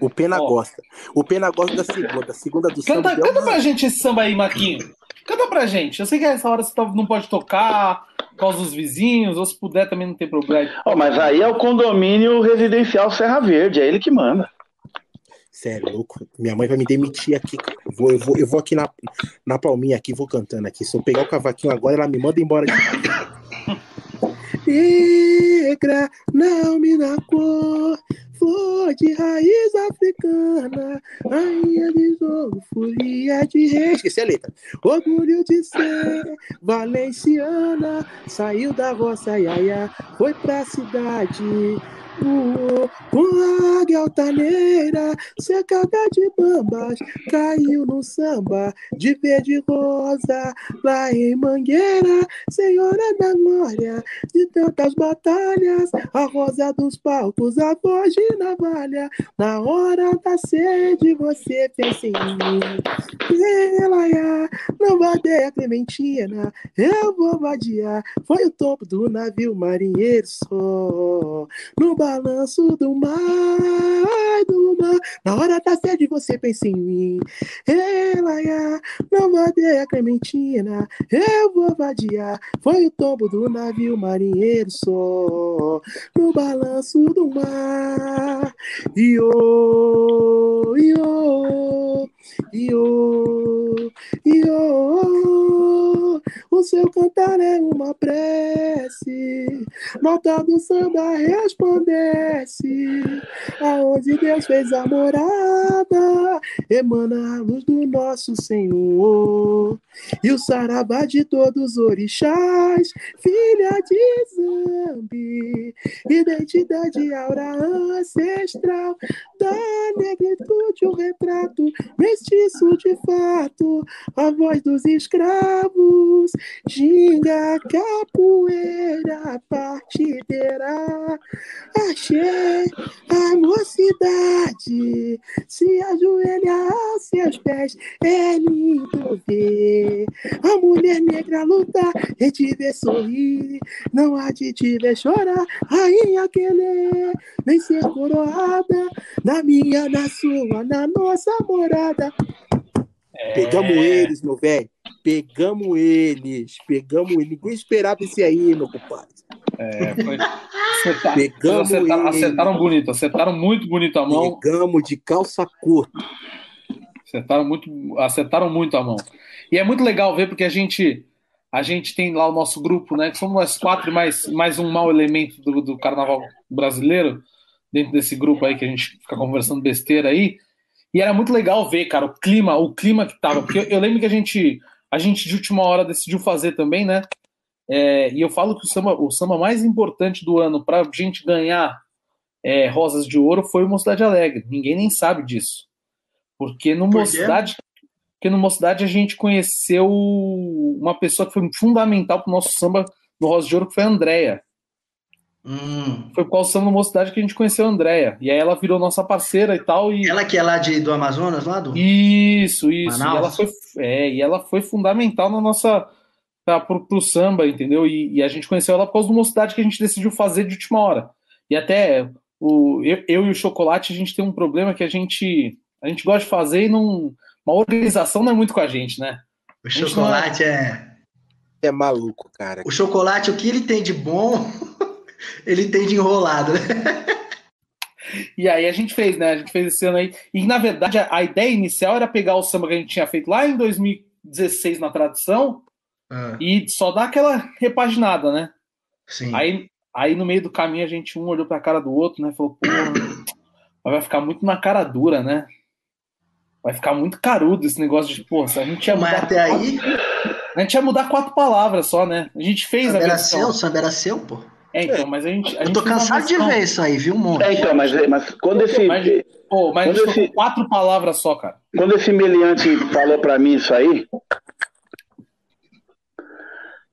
O Pena Ó. gosta. O Pena gosta da segunda. A segunda do Canta, samba. é canta uma- pra gente esse samba aí, Maquinho. Canta pra gente. Eu sei que essa hora você tá- não pode tocar por causa dos vizinhos, ou se puder também não tem problema. Ó, mas aí é o condomínio residencial Serra Verde, é ele que manda. Sério, louco. Minha mãe vai me demitir aqui, vou, eu vou, eu vou aqui na, na palminha aqui, vou cantando aqui. Se eu pegar o cavaquinho agora, ela me manda embora de. Negra, não me dá cor, flor de raiz africana, rainha de jogo, folia de rei. Esqueci a letra. Orgulho de ser valenciana, saiu da roça, iaia, foi pra cidade. Com águia altaneira, cercada de bambas, caiu no samba de verde rosa, lá em Mangueira, Senhora da Glória, de tantas batalhas, a rosa dos palcos, a voz de navalha, na hora da sede você pensa em mim. Elaia, não vadeia Clementina, eu vou vadiar, foi o topo do navio marinheiro só, no balanço do mar, do mar, na hora da sede você pensa em mim. Elaia, não vadeia Clementina, eu vou vadiar, foi o tombo do navio marinheiro só, no balanço do mar. Iô, iô, iô, iô, o seu cantar é uma prece, nota do samba resplandece, aonde Deus fez a morada, emana a luz do nosso Senhor, e o saravá de todos os orixás, filha de Zambi, identidade aura ancestral da negritude, o retrato mestiço de fato, a voz dos escravos, ginga, capoeira, partideira, achei a mocidade, se ajoelha aos seus pés, é lindo ver. A mulher negra lutar e te ver sorrir, não há de te ver chorar, rainha querer, vem ser coroada, na minha, na sua, na nossa morada. Pegamos eles, meu velho. Pegamos eles. Pegamos eles. Ninguém esperava esse aí, meu compadre. É, foi... Acertaram, Pegamos acertaram, ele. acertaram bonito, acertaram muito bonito a mão. Pegamos de calça curta. Acertaram muito, acertaram muito a mão. E é muito legal ver porque a gente a gente tem lá o nosso grupo, né? Que somos nós quatro mais, mais um mau elemento do, do carnaval brasileiro, dentro desse grupo aí que a gente fica conversando besteira aí. E era muito legal ver, cara, o clima, o clima que tava. Porque eu, eu lembro que a gente, a gente de última hora decidiu fazer também, né? É, e eu falo que o samba, o samba mais importante do ano para gente ganhar é, Rosas de Ouro foi o Mocidade Alegre. Ninguém nem sabe disso. Porque no Por quê? Mocidade, porque no Mocidade a gente conheceu uma pessoa que foi fundamental para o nosso samba no Rosa de Ouro, que foi a Andrea. Hum. Foi por causa do Mocidade que a gente conheceu a Andrea. E aí ela virou nossa parceira e tal. E... Ela que é lá de, do Amazonas, lá do. Isso, isso. E Manaus? ela, foi, é, e ela foi fundamental na nossa. Pra, pro, pro samba, entendeu? E, e a gente conheceu ela por causa de uma cidade que a gente decidiu fazer de última hora. E até o, eu, eu e o Chocolate, a gente tem um problema que a gente, a gente gosta de fazer e não. Uma organização não é muito com a gente, né? O gente chocolate é. É maluco, cara. O chocolate, o que ele tem de bom, ele tem de enrolado, né? E aí a gente fez, né? A gente fez esse ano aí. E na verdade a, a ideia inicial era pegar o samba que a gente tinha feito lá em 2000, 16 na tradição Ah, e só dá aquela repaginada, né? sim. Aí, aí no meio do caminho a gente um olhou pra cara do outro, né? Falou, mas vai ficar muito na cara dura, né? Vai ficar muito carudo esse negócio de, pô, a gente ia Mas mudar. até aí, A gente ia mudar quatro palavras só, né? A gente fez a samba era versão. seu, o samba era seu, pô. É, então, mas a gente. A Eu gente tô uma cansado de ver isso aí, viu, um monte? É, então, mas, mas quando esse. Mas, pô, mas gente Quando esse- quatro palavras só, cara. Quando esse meliante falou pra mim isso aí,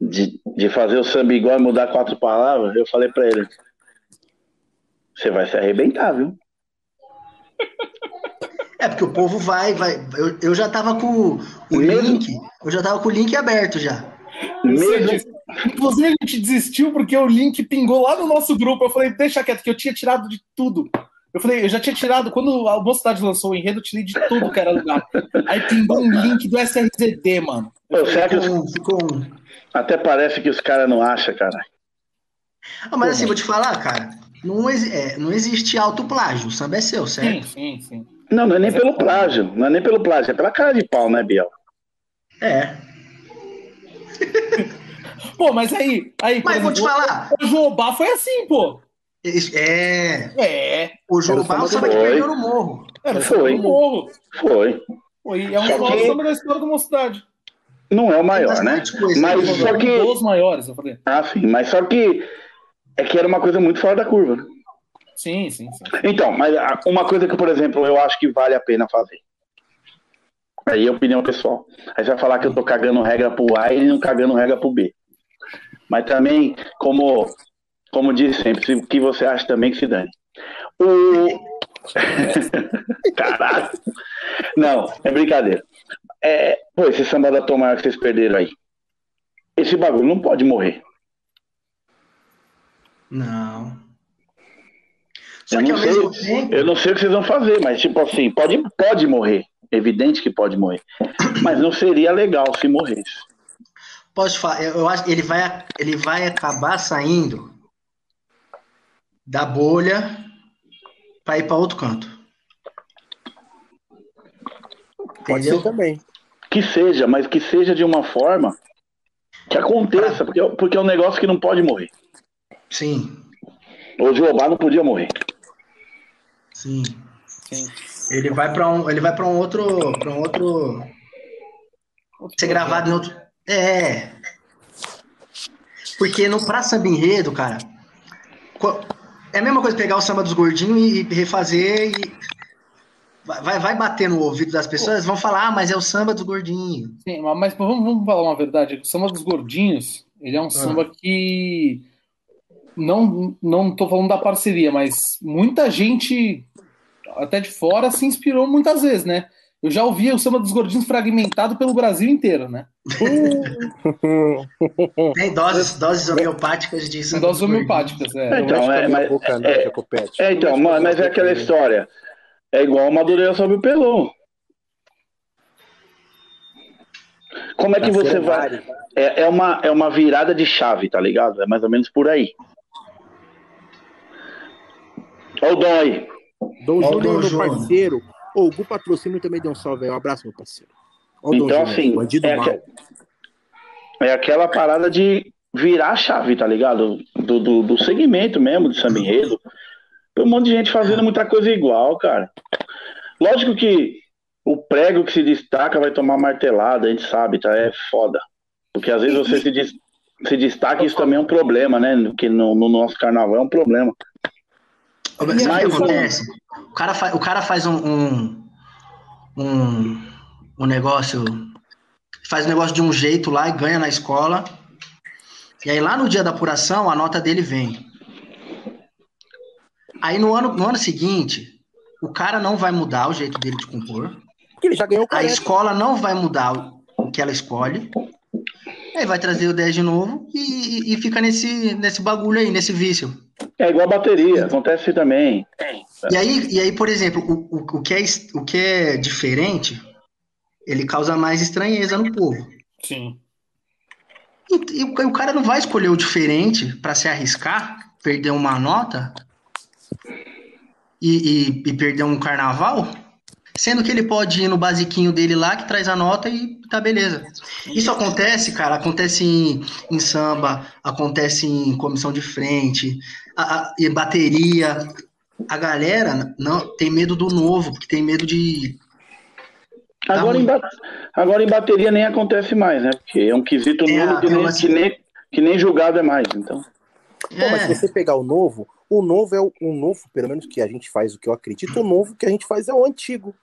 de, de fazer o samba igual e mudar quatro palavras, eu falei pra ele: Você vai se arrebentar, viu? É, porque o povo vai, vai. Eu, eu já tava com o Mesmo- link, eu já tava com o link aberto já. Mesmo, Inclusive, a gente desistiu porque o link pingou lá no nosso grupo. Eu falei, deixa quieto, que eu tinha tirado de tudo. Eu falei, eu já tinha tirado, quando a Mocidade lançou o enredo, eu tirei de tudo que era lugar. Aí pingou um link do SRZD, mano. Pô, será um- um. até parece que os caras não acham, cara. Ah, mas assim, vou te falar, cara. Não, exi- é, não existe autoplágio. O samba é seu, Sim, certo? sim, sim. Não, não é nem pelo plágio, não é nem pelo plágio, é pela cara de pau, né, Biel? É. Pô, mas aí, aí Mas vou te falar. o Jobá foi assim, pô. É. É, O Jobá é o samba que Foi. perdeu no morro. era Foi. o morro. Foi. Foi, é um dos que- samba da história da Mocidade. Não é o maior, né? coisa. Mas só um que. dos maiores, eu falei. Ah, sim, mas só que. É que era uma coisa muito fora da curva? Sim, sim, sim. Então, mas uma coisa que, por exemplo, eu acho que vale a pena fazer. Aí é opinião pessoal. Aí você vai falar que eu tô cagando regra pro A e não cagando regra pro B. Mas também, como, como diz sempre, se- o que você acha também que se dane. O... Caralho. Não, é brincadeira. É, pô, esse samba da Tomar que vocês perderam aí. Esse bagulho não pode morrer. Não. Eu Só que não ao sei. mesmo tempo. Eu não sei o que vocês vão fazer, mas tipo assim, pode, pode morrer. Evidente que pode morrer. Mas não seria legal se morresse. Posso falar? Eu, eu acho que ele vai, ele vai acabar saindo da bolha para ir para outro canto. Pode Entendeu? ser também. Que seja, mas que seja de uma forma que aconteça, porque, porque é um negócio que não pode morrer. Sim, O Jobá não podia morrer. sim. sim. Ele vai para um, ele vai para um outro, para um outro ser gravado em outro. É. Porque no Pra Samba Enredo, cara, é a mesma coisa pegar o samba dos gordinhos e, e refazer e vai, vai- bater no ouvido das pessoas, vão falar, ah, mas é o samba dos gordinhos. Sim, mas vamos, vamos falar uma verdade. O samba dos gordinhos, ele é um samba que não não tô falando da parceria, mas muita gente até de fora se inspirou muitas vezes, né? Eu já ouvia o samba dos gordinhos fragmentado pelo Brasil inteiro, né? Tem doses, doses homeopáticas de Em samba doses homeopáticas, é. Então, Não é, a minha mas- boca, não, é- Jacopete. É, então, a mas, mas é aquela não. história. É igual o Madureira sobre o Pelô. Como é que Tá você vai. É, é, uma, é uma virada de chave, tá ligado? É mais ou menos por aí. Olha o aí. Dom Júnior, Dom meu Júnior. parceiro. Ô, o Gu Patrocínio também deu um salve aí. Um abraço, meu parceiro. Ó, Então, Júnior, assim, bandido é, é aquela parada de virar a chave, tá ligado? Do, do, do segmento mesmo, de samba enredo. Tem um monte de gente fazendo muita coisa igual, cara. Lógico que o prego que se destaca vai tomar martelada, a gente sabe, tá? É foda. Porque às vezes você se, des- se destaca, isso também é um problema, né? Que no, no nosso carnaval é um problema. Sabe o que acontece? O cara, fa- o cara faz um, um, um, um negócio, faz um negócio de um jeito lá e ganha na escola. E aí lá no dia da apuração, a nota dele vem. Aí no ano, no ano seguinte, o cara não vai mudar o jeito dele de compor. Ele já ganhou A escola não vai mudar o que ela escolhe. Aí vai trazer o 10 de novo e, e- fica nesse, nesse bagulho aí, nesse vício. É igual a bateria, acontece também. E aí, e aí, por exemplo, o, o, o, que é, o que é diferente, ele causa mais estranheza no povo. Sim. E, e o, o cara não vai escolher o diferente para se arriscar, perder uma nota e, e- e perder um carnaval, Sendo que ele pode ir no basiquinho dele lá, que traz a nota e tá beleza. Isso acontece, cara, acontece em, em samba, acontece em comissão de frente, a, a, e bateria. A galera não tem medo do novo, porque tem medo de. Agora em, ba- agora em bateria nem acontece mais, né? Porque é um quesito É, novo que é nem, uma- que, nem, que nem julgado é mais, então. Pô, mas se É, você pegar o novo, o novo é o, o novo, pelo menos que a gente faz, o que eu acredito, o novo que a gente faz é o antigo,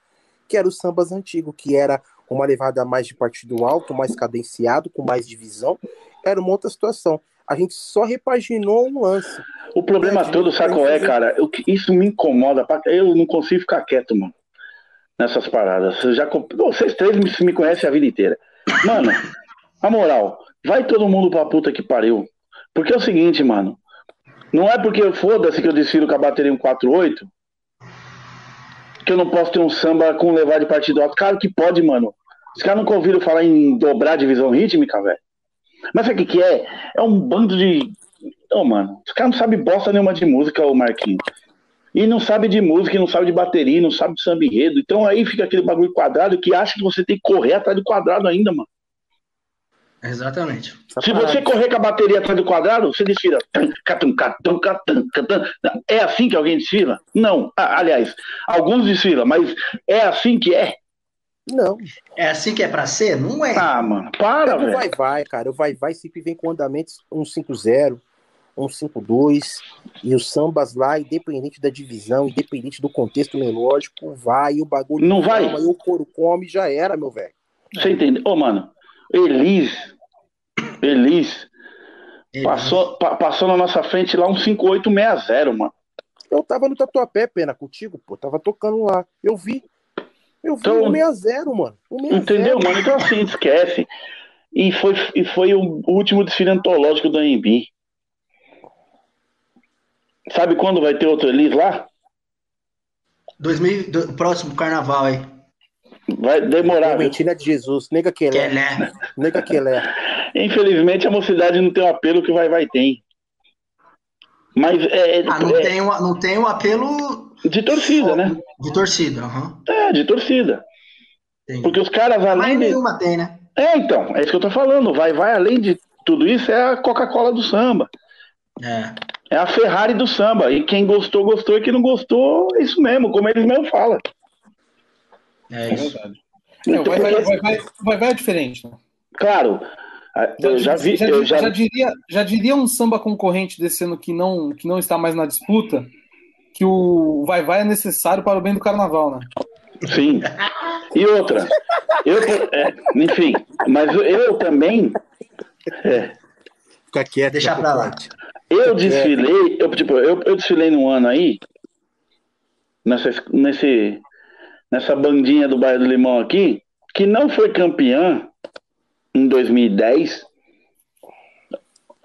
que era o sambas antigo, que era uma levada mais de partido alto, mais cadenciado, com mais divisão, era uma outra situação. A gente só repaginou um lance. O problema É, todo, sabe qual é, cara? Que- isso me incomoda. Eu não consigo ficar quieto, mano. Nessas paradas. Eu já, vocês três me, me conhecem a vida inteira. Mano, a moral, vai todo mundo pra puta que pariu. Porque é o seguinte, mano. Não é porque foda-se que eu desfilo com a bateria 148 que eu não posso ter um samba com levar de partido alto. Claro que pode, mano. Os caras nunca ouviram falar em dobrar a divisão rítmica, velho. Mas sabe o que, que é? É um bando de. Ô, mano, os caras não sabem bosta nenhuma de música, o Marquinhos. E não sabe de música, não sabe de bateria, não sabe de samba enredo. Então aí fica aquele bagulho quadrado que acha que você tem que correr atrás do quadrado ainda, mano. Exatamente. Essa Se parada. você correr com a bateria atrás do quadrado, você desfila. Tum, catum, catum, catum, catum. É assim que alguém desfila? Não. Ah, aliás, alguns desfilam, mas é assim que é? Não, É assim que é pra ser? Não é. Ah, mano, para, é o velho. vai vai, cara. O vai vai sempre vem com andamentos 150, 152 e os sambas lá, independente da divisão, independente do contexto melódico, vai o bagulho Não vai? calma, e o couro come já era, meu velho. Você entendeu? Ô, mano, Elis, Elis, Ele- passou, pa- passou na nossa frente lá um 5860, mano. Eu tava no Tatuapé, pena, contigo, pô. Tava tocando lá. Eu vi. Eu vi Então- um 60, mano. Um 60. Entendeu, mano? Então assim, esquece. E foi, e foi o último desfile antológico da AMB. Sabe quando vai ter outro Elis lá? 2000, do- próximo carnaval aí. Vai demorar. Clementina de Jesus. Nega que ele é, é. né? Nega que ele é. Infelizmente a mocidade não tem o apelo que vai vai tem. Mas é, Ah, não é tem, um, não tem um apelo de torcida, né? de torcida. aham. É, de torcida. Entendi. Porque os caras, Mas além de. nenhuma tem, né? É, então, é isso que eu tô falando. Vai, vai, além de tudo isso, é a Coca-Cola do samba. É. É a Ferrari do samba. E quem gostou, gostou. E quem não gostou, é isso mesmo, como eles mesmo falam. É É isso. verdade. É, o vai, vai, vai, vai, vai, vai é diferente, né? Claro, a- eu já vi, já, eu já, já diria, já diria um samba concorrente desse ano que não, que não está mais na disputa, que o vai vai é necessário para o bem do carnaval, né? sim. E outra, eu, é, enfim, mas eu, também, é, Fica quieto. Deixa fica pra lá. eu desfilei, eu, tipo, eu, eu desfilei num ano aí, nessa, nesse, nessa bandinha do bairro do Limão aqui, que não foi campeã em 2010,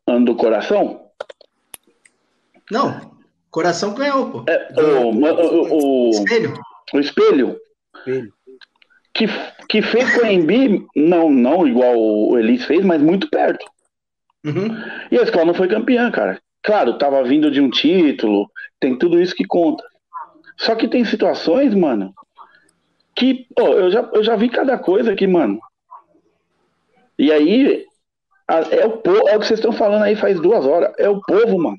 ano do coração, Não, coração ganhou, pô. é, o, o, o, Espelho? o espelho, Espelho. que, que fez com a Embi, não, não igual o Elis fez, mas muito perto. Uhum. E a escola não foi campeã, cara. Claro, tava vindo de um título, tem tudo isso que conta. Só que tem situações, mano, que, pô, eu já, eu já vi cada coisa aqui, mano. E aí, é o, po- é o que vocês estão falando aí faz duas horas. É o povo, mano.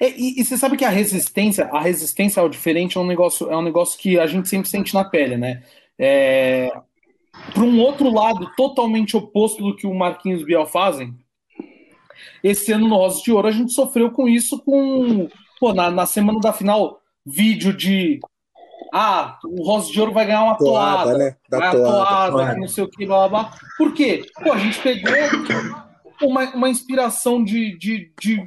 É, e, e você sabe que a resistência, a resistência ao diferente é um negócio, é um negócio que a gente sempre sente na pele, né? É, para um outro lado totalmente oposto do que o Marquinhos Biel fazem, esse ano no Rosa de Ouro a gente sofreu com isso com pô, na, na semana da final vídeo de ah, o Rosa de Ouro vai ganhar uma toada, Toada, né? Da vai a toada. toada, toada. não sei o que, blá blá blá. Por quê? Pô, a gente pegou uma, uma inspiração de, de, de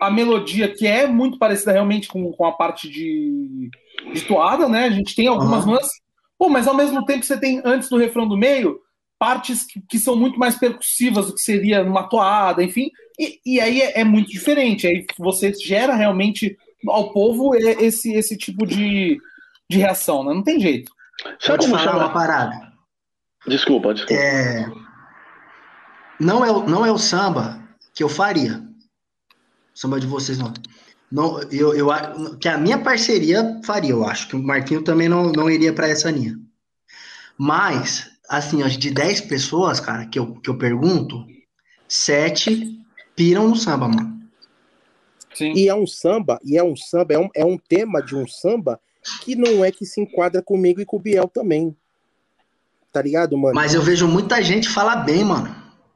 a melodia que é muito parecida realmente com, com a parte de, de toada, né? A gente tem algumas Aham. nuances. Pô, mas ao mesmo tempo você tem, antes do refrão do meio, partes que, que são muito mais percussivas do que seria numa toada, enfim. E, e aí é, é muito diferente. Aí você gera realmente ao povo esse, esse tipo de, de reação, né? Não tem jeito. Sabe te como falar uma chama? parada. Desculpa, desculpa. É, não, é, o- não é o samba que eu faria. Samba de vocês não. Não, eu, eu a- que a minha parceria faria, eu acho que o Marquinho também não, não iria para essa linha. Mas, assim, ó, de 10 pessoas, cara, que eu, que eu pergunto, sete piram no samba, mano. Sim. E é um samba, e é um samba, é um, é um tema de um samba que não é que se enquadra comigo e com o Biel também. Tá ligado, mano? Mas eu vejo muita gente falar bem, mano.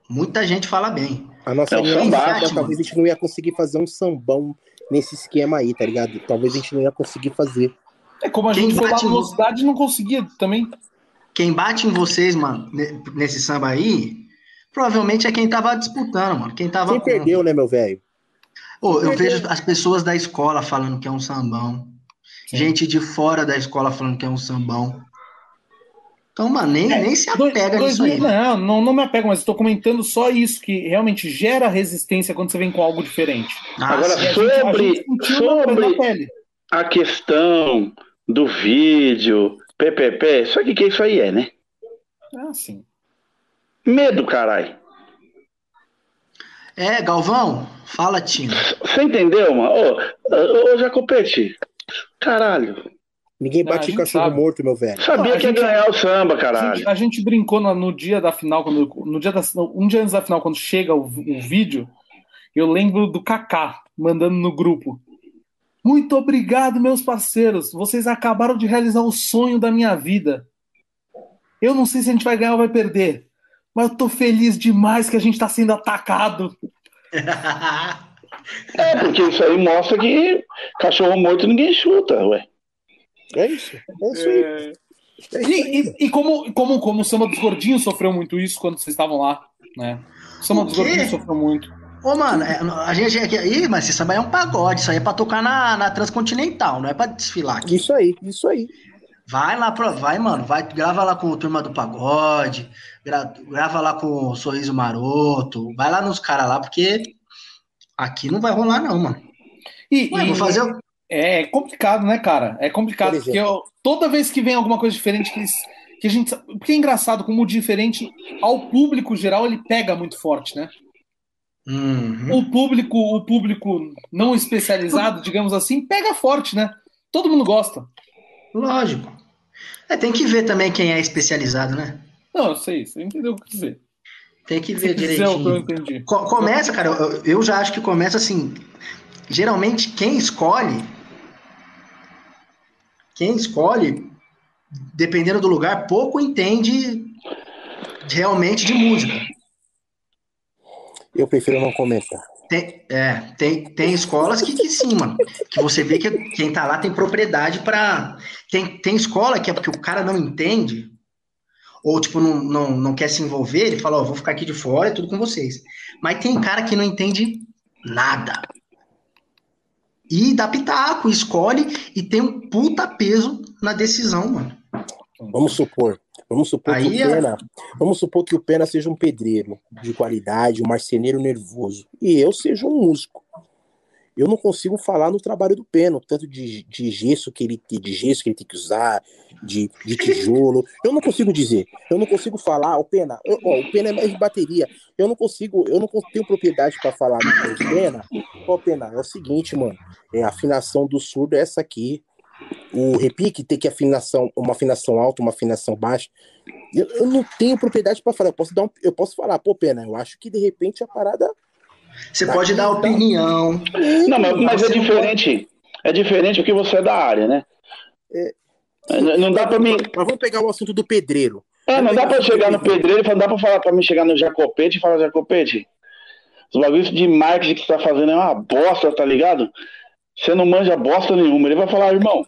Muita gente fala bem. A nossa É um samba, talvez a gente não ia conseguir fazer um sambão nesse esquema aí, tá ligado? Talvez a gente não ia conseguir fazer. É como a Quem gente foi lá bate na velocidade e não conseguia também. Quem bate em vocês, mano, ne- nesse samba aí, provavelmente é quem tava disputando, mano. Quem tava Quem com- perdeu, né, meu velho? Ô, eu Perdeu. vejo as pessoas da escola falando que é um sambão. Sim. Gente de fora da escola falando que é um sambão. Então, mano, nem, nem se Dois- apega dois nisso aí. mil- não, não, não me apego, mas estou comentando só isso, que realmente gera resistência quando você vem com algo diferente. Ah, Agora, sim. E a gente- a Sobre- sobre-. A questão do vídeo, PPP, sabe o que que isso aí é, né? Ah, sim. Medo, caralho. É, Galvão, fala, Tino. Você entendeu, mano? Ô, ô, ô Jacopete, caralho. Ninguém a bate gente cachorro sabe. morto, meu velho. Sabia Não, a que ia ganhar o samba, A caralho. gente, a gente brincou na- no dia da final, quando, no dia da, um dia antes da final, quando chega o, o vídeo, eu lembro do Kaká mandando no grupo. Muito obrigado, meus parceiros. Vocês acabaram de realizar o sonho da minha vida. Eu não sei se a gente vai ganhar ou vai perder, mas eu tô feliz demais que a gente tá sendo atacado. É, porque isso aí mostra que cachorro morto ninguém chuta, ué. É isso. É isso aí. É isso aí. E, e- e como, como, como o Samba dos Gordinhos sofreu muito isso quando vocês estavam lá, né? O Samba O dos? Gordinhos sofreu muito. Ô, mano, é, a gente aqui. Ih, mas esse samba é um pagode. Isso aí é pra tocar na, na Transcontinental, não é pra desfilar aqui. Isso aí, isso aí. Vai lá, pro, vai, mano. Vai, grava lá com o Turma do Pagode. gra- grava lá com o Sorriso Maroto. Vai lá nos caras lá, porque aqui não vai rolar, não, mano. E, Ué, e- vou fazer. o- É complicado, né, cara? É complicado, Por porque eu- toda vez que vem alguma coisa diferente, que, eles- que a gente. sabe- Porque é engraçado como o diferente ao público geral ele pega muito forte, né? Uhum. O público, o público não especializado, digamos assim, pega forte, né? Todo mundo gosta. Lógico. É, tem que ver também quem é especializado, né? Não, eu sei, você entendeu o que dizer. Tem que ver direitinho. Co- começa, cara, eu, eu já acho que começa assim. Geralmente, quem escolhe. Quem escolhe, dependendo do lugar, pouco entende realmente de música. Eu prefiro não comentar. Tem, é, tem, tem escolas que, que sim, mano. Que você vê que quem tá lá tem propriedade pra. Tem, tem escola que é porque o cara não entende, ou tipo, não, não, não quer se envolver, ele fala, ó, vou ficar aqui de fora, é tudo com vocês. Mas tem cara que não entende nada. E dá pitaco, escolhe e tem um puta peso na decisão, mano. Vamos supor. Vamos supor que Aí, o ó. Pena. Vamos supor que o Pena seja um pedreiro de qualidade, um marceneiro nervoso. E eu seja um músico. Eu não consigo falar no trabalho do Pena, tanto de, de gesso que ele de gesso que ele tem que usar, de, de tijolo. Eu não consigo dizer. Eu não consigo falar, o Pena, eu- ó, o Pena é mais de bateria. Eu não consigo, eu não tenho propriedade para falar do Pena. Ó, Pena, é o seguinte, mano. É, a afinação do surdo é essa aqui. O repique tem que afinação, uma afinação alta, uma afinação baixa. Eu, eu não tenho propriedade para falar. Eu posso dar um, eu posso falar, pô, pena. Eu acho que de repente a parada. Você pode dar opinião. Não, mas, mas é diferente. É diferente porque você é da área, né? É. Não não dá pra mim. Mas vamos pegar o assunto do pedreiro. É, não dá pra eu chegar no pedreiro e não dá pra falar pra mim chegar no Jacopete e falar, Jacopete, os bagulhos de marketing que você tá fazendo é uma bosta, tá ligado? Você não manja bosta nenhuma. Ele vai falar, irmão.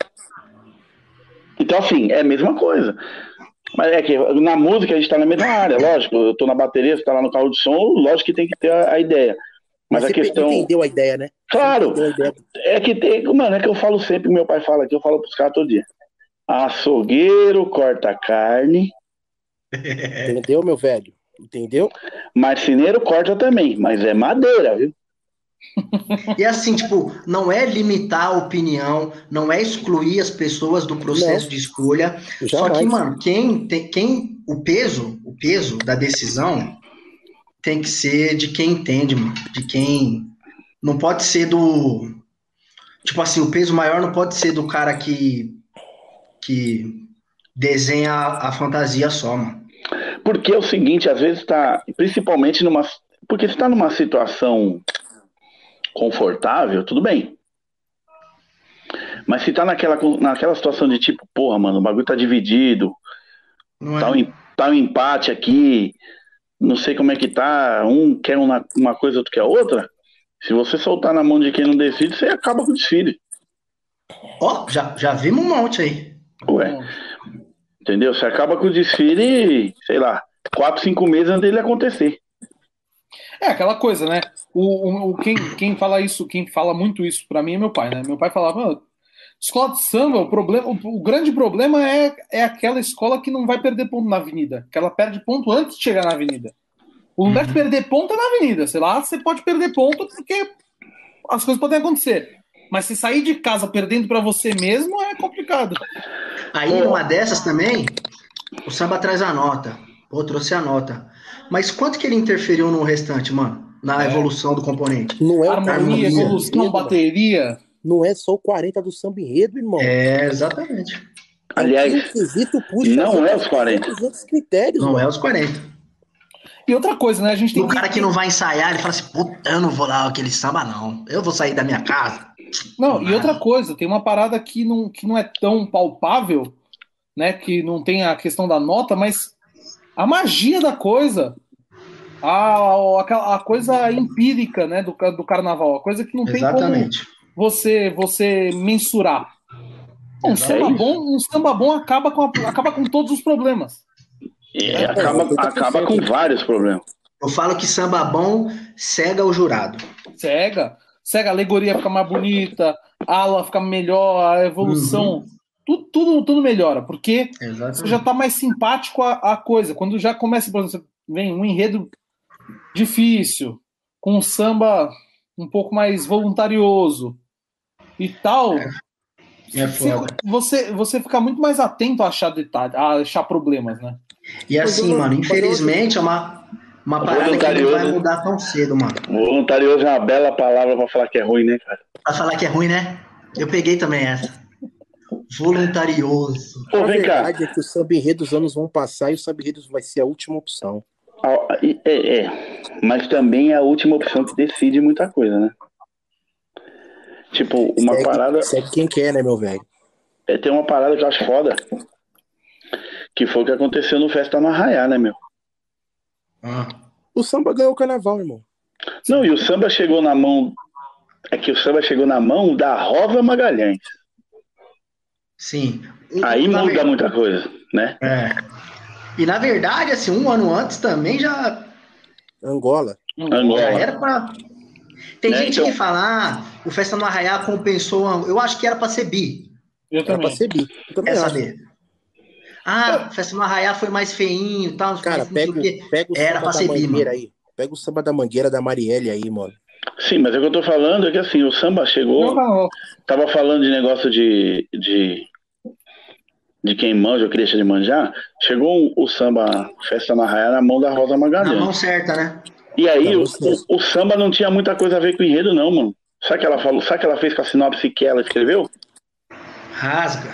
Então, assim, é a mesma coisa. Mas é que na música a gente tá na mesma área, lógico. Eu tô na bateria, você tá lá no carro de som, lógico que tem que ter a, a ideia. Mas a você questão. entendeu a ideia, né? Claro, ideia. é que tem. Mano, é que eu falo sempre, meu pai fala aqui, eu falo pros caras todo dia. Açougueiro corta carne, Entendeu, meu velho? Entendeu? marceneiro corta também, mas é madeira, viu? E assim, tipo, não é limitar a opinião, não é excluir as pessoas do processo Não. de escolha. Só que, mano, quem tem, quem o peso, o peso da decisão tem que ser de quem entende, mano, de quem não pode ser do Tipo assim, o peso maior não pode ser do cara que, que desenha a, a fantasia só, mano. Porque é o seguinte, às vezes tá, principalmente numa. Porque se tá numa situação confortável, tudo bem. Mas se tá naquela, naquela situação de tipo, porra, mano, o bagulho tá dividido, Não é? tá um, tá um empate aqui, não sei como é que tá, um quer uma, uma coisa, outro quer outra. Se você soltar na mão de quem não decide, você acaba com o desfile. Ó, já, já vimos um monte aí. Ué, entendeu? Você acaba com o desfile, sei lá, quatro, cinco meses antes dele acontecer. É aquela coisa, né? O, o- o- quem, quem fala isso, quem fala muito isso pra mim é meu pai, né? Meu pai falava, "Ah, escola de samba, o problema, o, o grande problema é, é aquela escola que não vai perder ponto na avenida, que ela perde ponto antes de chegar na avenida. O lugar de perder ponto é na avenida, sei lá, você pode perder ponto porque as coisas podem acontecer. Mas se sair de casa perdendo pra você mesmo é complicado. Aí, numa dessas também, o samba traz a nota. Pô, trouxe a nota. Mas quanto que ele interferiu no restante, mano? Na É. evolução do componente? Não é Harmonia, harmonia, evolução, bateria. Não é só o 40 do samba enredo, irmão. É, exatamente. Aliás, quesito puxa não é os 40. os outros critérios, Não mano. é os 40. E outra coisa, né? A gente tem O cara que não vai ensaiar, ele fala assim, puta, eu não vou lá aquele samba, não. Eu vou sair da minha casa. Não, e outra coisa, tem uma parada que não, que não é tão palpável, né? Que não tem a questão da nota, mas a magia da coisa, a, aquela- a coisa empírica, né? Do, do carnaval, a coisa que não tem como Exatamente. Você, você mensurar. Um É samba, bom, um samba bom acaba com, a- acaba com todos os problemas. E É, acaba, 80%. acaba com vários problemas. Eu falo que samba bom cega o jurado. Cega, cega, a alegoria fica mais bonita, a ala fica melhor, a evolução, tudo, tudo, tudo melhora, porque você Exatamente. já tá mais simpático à, à coisa. Quando já começa, por exemplo, vem um enredo difícil, com um samba um pouco mais voluntarioso e tal, É você, foda. você, você fica muito mais atento a achar detalhes, a achar problemas, né? E assim, eu- mano, mas eu- infelizmente é uma, uma parada que não vai mudar tão cedo, mano. Voluntarioso é uma bela palavra pra falar que é ruim, né, cara? Pra falar que é ruim, né? Eu peguei também essa. Voluntarioso. Pô, a vem cá. verdade é que o samba enredo dos anos vão passar e o samba enredo vai ser a última opção. É, é. Mas também é a última opção que decide muita coisa, né? Tipo, uma segue, parada. segue quem quer, né, meu velho? É, tem uma parada que eu acho foda. Que foi o que aconteceu no Festa no Arraiá, né, meu? Ah, O samba ganhou o carnaval, irmão. Não, e o samba chegou na mão. É que o samba chegou na mão da Rosa Magalhães. sim. Aí Na muda ver- muita coisa, né? É. E na verdade, assim, um ano antes também já, Angola. já Angola. era pra. Tem É, gente então. que fala, ah, o Festa no Arraiá compensou. Eu acho que era pra ser bi. Eu Era pra também. ser bi. Eu também Quer acho. Ah, Festa no Arraiá foi mais feinho e tal. Cara, pega, pega o Era samba pra da ser bi, mangueira mano. aí. Pega o samba da mangueira da Marielle aí, mano. Sim, mas o que eu tô falando é que assim, o samba chegou. Não, Tava falando de negócio de. de, de quem manja ou que deixa de manjar. Chegou o samba Festa na Arraiá na mão da Rosa Na Magalhães. mão certa, né? E aí o, o, o samba não tinha muita coisa a ver com o enredo, não, mano. Sabe o que ela falou? Sabe que ela fez com a sinopse que ela escreveu? Rasga.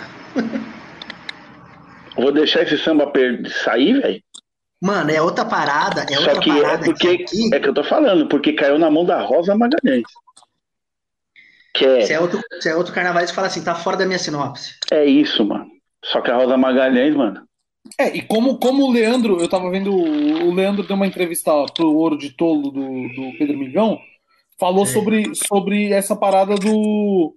Vou deixar esse samba per- sair, velho. Mano, é outra parada. É Só outra que é parada porque que aqui. é que eu tô falando, porque caiu na mão da Rosa Magalhães. Que é, é outro, você é outro carnavalista fala assim, tá fora da minha sinopse. é isso, mano. Só que a Rosa Magalhães, mano. É, e como, como o Leandro, eu tava vendo, o Leandro deu uma entrevista pro Ouro de Tolo do, do Pedro Migão, falou É. sobre, sobre essa parada do,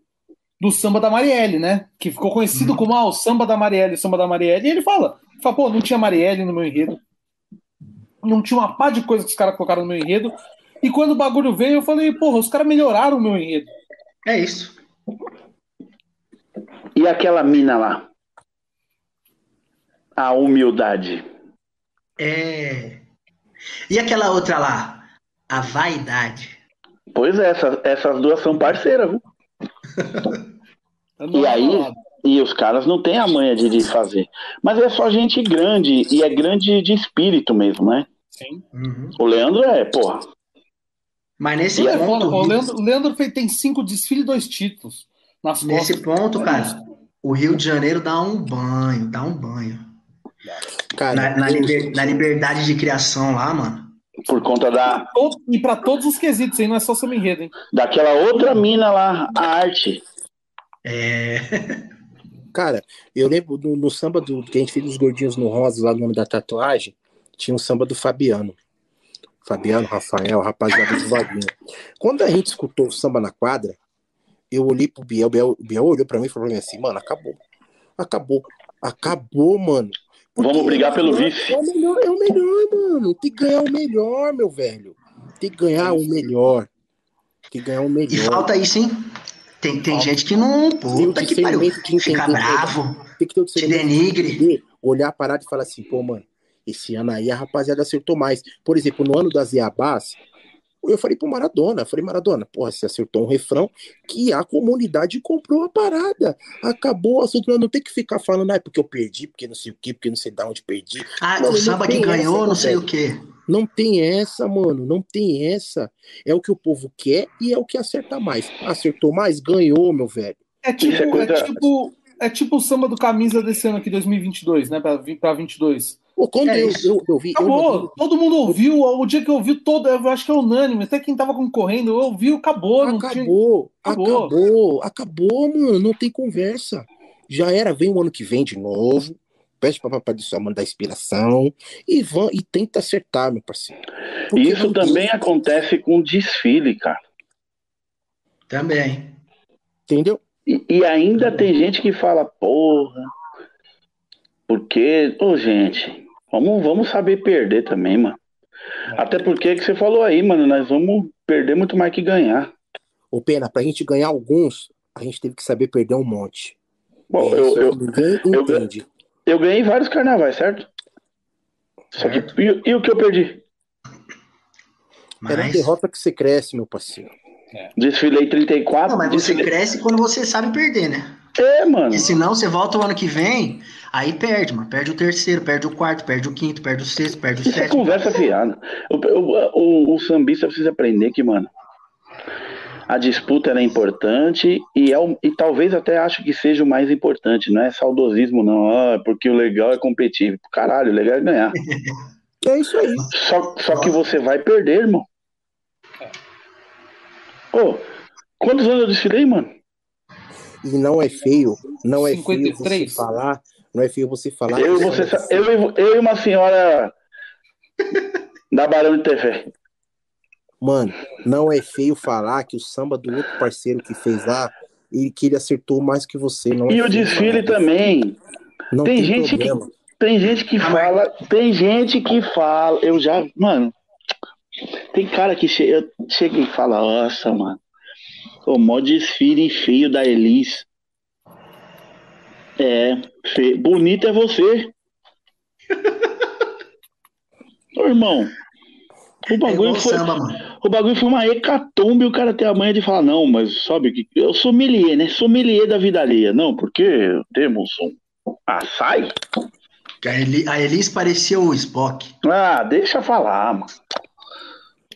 do samba da Marielle, né? Que ficou conhecido Uhum. como ah, o samba da Marielle, o samba da Marielle. E ele fala, fala, pô, não tinha Marielle no meu enredo. Não tinha uma pá de coisa que os caras colocaram no meu enredo. E quando o bagulho veio, eu falei, porra, os caras melhoraram o meu enredo. É isso. E aquela mina lá? A humildade. É. E aquela outra lá? A vaidade. Pois é, essas, essas duas são parceiras, viu? E aí? E os caras não têm a manha de, de fazer. Mas é só gente grande, e é grande de espírito mesmo, né? Sim. Uhum. O Leandro é, porra. Mas nesse E é ponto. pô, o Leandro, Leandro fez, tem cinco desfiles e dois títulos. nas Nesse costas. ponto, cara, o Rio de Janeiro dá um banho, dá um banho. Cara, Na, na liber- na liberdade de criação lá, mano. Por conta da, E pra todos os quesitos, aí não é só samba enredo, hein? daquela outra mina lá, a arte. É. Cara, eu lembro no, no samba do, que a gente fez dos gordinhos no Rosa, lá no nome da tatuagem, tinha um samba do Fabiano. Fabiano, Rafael, rapaziada do Vaguinho. Quando a gente escutou o samba na quadra, eu olhei pro Biel, o Biel, o Biel olhou pra mim e falou pra mim assim, mano, acabou. Acabou. Acabou, mano. Porque Vamos brigar pelo vice. É o melhor, é o melhor, mano. Tem que ganhar o melhor, meu velho. Tem que ganhar o melhor. Tem que ganhar o E melhor. falta isso, hein? Tem, tem gente que não. Puta que pariu. de Fica entender, bravo, Tem que ter o te denigre. olhar a parada e falar assim, pô, mano, esse ano aí a rapaziada acertou mais. Por exemplo, no ano das Iabás, eu falei pro Maradona, falei, Maradona, porra, você acertou um refrão que a comunidade comprou a parada. Acabou o assunto, não tem que ficar falando, ah, é porque eu perdi, porque não sei o quê, porque não sei de onde perdi. Ah, Mano, o samba que ganhou, essa, não sei velho. o quê. Não tem essa, mano, não tem essa. É o que o povo quer e é o que acerta mais. Acertou mais, ganhou, meu velho. É tipo, Isso é é tipo, é tipo o samba do camisa desse ano aqui, 2022, né? Pra, pra 22. Pô, quando É eu, eu, eu vi. eu Acabou. Todo mundo ouviu. O dia que eu ouvi todo, eu acho que é unânime. Até quem tava concorrendo, eu ouvi, acabou. Não tinha... Acabou, Acabou. acabou, acabou, mano. Não tem conversa. Já era, vem o ano que vem de novo. Pede pra papai do céu mandar inspiração e, vão, e tenta acertar, meu parceiro. Porque Isso tem- também acontece com desfile, cara. Também. Entendeu? E, e ainda tem gente que fala, porra, porque, ô gente, vamos, vamos saber perder também, mano. Até porque é que você falou aí, mano, nós vamos perder muito mais que ganhar. Ô, Pena, pra gente ganhar alguns, a gente teve que saber perder um monte. Bom, É, eu, isso eu, eu- entende. eu ganhei vários carnavais, certo? Só que, e, e o que eu perdi? É na Mas. derrota que você cresce, meu parceiro. Desfilei 34. Não, mas você desfilei... cresce quando você sabe perder, né? É, mano. E senão você volta o ano que vem, aí perde, mano. Perde o terceiro, perde o quarto, perde o quinto, perde o sexto, perde o Isso é sétimo. conversa fiada. O, o, o, o sambista precisa aprender que, mano, a disputa ela é importante e, é o, e talvez até acho que seja o mais importante. Não é saudosismo, não. Ah, porque o legal é competir. Caralho, o legal é ganhar. É isso aí. Só, só que você vai perder, irmão. Ô, quantos anos eu desfilei, mano? E não é feio, não é feio você 53. falar, não é feio você falar. Eu, e que você, só- eu, e- eu e uma senhora da Barão de TV. Mano, não é feio falar que o samba do outro parceiro que fez lá, ele, que ele acertou mais que você. Não é E o desfile falar. também. Não tem tem, gente que- problema. Tem gente que fala, tem gente que fala, eu já, mano, tem cara que chega, chega e fala, nossa, mano, o mó desfile feio da Elis. É, fe... bonito é você. Ô, irmão, o É bagulho, foi, samba, o bagulho foi uma hecatombe, o cara tem a manha de falar, não, mas sabe que eu sou sommelier, né? Sommelier da vida alheia. Não, porque temos um açaí. A, Eli, a Elis parecia o Spock. Ah, deixa falar, mano.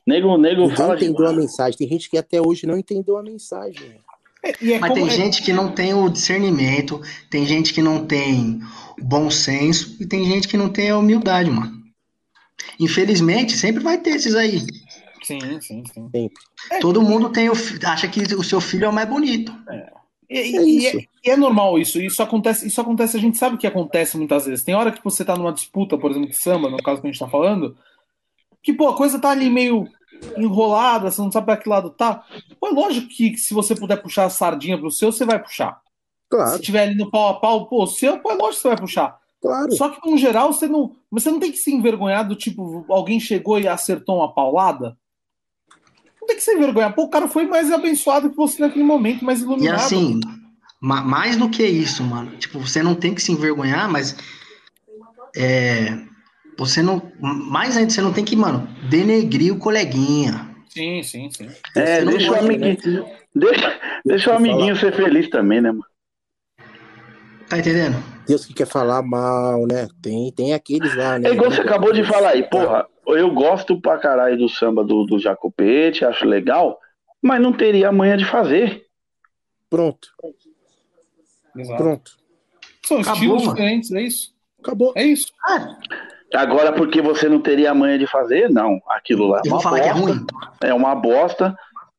Nego, nego Ninguém fala entendeu a demais. mensagem. Tem gente que até hoje não entendeu a mensagem. É, e é Mas tem é- gente que não tem o discernimento, tem gente que não tem o bom senso e tem gente que não tem a humildade, mano. Infelizmente, sempre vai ter esses aí. Sim, sim, sim. Todo mundo tem o, acha que o seu filho é o mais bonito. E, É e- e isso. é, e é normal isso. Isso acontece, isso acontece, a gente sabe que acontece muitas vezes. Tem hora que você tá numa disputa, por exemplo, de samba, no caso que a gente tá falando, que, pô, a coisa tá ali meio enrolada, você não sabe pra que lado tá. Pô, é lógico que se você puder puxar a sardinha pro seu, você vai puxar. Se Claro, tiver ali no pau a pau, pô, o seu, pô, é lógico que você vai puxar. claro. Só que, no geral, você não, você não tem que se envergonhar do tipo, alguém chegou e acertou uma paulada. Não tem que se envergonhar. Pô, o cara foi mais abençoado que você naquele momento, mais E iluminado. assim, ma- mais do que isso, mano. Tipo, você não tem que se envergonhar, mas é, você não, mais ainda você não tem que, mano, denegrir o coleguinha. Sim, sim, sim. É, Você não deixa o pode, amiguinho, deixa, deixa o amiguinho ser feliz também, né, mano? Tá entendendo? Deus que quer falar mal, né? Tem, tem aqueles lá, né? É igual você acabou de falar aí, porra, eu gosto pra caralho do samba do, do Jacopete, acho legal, mas não teria a manha de fazer. Pronto, Exato. pronto. São Acabou, estilos mano. diferentes, é isso. Acabou. É isso. Agora, porque você não teria a manha de fazer? Não. Aquilo lá. Eu vou falar que é bosta, ruim. É uma bosta.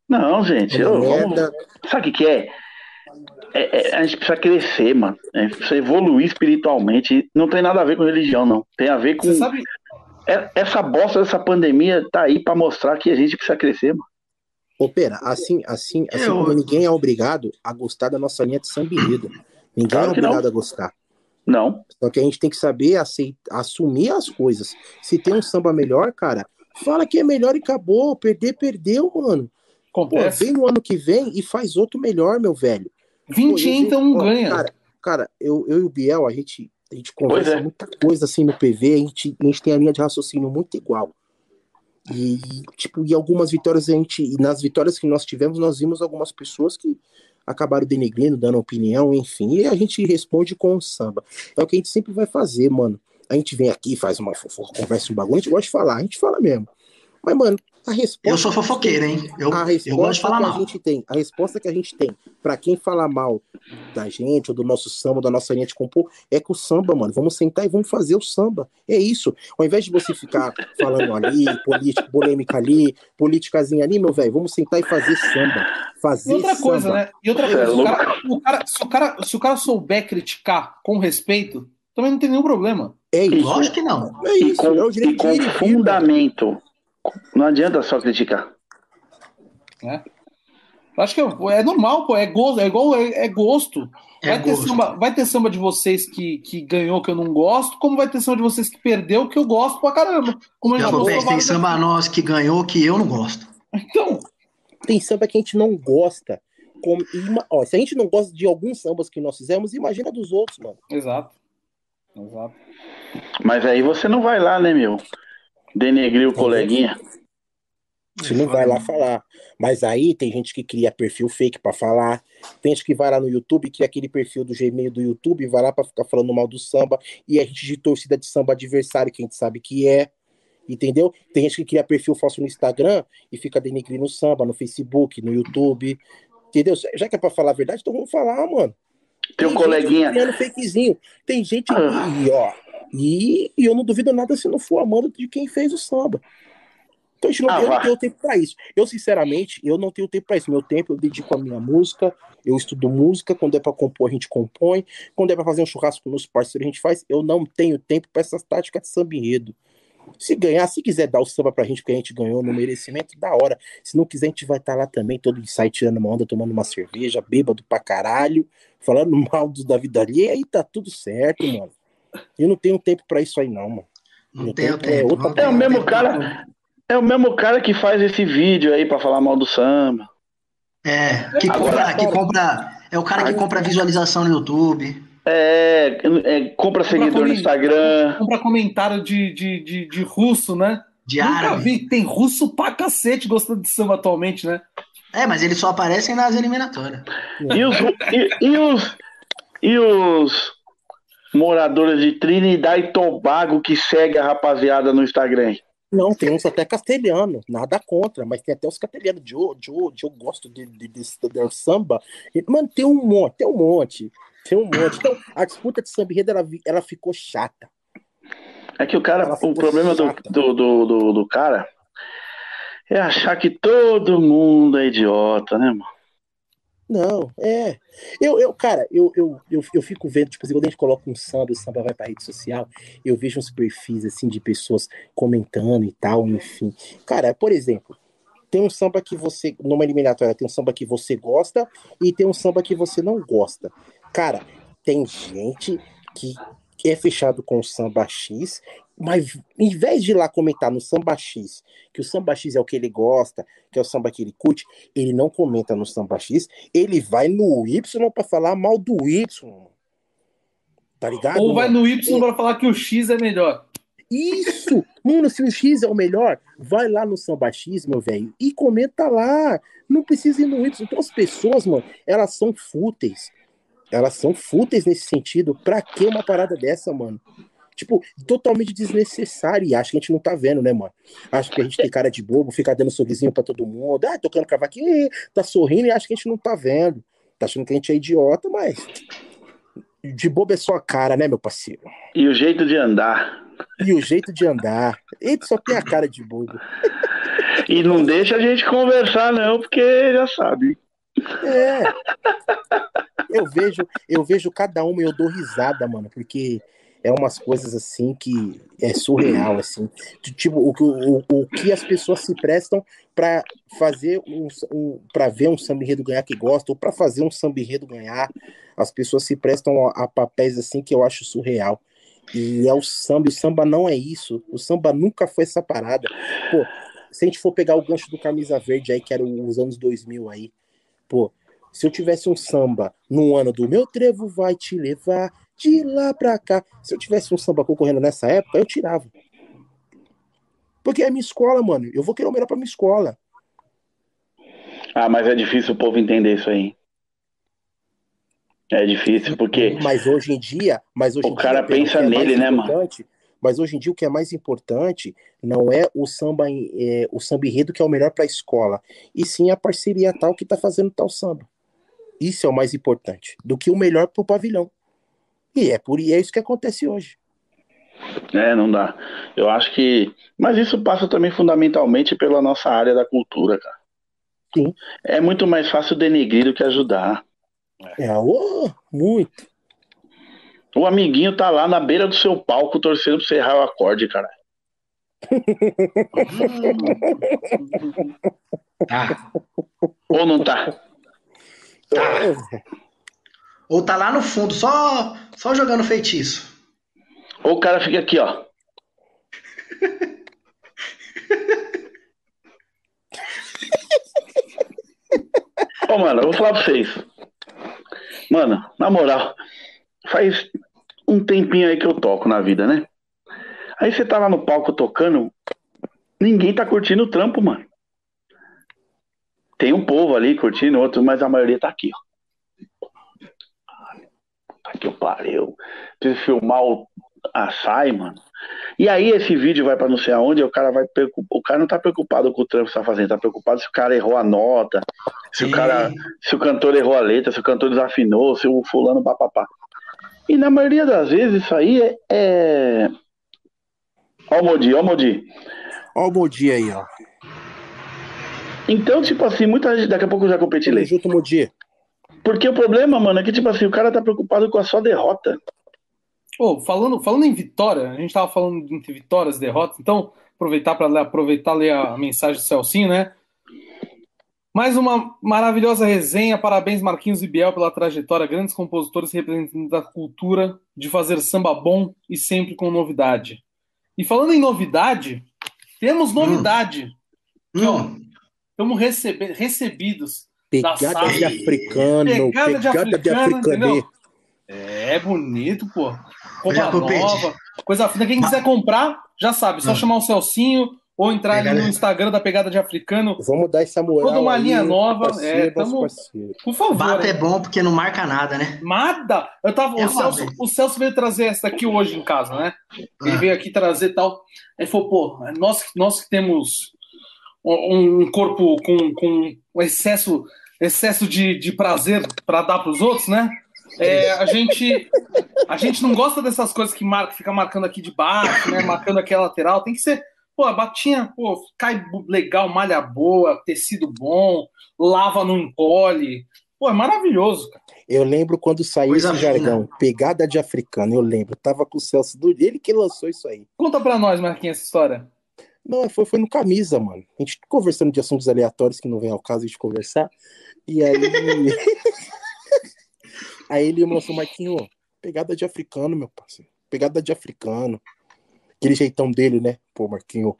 Não, gente. É eu- vamos-. Sabe o que, que é? É- é- A gente precisa crescer, mano. A gente precisa evoluir espiritualmente. Não tem nada a ver com religião, não. Tem a ver com. Você sabe, É- Essa bosta dessa pandemia tá aí pra mostrar que a gente precisa crescer, mano. Ô, pera, assim, assim, assim Eu- como ninguém é obrigado a gostar da nossa linha de samba. Ninguém Claro é obrigado a gostar. Não. Só que a gente tem que saber aceitar, assumir as coisas. Se tem um samba melhor, cara, fala que é melhor e acabou. Perder, perdeu, mano. Pô, vem no ano que vem e faz outro melhor, meu velho. 20 Pô, vi- um ganha. Cara, cara eu, eu e o Biel, a gente, a gente conversa é. muita coisa assim no PV, a gente, a gente tem a linha de raciocínio muito igual. E, tipo, e algumas vitórias a gente. E nas vitórias que nós tivemos, nós vimos algumas pessoas que acabaram denegrindo, dando opinião, enfim. E a gente responde com o samba. É o que a gente sempre vai fazer, mano. A gente vem aqui, faz uma fofoca, conversa um bagulho, a gente gosta de falar, a gente fala mesmo. Mas, mano, a resposta. Eu sou fofoqueiro, hein? Eu, a eu resposta gosto de falar que a mal. gente tem, a resposta que a gente tem pra quem falar mal da gente ou do nosso samba, da nossa linha de compor, é que o samba, mano, vamos sentar e vamos fazer o samba. É isso. Ao invés de você ficar falando ali, política, polêmica ali, politicazinha ali, meu velho, vamos sentar e fazer samba. Fazer E outra samba. coisa, né? E outra Você coisa, é se o cara, o cara- se, o cara, se o cara souber criticar com respeito, também não tem nenhum problema. É isso. Lógico que não. É E isso. com, é o e direito com de ir e vir, fundamento. Não adianta só criticar. Eu acho que é, é normal, pô. É gosto, é igual é, é gosto. É Vai ter, gosto. samba, vai ter samba de vocês que, que ganhou que eu não gosto, como vai ter samba de vocês que perdeu que eu gosto pra caramba. Como eu Já vou tem samba nosso que ganhou que eu não gosto. Então, Tem samba que a gente não gosta. Como, ó, se a gente não gosta de alguns sambas que nós fizemos, imagina dos outros, mano. exato. Exato. Mas aí você não vai lá, né, meu? Denegrir o coleguinha. Você não vai lá falar. Mas aí tem gente que cria perfil fake pra falar. Tem gente que vai lá no YouTube, cria aquele perfil do Gmail do YouTube, vai lá pra ficar falando mal do samba. E a gente de torcida de samba adversário, que a gente sabe que é. Entendeu? Tem gente que cria perfil falso no Instagram e fica denegrindo o samba no Facebook, no YouTube. Entendeu? Já que é pra falar a verdade, então vamos falar, mano. Teu Tem coleguinha. gente criando fakezinho. Tem gente Ah. e, ó. E, e eu não duvido nada se não for a mão de quem fez o samba. Então a gente não, Ah, eu não tenho tempo pra isso. Eu, sinceramente, eu não tenho tempo pra isso. Meu tempo eu dedico à minha música. Eu estudo música. Quando é pra compor, a gente compõe. Quando é pra fazer um churrasco com os parceiros, a gente faz. Eu não tenho tempo pra essas táticas de samba enredo. Se ganhar, se quiser dar o samba pra gente, porque a gente ganhou no merecimento, da hora. Se não quiser, a gente vai estar lá também, todo ensaio, tirando uma onda, tomando uma cerveja, bêbado pra caralho, falando mal do da vida ali, e aí tá tudo certo, mano. Eu não tenho tempo pra isso aí, não, mano. Não Não tenho tem- é tempo. outra- É o mesmo tempo. cara. É o mesmo cara que faz esse vídeo aí pra falar mal do samba. É, que Agora, compra, que compra. É o cara que compra visualização no YouTube. É, é, compra seguidor no Instagram. Compra comentário de, de, de, de russo, né? De Nunca árabe. vi. Tem russo pra cacete gostando de samba atualmente, né? É, mas eles só aparecem nas eliminatórias. E os, e, e os, e os moradores de Trinidad e Tobago que seguem a rapaziada no Instagram? Não, tem uns até castelhano, nada contra, mas tem até os castelhanos de de eu, gosto de, de, de, de samba. Mano, tem um monte, tem um monte, tem um monte. Então, a disputa de samba enredo, ela, ela ficou chata. É que o cara, o problema do, do, do, do cara é achar que todo mundo é idiota, né, mano? Não, é. Eu, eu cara, eu, eu, eu, eu fico vendo, tipo assim, quando a gente coloca um samba, o samba vai pra rede social, eu vejo uns perfis, assim, de pessoas comentando e tal, enfim. Cara, por exemplo, tem um samba que você, numa eliminatória, tem um samba que você gosta e tem um samba que você não gosta. Cara, tem gente que é fechado com o samba X, mas em vez de ir lá comentar no samba X, que o samba X é o que ele gosta, que é o samba que ele curte, ele não comenta no samba X, ele vai no Y pra falar mal do Y. Tá ligado? Ou vai no Y pra falar que o X é melhor. Isso! Mano, se o X é o melhor, vai lá no Samba X, meu velho, e comenta lá. Não precisa ir no Y. Então as pessoas, mano, elas são fúteis. Elas são fúteis nesse sentido. Pra que uma parada dessa, mano? Tipo, totalmente desnecessário. E acho que a gente não tá vendo, né, mano? Acho que a gente tem cara de bobo, fica dando sorrisinho pra todo mundo. Ah, tocando cavaquinho, tá sorrindo e acho que a gente não tá vendo. Tá achando que a gente é idiota, mas. De boba é só a cara, né, meu parceiro? E o jeito de andar. E o jeito de andar. Ele só tem a cara de bobo. E não deixa a gente conversar, não, porque já sabe. É. Eu vejo, eu vejo cada uma e eu dou risada, mano, porque é umas coisas assim que é surreal, assim. Tipo, o, o, o que as pessoas se prestam para fazer um, um para ver um samba enredo ganhar que gosta, ou para fazer um samba enredo ganhar. As pessoas se prestam a, a papéis assim que eu acho surreal. E é o samba, o samba não é isso. O samba nunca foi essa parada. Pô, se a gente for pegar o gancho do Camisa Verde aí, que era os anos 2000 aí, pô, se eu tivesse um samba no ano do Meu Trevo Vai Te Levar de lá pra cá, se eu tivesse um samba concorrendo nessa época, eu tirava. Porque é minha escola, mano. Eu vou querer o melhor pra minha escola. Ah, mas é difícil o povo entender isso aí. É difícil, porque. Mas hoje em dia. Mas hoje o em cara dia, pensa é nele, né, mano? Mas hoje em dia o que é mais importante não é o samba, é, o samba enredo que é o melhor para a escola, e sim a parceria tal que tá fazendo tal samba. Isso é o mais importante do que o melhor pro pavilhão. E é por e é isso que acontece hoje. É, não dá. Eu acho que. Mas isso passa também fundamentalmente pela nossa área da cultura, cara. Sim. É muito mais fácil denegrir do que ajudar. É, ô, muito. O amiguinho tá lá na beira do seu palco torcendo pra você errar o acorde, cara. Tá. Ou não tá? Ou tá lá no fundo, só, só jogando feitiço. Ou o cara fica aqui, ó. Ô, mano, eu vou falar pra vocês. Mano, na moral, faz um tempinho aí que eu toco na vida, né? Aí você tá lá no palco tocando, ninguém tá curtindo o trampo, mano. Tem um povo ali curtindo, outro, mas a maioria tá aqui, ó. Que eu pariu. Preciso filmar o açaí, mano. E aí esse vídeo vai pra não sei aonde, o cara vai o cara não tá preocupado com o trampo que tá fazendo, tá preocupado se o cara errou a nota, se o Sim. cara, se o cantor errou a letra, se o cantor desafinou, se o fulano papapá. E na maioria das vezes isso aí é, é... Ó o Modi, ó o Modi. Ó o Modi aí, ó. Então, tipo assim, muita gente, daqui a pouco eu já competi lei. junto, Modi. Porque o problema, mano, é que, tipo assim, o cara tá preocupado com a sua derrota. Ô, falando, falando em vitória, a gente tava falando entre vitórias e derrotas, então aproveitar para aproveitar ler a mensagem do Celcinho, né? Mais uma maravilhosa resenha. Parabéns, Marquinhos e Biel, pela trajetória. Grandes compositores representantes da cultura de fazer samba bom e sempre com novidade. E falando em novidade, temos novidade. Hum, Estamos recebe recebidos. Pegada de africano. Pegada de Pegada de africano? É bonito, pô. Compete. nova, coisa fina. Quem quiser comprar, já sabe, só Ah. chamar o Celcinho ou entrar ali Pegada- no Instagram da Pegada de Africano. Vamos dar essa moral. Toda uma aí, linha nova, parceiro, é, tamo-. Por favor. bata é hein? bom porque não marca nada, né? Nada! Eu tava, É o, Celso, o Celso veio trazer essa daqui hoje em casa, né? Ele Ah. veio aqui trazer tal. Aí falou, pô, nós, nós que temos um um corpo com, com um excesso, excesso de, de prazer para dar para os outros, né? É, a gente a gente não gosta dessas coisas que marca, fica marcando aqui de baixo, né? Marcando aqui a lateral. Tem que ser, pô, a batinha, pô, cai legal, malha boa, tecido bom, lava, não encolhe. Pô, é maravilhoso, cara. Eu lembro quando saiu Coisa esse fina. jargão, pegada de africano, eu lembro. Tava com o Celso do ele que lançou isso aí. Conta pra nós, Marquinhos, essa história. Não, foi, foi no camisa, mano. A gente conversando de assuntos aleatórios que não vem ao caso de conversar. E aí. aí ele me lançou, Marquinho, pegada de africano, meu parceiro. Pegada de africano. Aquele jeitão dele, né? Pô, Marquinho,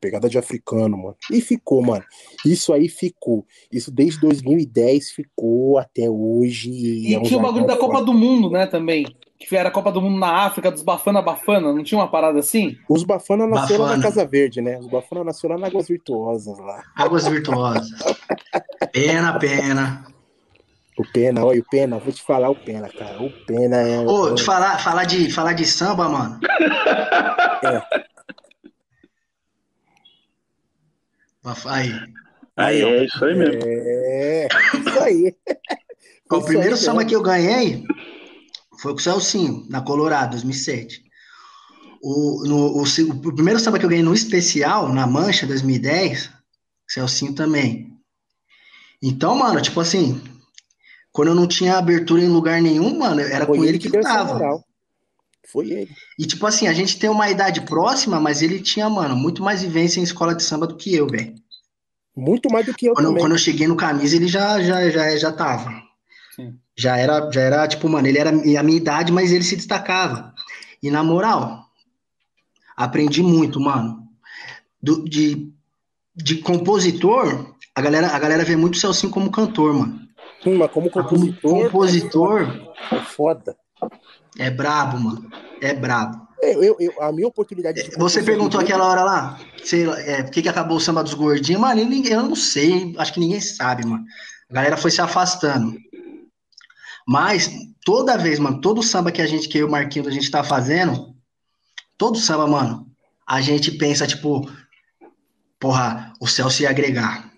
pegada de africano, mano. E ficou, mano. Isso aí ficou. Isso desde 2010 ficou até hoje. E é um tinha o bagulho da Copa do Mundo, né, também. Que era a Copa do Mundo na África, dos Bafana Bafana, não tinha uma parada assim? Os Bafana nasceu lá na Bafana. Casa Verde, né? Os Bafana nasceu lá na Águas Virtuosas lá. Águas virtuosas. Pena, pena. O Pena, olha, o Pena, vou te falar o Pena, cara. O Pena é. Ô, é- te falar, falar, de, falar de samba, mano. Aí. Aí, é isso aí mesmo. É, isso aí. o primeiro aí samba mesmo. que eu ganhei foi com o Celcinho, na Colorado, 2007. O, no, o, o primeiro samba que eu ganhei no especial, na Mancha, 2010, Celcinho também. Então, mano, tipo assim, quando eu não tinha abertura em lugar nenhum, mano, era Foi com ele ele que que eu tava. Foi ele. E, tipo assim, a gente tem uma idade próxima, mas ele tinha, mano, muito mais vivência em escola de samba do que eu, velho. Muito mais do que eu Quando, também. quando eu cheguei no camisa, ele já, já, já, já tava. Sim. Já era, já era, tipo, mano, ele era a minha idade, mas ele se destacava. E na moral, aprendi muito, mano. Do- de, de compositor, a galera, a galera vê muito o Celcinho como cantor, mano. Hum, mas como Como compositor, compositor é foda. é brabo, mano. É brabo. Eu, eu, eu- a minha oportunidade de Você perguntou aquela hora lá, sei lá, é, por que, que acabou o samba dos gordinhos? Mano, eu, ninguém- eu não sei, acho que ninguém sabe, mano. A galera foi se afastando. Mas, toda vez, mano, todo samba que a gente, que eu e o Marquinhos, a gente tá fazendo, todo samba, mano, a gente pensa, tipo, porra, o Celso ia agregar.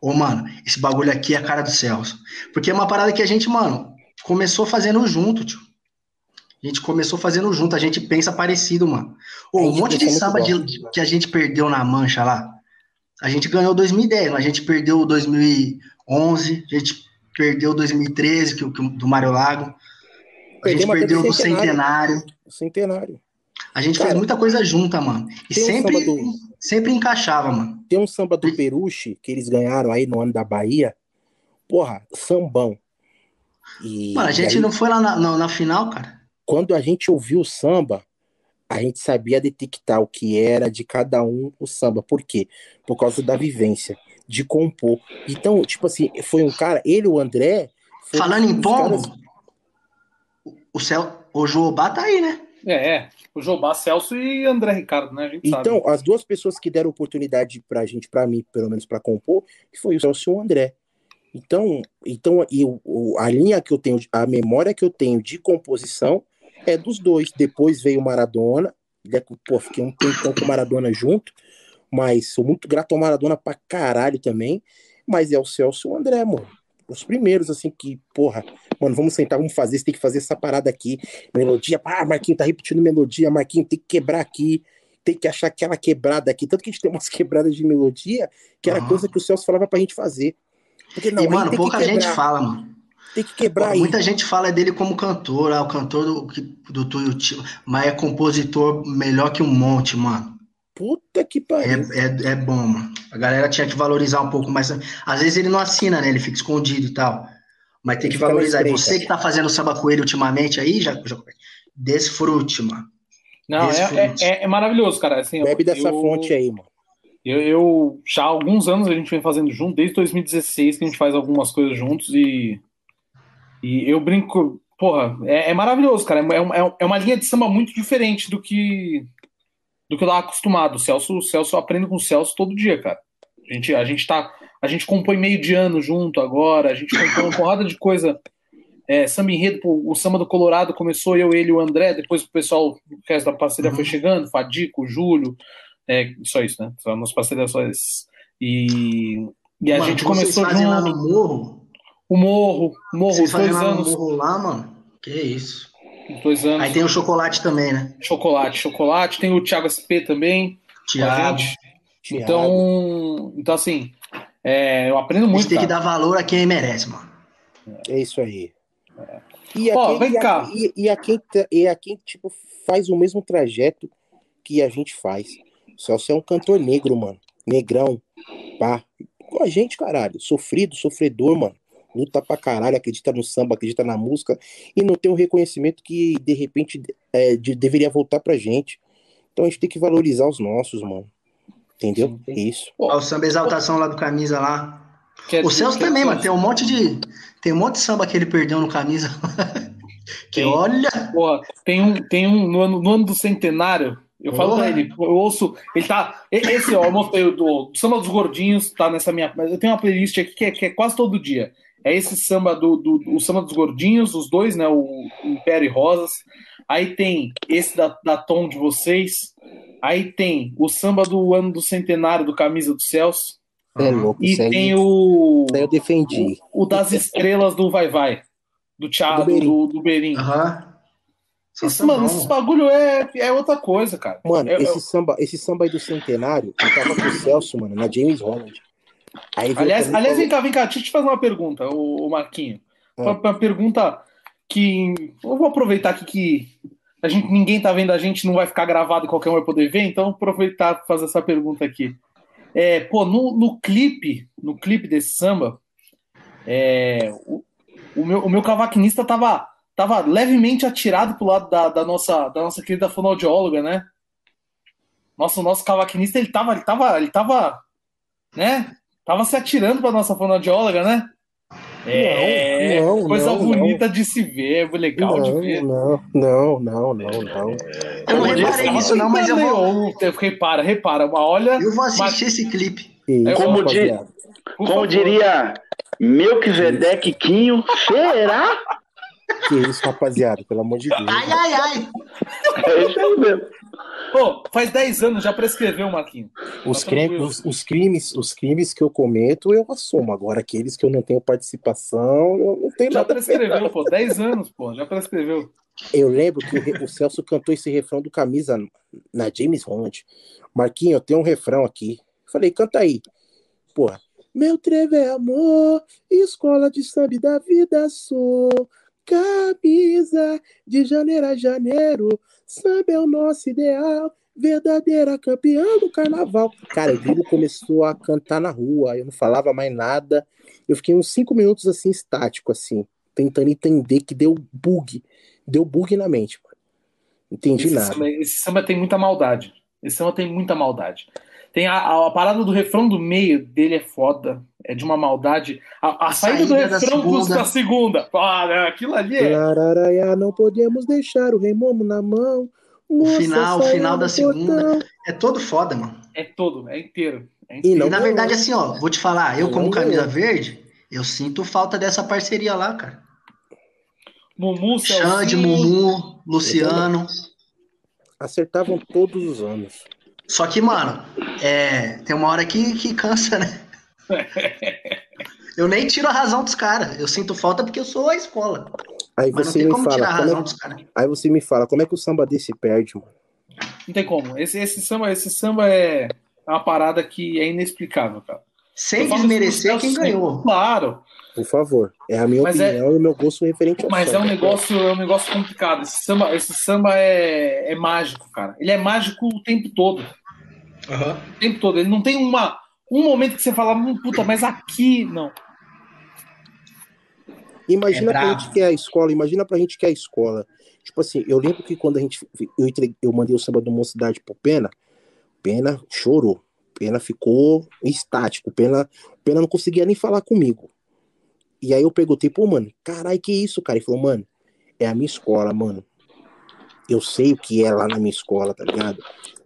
Ô, mano, esse bagulho aqui é a cara do Celso. Porque é uma parada que a gente, mano, começou fazendo junto, tio. A gente começou fazendo junto, a gente pensa parecido, mano. Ô, A um monte de samba muito de- que a gente perdeu na mancha lá. A gente ganhou 2010, mas a gente perdeu 2011, a gente perdeu 2013, que, o- que o- do Mário Lago. A gente perdeu do Centenário. Centenário. Centenário. A gente Cara, fez muita coisa junta, mano. E tem um sempre, encaixava, mano. Tem um samba do Peruche que eles ganharam aí no ano da Bahia. Porra, sambão. E, Mano, a e gente aí, não foi lá na, na, na final, cara. quando a gente ouviu o samba, a gente sabia detectar o que era de cada um o samba. Por quê? Por causa da vivência, de compor. Então, tipo assim, foi um cara, ele, o André. Falando em os pombo, caras- o, Cel, o Joobá tá aí, né? É, é. O Jobá, Celso e André Ricardo, né? A gente sabe. Então, as duas pessoas que deram oportunidade pra gente, pra mim, pelo menos pra compor, foi o Celso e o André. Então, então a linha que eu tenho, a memória que eu tenho de composição é dos dois. Depois veio o Maradona, né, pô, fiquei um tempão com o Maradona junto, mas sou muito grato ao Maradona pra caralho também, mas é o Celso e o André, mano. Os primeiros, assim, que, porra, mano, vamos sentar, vamos fazer, você tem que fazer essa parada aqui, melodia, ah, Marquinhos tá repetindo melodia, Marquinhos tem que quebrar aqui, tem que achar aquela quebrada aqui. Tanto que a gente tem umas quebradas de melodia, que era Aham. coisa que o Celso falava pra gente fazer. Porque não, e, mano, pouca gente fala, mano. tem que quebrar aí. Muita gente fala dele como cantor, ah, o cantor do, do Tuiuti, mas é compositor melhor que um monte, mano. Puta que É, pariu. é, é bom, mano. A galera tinha que valorizar um pouco mais. Às vezes ele não assina, né? Ele fica escondido e tal. Mas tem que valorizar. E você que tá fazendo samba com ele ultimamente aí, já, já desfrute, mano. Não, é, Desfrute. é, é maravilhoso, cara. Assim, Bebe dessa eu- fonte aí, mano. Eu, eu já há alguns anos a gente vem fazendo junto, desde 2016 que a gente faz algumas coisas juntos e, e eu brinco, porra, é, é maravilhoso, cara. É, é, é uma linha de samba muito diferente do que do que eu tava acostumado. O Celso, o Celso eu aprendo com o Celso todo dia, cara. A gente, a gente tá, a gente compõe meio de ano junto agora, a gente compõe uma porrada de coisa. É, samba enredo, o samba do Colorado começou eu, ele e o André, depois o pessoal, o resto da parceria foi chegando, Fadico, Júlio, é, só isso, né? Só nas parcerias só esses. E, e a Mano, gente começou fazem lá junto. no morro. O Morro, o Morro, Vocês dois lá no anos. morro lá, mano. Que isso. Dois anos. Aí tem o chocolate também, né? Chocolate, chocolate. Tem o Thiago SP também. Thiago. Então, então assim, é, eu aprendo A gente muito. tem que cara. dar valor a quem merece, mano. É isso aí. E a, Ó, quem, vem e, a, cá. e, e a quem, e a quem tipo, faz o mesmo trajeto que a gente faz. O Celso é um cantor negro, mano. Negrão. Pá. Com a gente, caralho. Sofrido, sofredor, mano. Luta pra caralho, acredita no samba, acredita na música. E não tem o reconhecimento que, de repente, é, de- deveria voltar pra gente. Então a gente tem que valorizar os nossos, mano. Entendeu? É isso. Pô, Ó, o samba exaltação lá do camisa lá. quer O Celso quer também, mano. Tem um monte de. Tem um monte de samba que ele perdeu no camisa. que Tem. olha. Porra, tem um, tem um no ano, no ano do centenário. Eu falo pra ele, eu ouço. Ele tá. Esse, ó, eu mostrei o do, do Samba dos Gordinhos, tá nessa minha. mas Eu tenho uma playlist aqui que é, que é quase todo dia. É esse samba do, do, o Samba dos Gordinhos, os dois, né? O Império e Rosas. Aí tem esse da, da Tom de vocês. Aí tem o samba do ano do centenário do Camisa do Celso. É louco, E isso aí, tem o, isso aí eu defendi. o das estrelas do Vai Vai. Do Thiago, Do Berim. do, do Berim. Aham. Esse, mano, bom. esses bagulho é, é outra coisa, cara. Mano, Eu- esse, eu- samba, esse samba aí do centenário, eu tava com o Celso, mano, na James Holland. Aí aliás, e aliás, falou- vem cá, vem cá, deixa eu te fazer uma pergunta, o, o Marquinho. Ah. Uma, uma pergunta que. Eu vou aproveitar aqui que a gente, ninguém tá vendo a gente, não vai ficar gravado e qualquer um vai poder ver, então aproveitar para fazer essa pergunta aqui. É, pô, no, no clipe, no clipe desse samba, é, o, o meu, o meu cavaquinista tava, tava levemente atirado pro lado da, da nossa, da nossa querida fonoaudióloga, né? Nossa, o nosso cavaquinista, ele tava, ele tava, ele tava, né? Tava se atirando pra nossa fonoaudióloga, né? É, não, coisa não, bonita de se ver, legal de Não, ver. não, não, não, não, não. Eu não reparei nisso, não, mas eu vou, Eu- Repara, repara, uma olha. eu vou assistir esse clipe. Isso, Como por Como diria Melquisedeque Quinho, será? Que isso, rapaziada, pelo amor de Deus. Ai, ai, ai. É isso aí mesmo. Pô, faz 10 anos já prescreveu, Marquinhos. Os, Tá crime- os, os crimes, os crimes que eu cometo, eu assumo. Agora, aqueles que eu não tenho participação, eu não tenho Já nada ver. prescreveu, pô. 10 anos, pô. Já prescreveu. Eu lembro que o, o Celso cantou esse refrão do Camisa na James Bond. Marquinho, eu tenho um refrão aqui. Falei, canta aí. Porra. Meu trevo é amor, escola de samba da vida sou. Camisa de janeiro a janeiro, samba é o nosso ideal. Verdadeira campeã do carnaval. Cara, o Grilo começou a cantar na rua, eu não falava mais nada. Eu fiquei uns cinco minutos assim, estático, assim, tentando entender que deu bug. Deu bug na mente, mano. Entendi Esse nada. samba, esse samba tem muita maldade. Esse samba tem muita maldade. Tem a, a- a parada do refrão do meio dele é foda. É de uma maldade. A, a saída, do saída da refrão segunda. custa a segunda. Ah, né, aquilo ali é. Lararaiá, não podemos deixar o rei momo na mão. Moça, final- o final do da segunda. É todo foda, mano. É todo, é inteiro. É E inteiro. não E na verdade, assim, ó, vou te falar, eu como camisa verde, eu sinto falta dessa parceria lá, cara. Mumu, Xande. Mumu, Luciano. Acertavam todos os anos. Só que, mano, é, tem uma hora que, que cansa, né? Eu nem tiro a razão dos caras. Eu sinto falta porque eu sou a escola. Aí Mas não você tem me como tirar a fala, como razão é, dos caras. aí você me fala, como é que o samba desse perde, mano? Não tem como. Esse, esse samba, esse samba é uma parada que é inexplicável, cara. Sem desmerecer pro quem sempre. ganhou. Claro. Por favor. É a minha Mas é- opinião e o meu gosto referente ao Mas é samba. um negócio, é um negócio complicado. Esse samba, esse samba é, é mágico, cara. Ele é mágico o tempo todo. O tempo todo. Ele não tem uma, um momento que você fala, hum, puta, mas aqui. Não. Imagina É pra gente que é a escola, imagina pra gente que é a escola. Tipo assim, eu lembro que quando a gente. Eu, entreguei- eu mandei o samba do Mocidade pro Pena, Pena chorou. Pena ficou estático. Pena, Pena não conseguia nem falar comigo. E aí eu perguntei, pô, mano, caralho, que isso, cara? Ele falou, mano, é a minha escola, mano. Eu sei o que é lá na minha escola, tá ligado?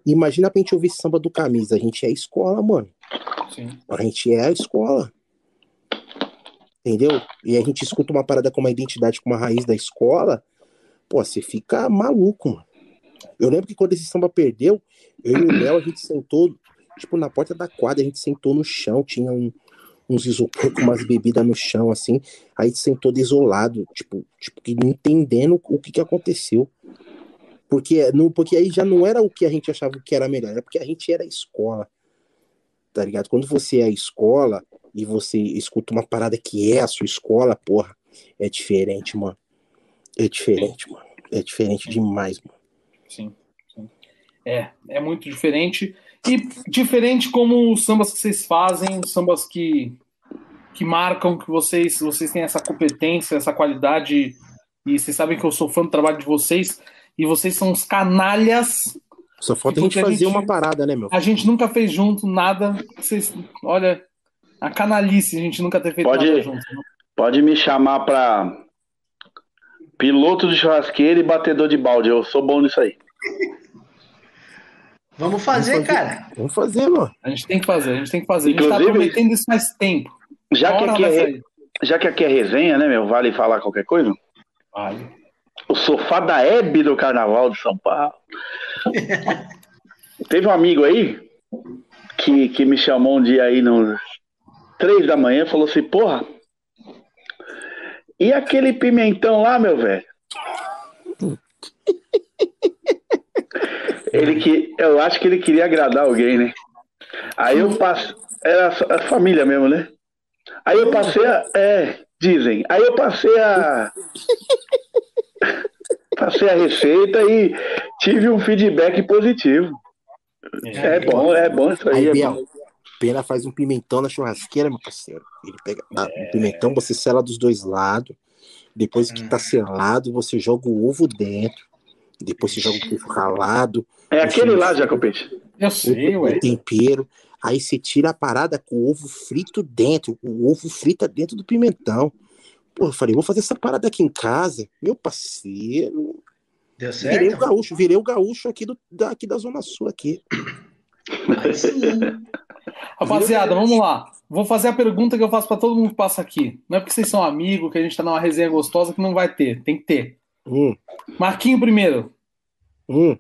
Imagina pra gente ouvir samba do camisa. A gente é a escola, mano. Sim. A gente é a escola. Entendeu? E a gente escuta uma parada com uma identidade, com uma raiz da escola. Pô, você fica maluco, mano. Eu lembro que quando esse samba perdeu, eu e o Léo, a gente sentou, tipo, na porta da quadra, a gente sentou no chão, tinha um- uns isopor com umas bebidas no chão, assim. Aí sentou desolado, tipo, tipo, não entendendo o que, que aconteceu. Porque, não, porque aí já não era o que a gente achava que era melhor, era porque a gente era a escola. Tá ligado? Quando você é a escola e você escuta uma parada que é a sua escola, porra, é diferente, mano. É diferente, mano. É diferente demais, mano. Sim, sim. É, é muito diferente. E diferente como os sambas que vocês fazem, os sambas que, que marcam que vocês, vocês têm essa competência, essa qualidade, e vocês sabem que eu sou fã do trabalho de vocês, e vocês são uns canalhas. Só falta a gente a fazer gente- uma parada, né, meu? A gente nunca fez junto nada. Vocês, olha, a canalice a gente nunca ter feito Pode- nada junto. né? Pode me chamar pra piloto de churrasqueira e batedor de balde. Eu sou bom nisso aí. Vamos fazer, Vamos fazer. cara. Vamos fazer, mano. A gente tem que fazer, a gente tem que fazer. A gente tá Inclusive- prometendo isso faz tempo. Já que, aqui é, já que aqui é resenha, né, meu? Vale falar qualquer coisa? Vale. O sofá da Hebe do Carnaval de São Paulo. Teve um amigo aí que, que me chamou um dia aí no, três da manhã, falou assim, porra, e aquele pimentão lá, meu velho? Ele que, eu acho que ele queria agradar alguém, né? Aí eu passei, era a a família mesmo, né? Aí eu passei a, é, dizem, aí eu passei a, passei a receita e tive um feedback positivo. É, bom, é bom isso aí. Aí, é Biel, bom. Pena faz um pimentão na churrasqueira, meu parceiro. Ele pega o pimentão, você sela dos dois lados. Depois que tá selado, você joga o ovo dentro. Depois você joga o queijo ralado. É aquele lá, Jacopete. Eu sei, o ué. tempero. Aí você tira a parada com o ovo frito dentro. O ovo frita dentro do pimentão. Pô, eu falei, vou fazer essa parada aqui em casa. Meu parceiro. Deu Virei o certo? gaúcho, virei o gaúcho aqui, do, daqui da Zona Sul aqui. Rapaziada, vamos lá. Vou fazer a pergunta que eu faço pra todo mundo que passa aqui. Não é porque vocês são amigos, que a gente tá numa resenha gostosa que não vai ter. Tem que ter. Hum, Marquinho primeiro. hum.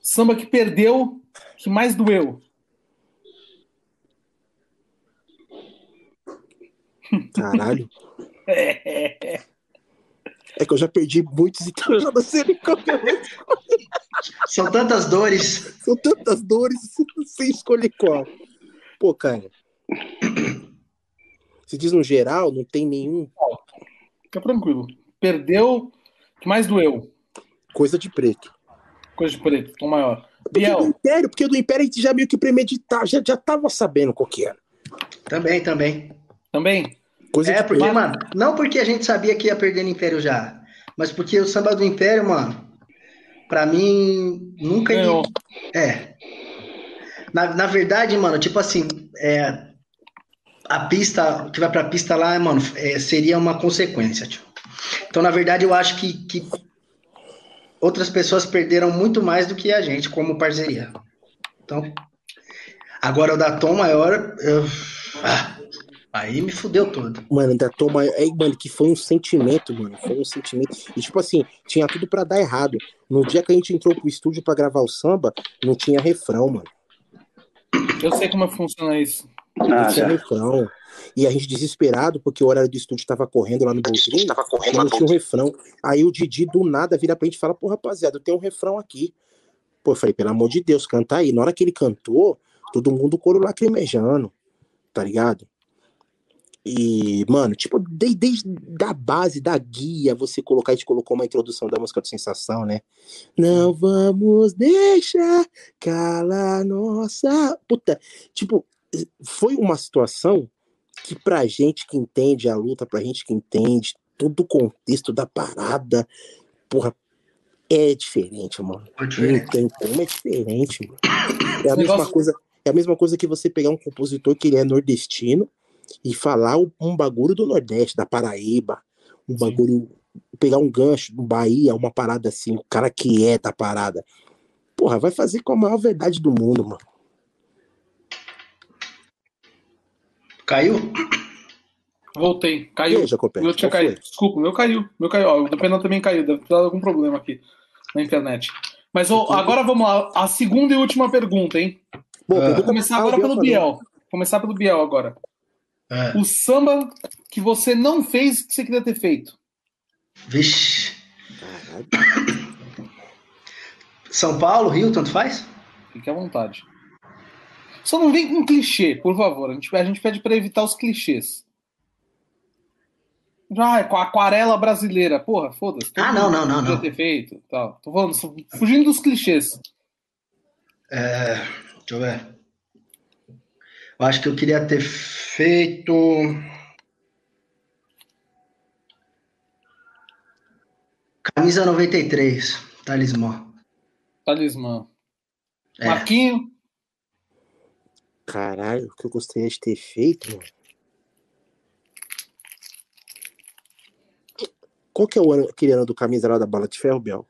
Samba que perdeu, que mais doeu. Caralho. É que eu já perdi muitos, então eu já não sei nem qual que é. São tantas dores. São tantas dores, não sei escolher qual. Pô, cara. Se diz no geral, não tem nenhum Fica tranquilo. Perdeu, que mais doeu. coisa de preto. Coisa de preto, tom maior. Porque do Biel, Império, porque do Império a gente já meio que premeditava, já, já tava sabendo qual que era. Também, também. também? Coisa É, porque, mano, não porque a gente sabia que ia perder no Império já, mas porque o samba do Império, mano, pra mim, nunca. Ganhou. É. Na, na verdade, mano, tipo assim, é, a pista, que vai pra pista lá, mano, é, seria uma consequência, tio. Então, na verdade, eu acho que, que outras pessoas perderam muito mais do que a gente como parceria. Então, agora o da Tom Maior, eu- ah, aí me fudeu todo. Mano, ainda toma. É, mano, que foi um sentimento, mano. Foi um sentimento. E tipo assim, tinha tudo pra dar errado. No dia que a gente entrou pro estúdio pra gravar o samba, não tinha refrão, mano. Eu sei como funciona isso. Não Ah, tinha já. refrão. E a gente desesperado, porque o horário do estúdio tava correndo lá no Boldrin, tava correndo, não tinha um refrão. Aí o Didi do nada vira pra gente e fala, pô, rapaziada, eu tenho um refrão aqui. Pô, eu falei, pelo amor de Deus, canta aí. Na hora que ele cantou, todo mundo coro lacrimejando, tá ligado? E, mano, tipo, desde, desde a base da guia, você colocar, a gente colocou uma introdução da música do Sensação, né? Não vamos deixar calar nossa. Puta, tipo, foi uma situação que pra gente que entende a luta, pra gente que entende todo o contexto da parada, porra, é diferente, mano. Foi Não tem como, é diferente, mano. É a Esse mesma negócio- coisa, é a mesma coisa que você pegar um compositor que ele é nordestino e falar um- bagulho do Nordeste, da Paraíba, um bagulho, pegar um gancho do Bahia, uma parada assim, o cara que é da parada. Porra, vai fazer com a maior verdade do mundo, mano. Caiu? Voltei. Caiu. O meu tinha qual foi? caído. Desculpa, meu caiu. O meu caiu. Ó, o do também caiu. Deve ter dado algum problema aqui na internet. Mas ó, agora vamos lá. A segunda e última pergunta, hein? Bom, Vou começar agora pelo. Biel. Começar pelo Biel agora. É. O samba que você não fez que você queria ter feito. Vixe. São Paulo, Rio, tanto faz? Fique à vontade. Só não vem com clichê, por favor. A gente, a gente pede para evitar os clichês. Ah, com a aquarela brasileira. Porra, foda-se. Ah, não, não, não, podia não. ter feito. Tal. Tô falando, fugindo dos clichês. É, deixa eu ver. Eu acho que eu queria ter feito. Camisa 93, talismã. Talismã. É. Marquinho, Caralho, o que eu gostaria de ter feito, mano. Qual que é o ano, aquele ano do camisa lá da bola de ferro, Biel?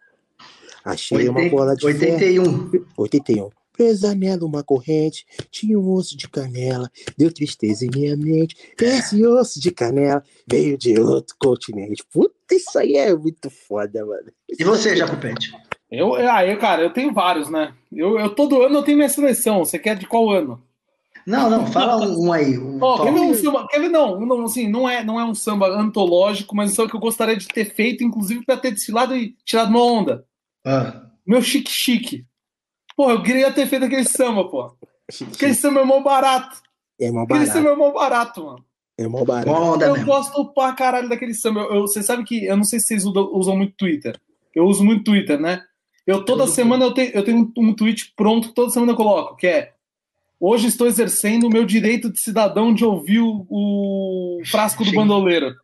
Achei uma bola de ferro. 81. 81. Presa nela uma corrente, tinha um osso de canela, deu tristeza em minha mente. Esse osso de canela veio de outro continente. Puta, isso aí é muito foda, mano. E você, Jacopete? eu, ah, eu, cara, eu tenho vários, né? Eu, eu todo ano eu tenho minha seleção. Você quer de qual ano? Não, não, fala um, um aí. Um Ó, quer ver um samba? Quer ver? Não, não, assim, não é, não é um samba antológico, mas um samba que eu gostaria de ter feito, inclusive pra ter desfilado e tirado uma onda. Ah, Meu chique chique. Pô, eu queria ter feito aquele samba, pô. Aquele samba é mó barato. É mó Aquele barato. samba é mó barato, mano. É mó barato. onda Eu mesmo. gosto pra caralho daquele samba. Eu, eu- você sabe que eu não sei se vocês usam, muito Twitter. Eu uso muito Twitter, né? Eu toda Tudo semana eu tenho, eu tenho um, um tweet pronto que toda semana eu coloco, que é Hoje estou exercendo o meu direito de cidadão de ouvir o, o frasco do Sim. bandoleiro.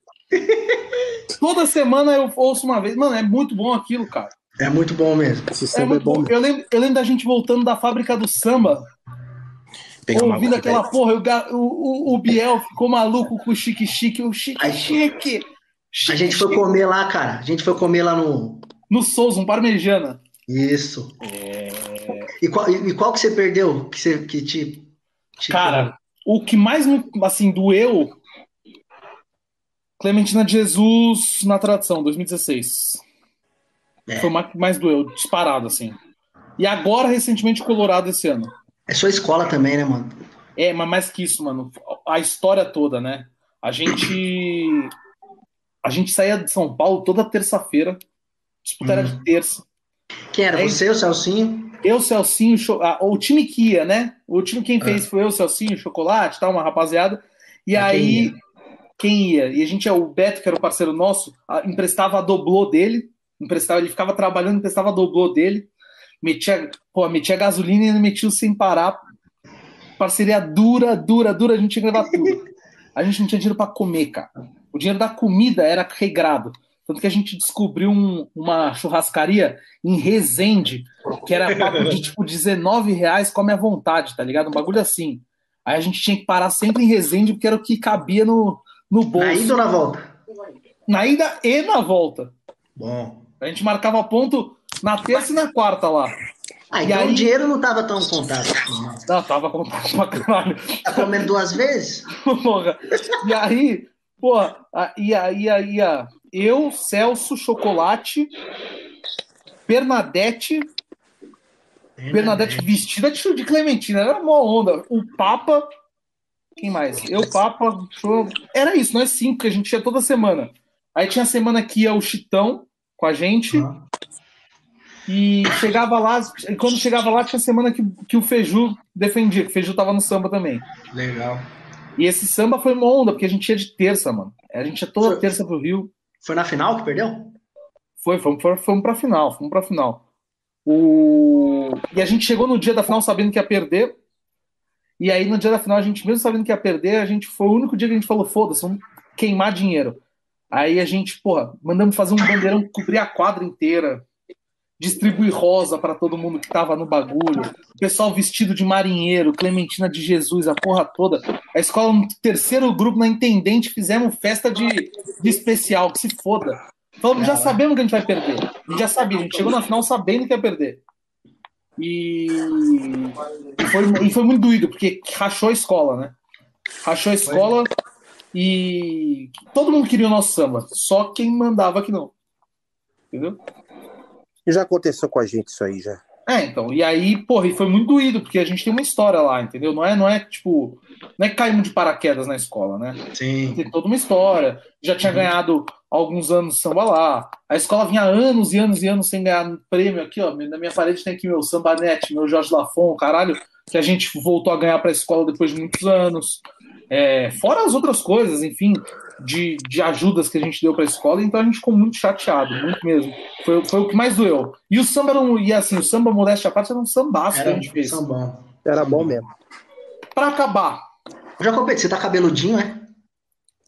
Toda semana eu ouço uma vez. Mano, é muito bom aquilo, cara. É muito bom mesmo. Esse É samba é, muito bom. bom. Eu lembro, eu lembro da gente voltando da fábrica do samba, Pegar ouvindo aquela porra. O, o, o, Biel ficou maluco com o chique chique. O chique Aí- chique. A gente foi comer lá, cara. A gente foi comer lá no. No Souza, um parmejana. Isso. É. E, qual, e e qual que você perdeu? Que, você, que te, te- Cara, o que mais assim, doeu. Clementina de Jesus na tradição, 2016. É. Foi o mais, mais doeu, disparado, assim. E agora, recentemente, o Colorado esse ano. É sua escola também, né, mano? É, mas mais que isso, mano. A história toda, né? A gente. A gente saía de São Paulo toda terça-feira. Disputa era de terça. Quem era? É Você, o Celcinho? Eu, Celcinho, ah, o time que ia, né? O time quem fez foi eu, Celcinho, Chocolate, tal, uma rapaziada. E quem aí, ia? quem ia? E a gente, o Beto, que era o parceiro nosso, emprestava a doblô dele. Emprestava, ele ficava trabalhando, emprestava a doblô dele. Metia, pô, metia gasolina e ele metia sem parar. Parceria dura, dura, dura, a gente tinha que levar tudo. A gente não tinha dinheiro pra comer, cara. O dinheiro da comida era regrado. Tanto que a gente descobriu um- uma churrascaria em Resende, que era papo de tipo 19 reais, come à vontade, tá ligado? Um bagulho assim. Aí a gente tinha que parar sempre em Resende, porque era o que cabia no, no bolso. Na ida ou na volta? Na ida e na volta. Bom. A gente marcava ponto na terça e na quarta lá. Ah, E então aí- o dinheiro não tava tão contado. assim, né? Não, tava com pra caralho. Tá comendo duas vezes? Porra. E aí, porra, a- ia, ia, ia eu, Celso, Chocolate, Bernadette, Bernadette vestida de, de Clementina, era uma onda. O Papa, quem mais? Eu, Papa, show. Era isso, nós cinco, que a gente ia toda semana. Aí tinha a semana que ia o Chitão com a gente, Ah, e chegava lá, e quando chegava lá, tinha semana que, que o Feju defendia, que o Feju tava no samba também. legal. E esse samba foi uma onda, porque a gente ia de terça, mano. A gente ia toda Foi- terça pro Rio. Foi na final que perdeu? Foi, fomos, fomos pra final, fomos pra final. O... E a gente chegou no dia da final sabendo que ia perder. E aí, no dia da final, a gente, mesmo sabendo que ia perder, a gente foi o único dia que a gente falou: foda-se, vamos queimar dinheiro. Aí a gente, porra, mandamos fazer um bandeirão cobrir a quadra inteira, distribuir rosa pra todo mundo que tava no bagulho, o pessoal vestido de marinheiro, Clementina de Jesus, a porra toda. A escola, no terceiro grupo na Intendente, fizemos festa de, de especial, que se foda. Falamos, já sabemos que a gente vai perder. A gente já sabia, a gente chegou na final sabendo que ia perder. E, e foi, e foi muito doído, porque rachou a escola, né? Rachou a escola e todo mundo queria o nosso samba, só quem mandava que não. Entendeu? Já aconteceu com a gente isso aí já. É, então, e aí, porra, e foi muito doído, porque a gente tem uma história lá, entendeu? Não é, não é tipo, não é que caímos de paraquedas na escola, né? Sim. Tem toda uma história. Já tinha ganhado alguns anos samba lá. A escola vinha anos e anos e anos sem ganhar prêmio aqui, ó. Na minha parede tem aqui meu Sambanete, meu Jorge Lafon, caralho, que a gente voltou a ganhar pra escola depois de muitos anos. É, fora as outras coisas, enfim, de, de ajudas que a gente deu pra escola, então a gente ficou muito chateado, muito mesmo. Foi, foi o que mais doeu. E o samba era um, e assim, o samba modéstia à parte era um sambaço que a Era gente fez. sambão. Era bom mesmo. Pra acabar, Jacopete, você tá cabeludinho, é?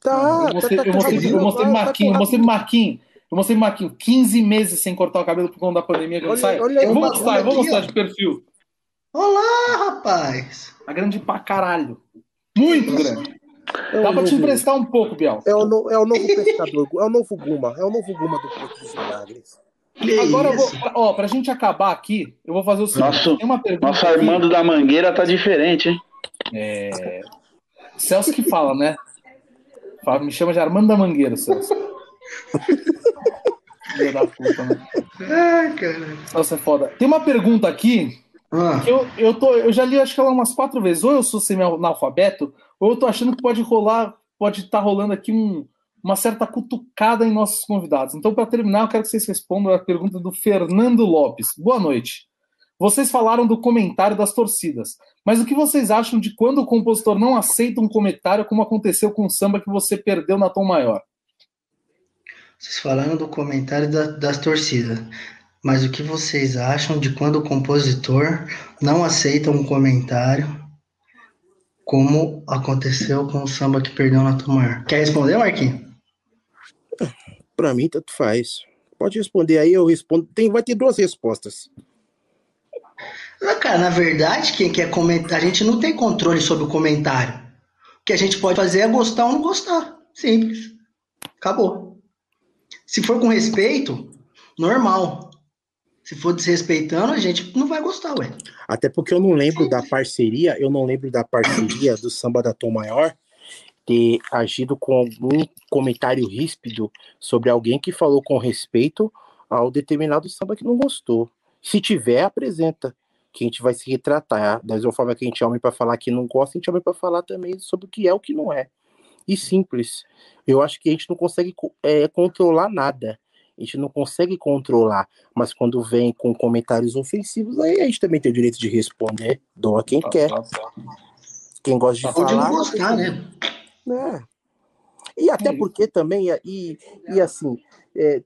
Tá, eu mostrei, tá, tá, eu mostrei, tá, eu mostrei tá, tá, Marquinhos, tá, eu mostrei Marquinhos, eu mostrei pro Marquinhos, 15 meses sem cortar o cabelo por conta da pandemia que não Olha- sai. olha aí, eu vou mostrar, eu vou mostrar de perfil. Olá, rapaz! A grande pra caralho. Muito grande. É Dá pra te emprestar um pouco, Biel. É o, no- é o novo pescador, é o novo Guma, é o novo Guma do Porto dos Milagres. Que Agora, eu vou, ó, pra gente acabar aqui, eu vou fazer o seguinte. Nosso- tem uma pergunta Nosso aqui, Armando da Mangueira tá diferente, hein? Celso que fala, né? Fala, me chama de Armando da Mangueira, Celso. Filho da puta, né? Ai, cara. Celso é foda. Tem uma pergunta aqui Ah, Eu, eu, tô, eu já li acho que ela umas quatro vezes. Ou eu sou semi-analfabeto, ou eu tô achando que pode rolar, pode estar rolando aqui um- uma certa cutucada em nossos convidados. Então, para terminar, eu quero que vocês respondam a pergunta do Fernando Lopes. Boa noite. Vocês falaram do comentário das torcidas, mas o que vocês acham de quando o compositor não aceita um comentário, como aconteceu com o samba que você perdeu na Tom Maior? vocês falaram do comentário da- das torcidas. Mas o que vocês acham de quando o compositor não aceita um comentário, como aconteceu com o samba que perdeu na Tomar? Quer responder, Marquinhos? Pra mim, tanto faz. Pode responder aí, eu respondo. Tem, vai ter duas respostas. Ah, cara, na verdade, quem quer comentar, a gente não tem controle sobre o comentário. O que a gente pode fazer é gostar ou não gostar. Simples. Acabou. Se for com respeito, normal. Se for desrespeitando, a gente não vai gostar, ué. Até porque eu não lembro da parceria, eu não lembro da parceria do samba da Tom Maior ter agido com algum comentário ríspido sobre alguém que falou com respeito ao determinado samba que não gostou. Se tiver, apresenta. Que a gente vai se retratar. Da mesma forma que a gente é homem para falar que não gosta, a gente é homem para falar também sobre o que é o que não é. E simples. Eu acho que a gente não consegue co- é, controlar nada. A gente não consegue controlar. Mas quando vem com comentários ofensivos, aí a gente também tem o direito de responder. Doa quem quer. Quem gosta de Pode não falar. gostar, né? É. E até É. porque também, e, e assim, é,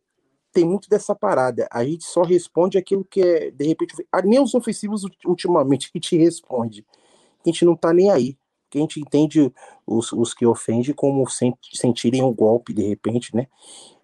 tem muito dessa parada. A gente só responde aquilo que é, de repente, nem os ofensivos ulti- ultimamente que te responde. A gente não tá nem aí. Que a gente entende os, os que ofendem como sen- sentirem um golpe, de repente, né?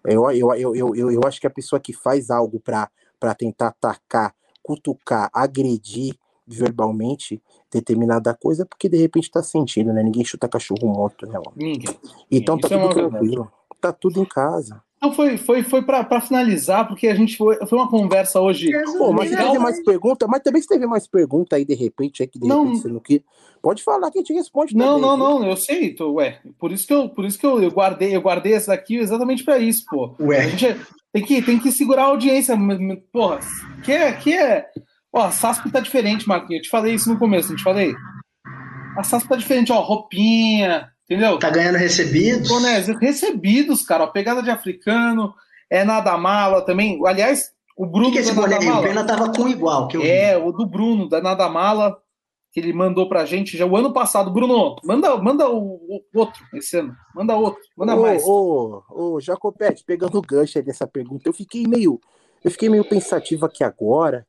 Eu, eu, eu, eu, eu, acho que a pessoa que faz algo para tentar atacar, cutucar, agredir verbalmente determinada coisa, é porque de repente tá sentindo, né? Ninguém chuta cachorro morto, né? Ninguém. Então tá Isso é tudo verdade. tranquilo. Tá tudo em casa. Então foi, foi, foi para finalizar, porque a gente foi, foi uma conversa hoje. Pô, mas se teve mais pergunta, mas também se teve mais pergunta aí de repente, é que de Não. repente você não quer. Pode falar que a gente responde Não, também, não, viu? não, eu sei, tô, ué. Por isso que eu, por isso que eu, eu guardei, eu guardei essa daqui exatamente para isso, pô. A Ué, gente é- tem que, tem que segurar a audiência, porra. Que é, que é. Ó, a SASP tá diferente, Marquinhos. Eu te falei isso no começo, não te falei? A SASP tá diferente, ó, roupinha, entendeu? tá ganhando recebidos? Bonés, recebidos, cara, ó, pegada de africano, é nada mala também. Aliás, o O Bruno que, que é esse boné aí? O. Pena tava com igual, que eu vi. É, o do Bruno, da Nada Mala, que ele mandou pra gente já o ano passado. Bruno, manda, manda o, o outro esse ano. Manda outro, manda mais. Ô, ô, ô, Jacopete, pegando o gancho aí dessa pergunta, eu fiquei meio. Eu fiquei meio pensativo aqui agora.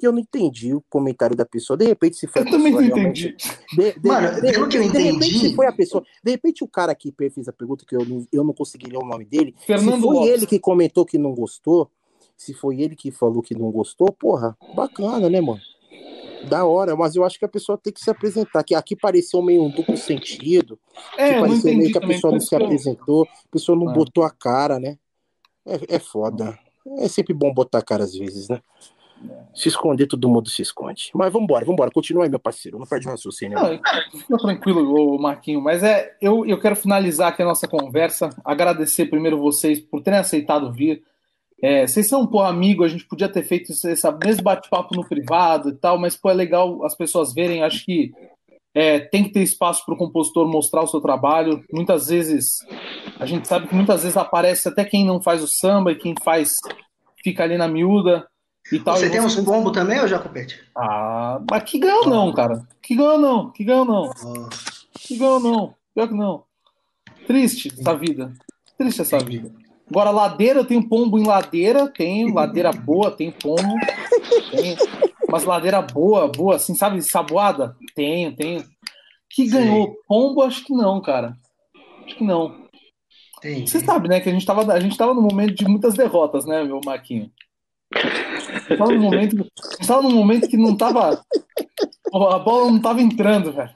E eu não entendi o comentário da pessoa. De repente, se foi Eu também não entendi. De, de- Mano, de pelo que eu repente- de repente, entendi- se foi a pessoa. De repente, o cara que fez a pergunta, que eu não, eu não consegui ler o nome dele. Fernando se foi Lopes. ele que comentou que não gostou, se foi ele que falou que não gostou, porra, bacana, né, mano? Da hora, mas eu acho que a pessoa tem que se apresentar. Que aqui pareceu meio um duplo sentido. É, que pareceu meio entendi que a pessoa não se que apresentou, a pessoa não Ah. botou a cara, né? É, é foda. É sempre bom botar a cara às vezes, né? Se esconder, todo mundo se esconde. Mas vambora, vambora. Continua aí, meu parceiro. Não perde o raciocínio. Não, fica tranquilo, Marquinho. Mas é, eu, eu quero finalizar aqui a nossa conversa. Agradecer primeiro vocês por terem aceitado vir. É, vocês são, pô, amigo, a gente podia ter feito esse mesmo bate-papo no privado e tal, mas, pô, é legal as pessoas verem. Acho que é, tem que ter espaço para o compositor mostrar o seu trabalho. Muitas vezes, a gente sabe que muitas vezes aparece até quem não faz o samba e quem faz fica ali na miúda e tal. Você E tem uns pombos também, ô Jacopete? Ah, mas que ganhou não, cara. Que ganhou não, que ganhou não. Que ganhou não. Pior que não. Triste essa vida. Triste essa vida. Agora, ladeira, eu tenho pombo em ladeira, tenho, ladeira boa, tem pombo. Tenho. Mas ladeira boa, boa, assim, sabe, saboada? Tenho, tenho. Que Sim. ganhou pombo, acho que não, cara. Acho que não. tem. Você sabe, né, que a gente tava, a gente tava num momento de muitas derrotas, né, meu Marquinho? A gente tava num momento, a gente tava num momento que não tava. A bola não tava entrando, velho.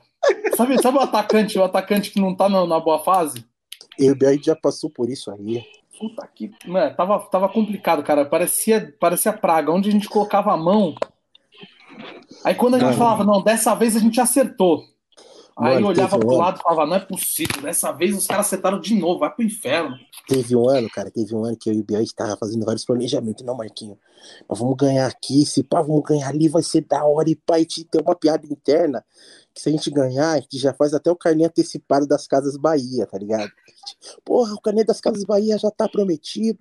Sabe, sabe o atacante, o atacante que não tá na, na boa fase? Eu gente já passou por isso aí. Puta que. Mano, tava, tava complicado, cara. Parecia, parecia praga. Onde a gente colocava a mão. Aí quando a gente falava, não, dessa vez a gente acertou. Aí Mano, eu olhava um pro lado e falava, não é possível, dessa vez os caras acertaram de novo, vai pro inferno. Teve um ano, cara, teve um ano que eu e o gente tava fazendo vários planejamentos, não, Marquinho. Nós vamos ganhar aqui, se pá, vamos ganhar ali, vai ser da hora. E pá, a gente tem uma piada interna que se a gente ganhar, a gente já faz até o carnê antecipado das Casas Bahia, tá ligado? Porra, o carnê das Casas Bahia já tá prometido.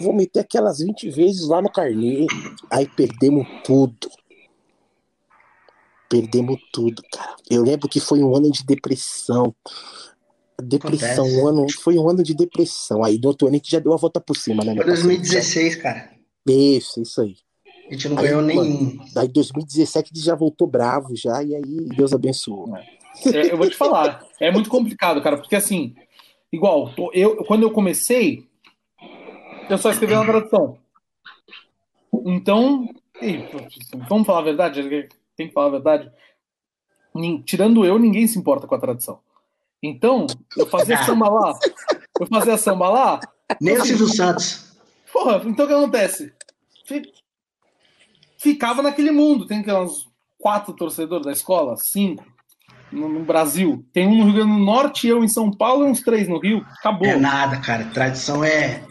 Vou meter aquelas 20 vezes lá no carnê. Aí perdemos tudo. Perdemos tudo, cara. Eu lembro que foi um ano de depressão. Depressão, Acontece. um ano, foi um ano de depressão. Aí no outro ano a gente já deu a volta por cima, né? Foi meu parceiro? 2016, cara. Isso, isso aí. A gente não Aí, ganhou mano, nenhum. Daí 2017 ele já voltou bravo já, e aí Deus abençoou. É, eu vou te falar, é muito complicado, cara, porque assim, igual, tô- eu, quando eu comecei, eu só escrevi na tradução. Então, vamos falar a verdade? Tem que falar a verdade. Tirando eu, ninguém se importa com a tradução. Então, eu fazia samba lá, eu fazia samba lá, Nem o Silvio Santos. Porra, então o que acontece? Fi- Ficava naquele mundo. Tem que uns quatro torcedores da escola, cinco no, no Brasil. Tem um no Rio Grande do Norte, eu em São Paulo e uns três no Rio. Acabou. É nada, cara. Tradição é.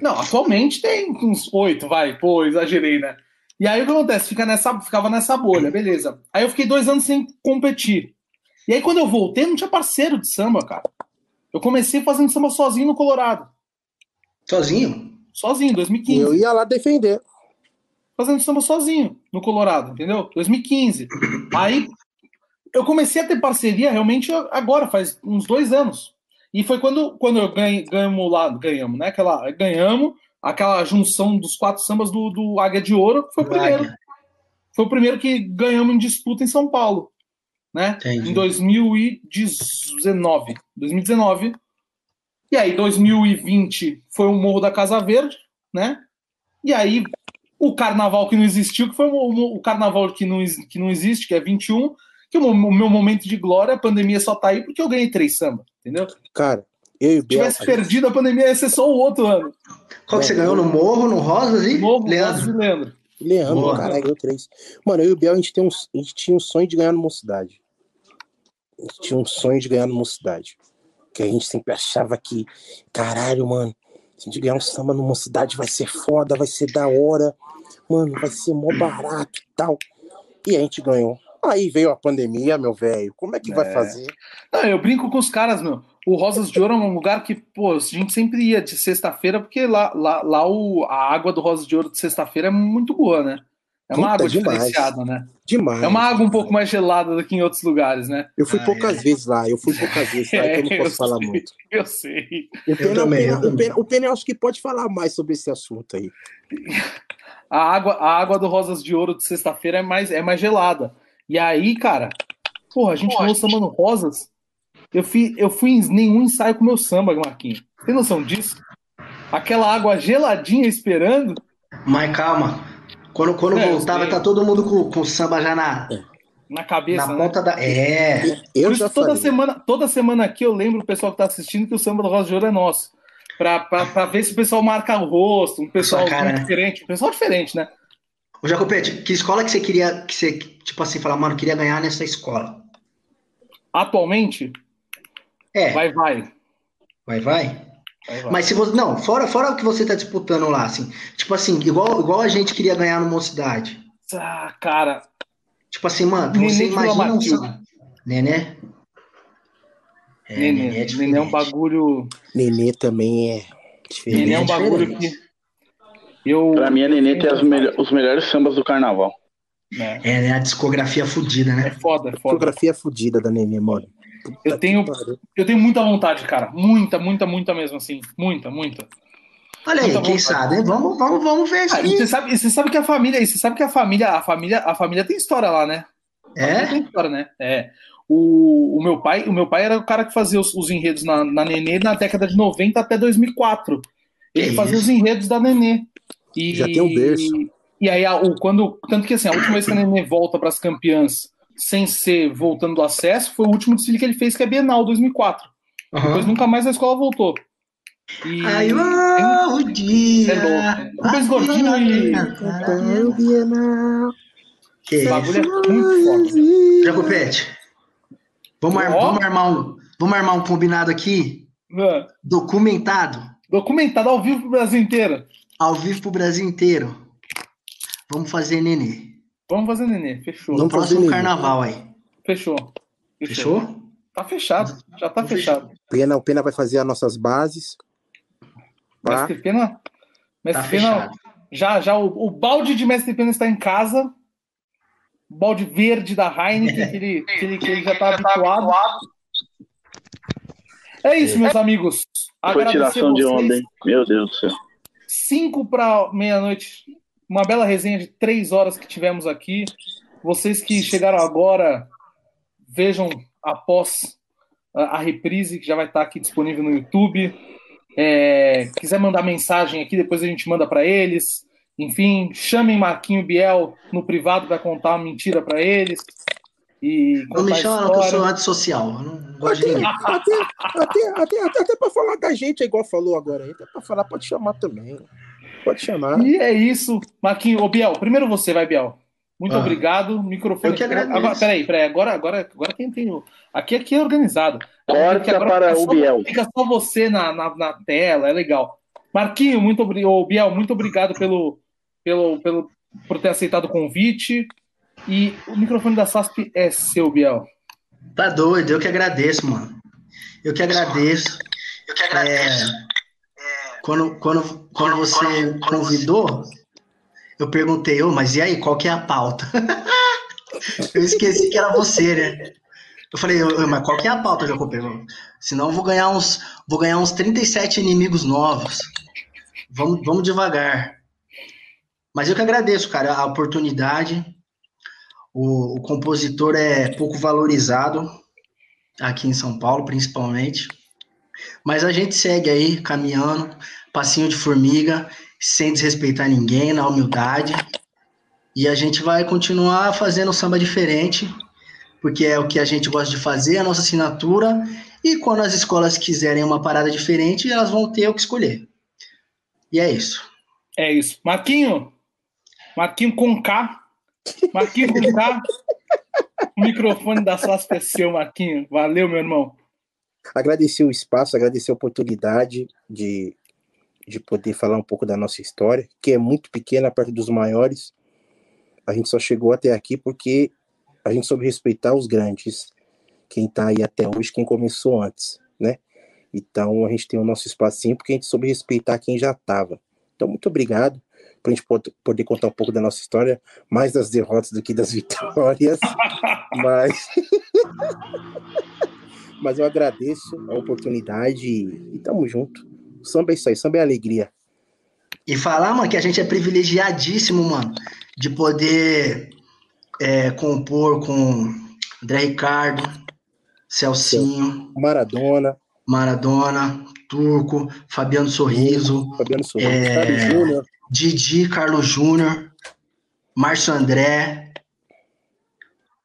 Não, atualmente tem uns oito, vai. Pô, exagerei, né? E aí o que acontece? Fica nessa, ficava nessa bolha, beleza. Aí eu fiquei dois anos sem competir. E aí quando eu voltei, não tinha parceiro de samba, cara. Eu comecei fazendo samba sozinho no Colorado. Sozinho? Sozinho, 2015 Eu ia lá defender. fazendo samba sozinho no Colorado, entendeu? 2015. Aí eu comecei a ter parceria realmente agora, faz uns dois anos. E foi quando, quando eu ganhei, ganhamos lá, ganhamos, né? Aquela, ganhamos aquela junção dos quatro sambas do, do Águia de Ouro, que foi o primeiro. Águia. Foi o primeiro que ganhamos em disputa em São Paulo, né? Entendi. Em 2019. 2019. E aí, 2020 foi o Morro da Casa Verde, né? E aí, o carnaval que não existiu, que foi o, o- o carnaval que não, que não existe, que é 21, que o, o meu momento de glória, a pandemia só tá aí porque eu ganhei três samba, entendeu? Cara, eu e tivesse perdido a pandemia, ia ser só o outro ano. Qual que você ganhou no Morro, no Rosas e? Novo, Leandro. Leandro. Leandro. Leandro, Boa. caralho, ganhou três. Mano, eu e o Biel, a gente, tem um, a gente tinha um sonho de ganhar no Mocidade. A gente tinha um sonho de ganhar no Mocidade. Que a gente sempre achava que, caralho, mano, se a gente ganhar um samba no Mocidade vai ser foda, vai ser da hora. Mano, vai ser mó barato e tal. E a gente ganhou. Aí veio a pandemia, meu velho. Como é que vai É. fazer? Não, eu brinco com os caras, meu. O Rosas de Ouro é um lugar que, pô, a gente sempre ia de sexta-feira, porque lá, lá, lá o, a água do Rosas de Ouro de sexta-feira é muito boa, né? É uma Puta, água demais. diferenciada, né? Demais. É uma água um pouco mais gelada do que em outros lugares, né? Eu fui Ah, poucas é. vezes lá, eu fui poucas vezes lá, então eu não É, posso eu falar sei. muito. Eu sei. O Pena, também, o, Pena, eu também. o, Pena, o Pena eu acho que pode falar mais sobre esse assunto aí. A água, a água do Rosas de Ouro de sexta-feira é mais, é mais gelada. E aí, cara, porra, a gente samba no Rosas. Eu fui, eu fui em nenhum ensaio com meu samba, Marquinhos. Tem noção disso? Aquela água geladinha esperando. Mas calma. Quando, quando É, eu voltava, sei. tá todo mundo com, com o samba já na, Na cabeça, na né? ponta da. É. Eu já toda falei. semana, toda semana aqui eu lembro o pessoal que tá assistindo que o samba do Rosa de Ouro é nosso. Pra, pra, pra ver se o pessoal marca o rosto, um pessoal cara, né? diferente. Um pessoal diferente, né? Ô, Jacopete, que escola que você queria, que você, tipo assim, falar, mano, queria ganhar nessa escola? Atualmente, É, vai, vai. vai, vai. vai, vai. Mas se você. Não, fora, fora o que você tá disputando lá, assim. Tipo assim, igual, igual a gente queria ganhar no Mocidade. Ah, cara, Tipo assim, mano, Nenê você imagina um. Nené? É, Nenê, Nenê é Nenê é um bagulho. Nenê também é diferente. Nenê é um é bagulho que. Eu. Pra mim, a Nenê tem as melho- os melhores sambas do carnaval. né, É, né? A discografia fudida, É né? foda, é foda. Fotografia fudida da Nenê, mano. Eu tenho, eu tenho muita vontade, cara. Muita, muita, muita mesmo, assim. Muita, muita. Olha aí, Muita quem vontade. sabe? Vamos, vamos, vamos ver isso Ah, e aí. você sabe, e você sabe que a família, e você sabe que a família, a família, a família tem história lá, né? É? tem história, né? É. O, o meu pai, o meu pai era o cara que fazia os, os enredos na, na Nenê na década de 90 até 2004. Ele Que fazia isso? os enredos da Nenê. E, Já tem um berço. E aí, a- o, quando, tanto que assim, a última vez que a Nenê volta para as campeãs sem ser voltando do acesso foi o último desfile que ele fez, que é Bienal 2004. Depois Aham. nunca mais a escola voltou. E Aí ó, o dia. É louco. Rubens Gordinho e- Cantar Bienal. Que bagulho é muito foda. Jacopete, Vamos, ar- vamos armar um, vamos armar um combinado aqui, Ah, documentado, Documentado ao vivo pro Brasil inteiro. ao vivo pro Brasil inteiro. Vamos fazer nenê. Vamos fazer nenê. Fechou. No Vamos fazer próximo nenê. carnaval aí. Fechou. Fechou? Tá fechado. Já tá fechado. Pena, o Pena vai fazer as nossas bases. Tá? Mestre Pena. Tá Mestre Pena. fechado. Já, já o, o balde de Mestre Pena está em casa. O balde verde da Heineken, que ele, que ele, que ele já está habituado. É isso, meus amigos. Foi Agradecer tiração de vocês. onda, hein? Meu Deus do céu. 5 para meia-noite. Uma bela resenha de três horas que tivemos aqui. Vocês que chegaram agora, vejam após a, reprise, que já vai estar aqui disponível no YouTube. É, quiser mandar mensagem aqui, depois a gente manda para eles. Enfim, chamem Marquinho Biel no privado para contar uma mentira para eles. E Não me chama, que eu sou antissocial. Eu não gosto de ninguém. Até, até, até, até, até pra falar da gente, é igual falou agora. Até pra falar, pode chamar também. Pode chamar. E é isso. Marquinho, ô Biel, primeiro você, vai, Biel. Muito Ah. obrigado. Microfone. Eu que agradeço. Agora, peraí, peraí. Agora, agora, agora quem tem. Aqui, aqui é organizado. Corta agora para fica o só- Biel. Fica só você na, na, na tela, é legal. Marquinho, muito obrigado. Biel, muito obrigado pelo, pelo, pelo, por ter aceitado o convite. E o microfone da SASP é seu, Biel. Tá doido, eu que agradeço, mano. Eu que agradeço. Eu que agradeço. Quando, quando, quando você convidou, eu perguntei, ô, mas e aí, qual que é a pauta? eu esqueci que era você, né? Eu falei, ô, mas qual que é a pauta, Jacopé? Senão eu vou ganhar uns, vou ganhar uns 37 inimigos novos. Vamos, vamos devagar. Mas eu que agradeço, cara, a oportunidade. O, o compositor é pouco valorizado aqui em São Paulo, principalmente. Mas a gente segue aí caminhando, passinho de formiga, sem desrespeitar ninguém, na humildade. E a gente vai continuar fazendo samba diferente, porque é o que a gente gosta de fazer, a nossa assinatura. E quando as escolas quiserem uma parada diferente, elas vão ter o que escolher. E é isso. É isso. Marquinho. Marquinho com K. Marquinho com K. O microfone da SASP é seu, Marquinho. Valeu, meu irmão. Agradecer o espaço, agradecer a oportunidade de, de poder falar um pouco da nossa história, que é muito pequena perto dos maiores. A gente só chegou até aqui porque a gente soube respeitar os grandes, quem está aí até hoje, quem começou antes, né? Então a gente tem o nosso espacinho porque a gente soube respeitar quem já estava. Então, muito obrigado por a gente pod- poder contar um pouco da nossa história, mais das derrotas do que das vitórias. Mas, mas eu agradeço a oportunidade e, e tamo junto. O samba é isso aí, samba é alegria. E falar, mano, que a gente é privilegiadíssimo, mano, de poder é, compor com André Ricardo, Celcinho, Maradona, Maradona, Turco, Fabiano Sorriso, Fabiano Sorriso, É. Carlos Didi, Carlos Júnior, Márcio André,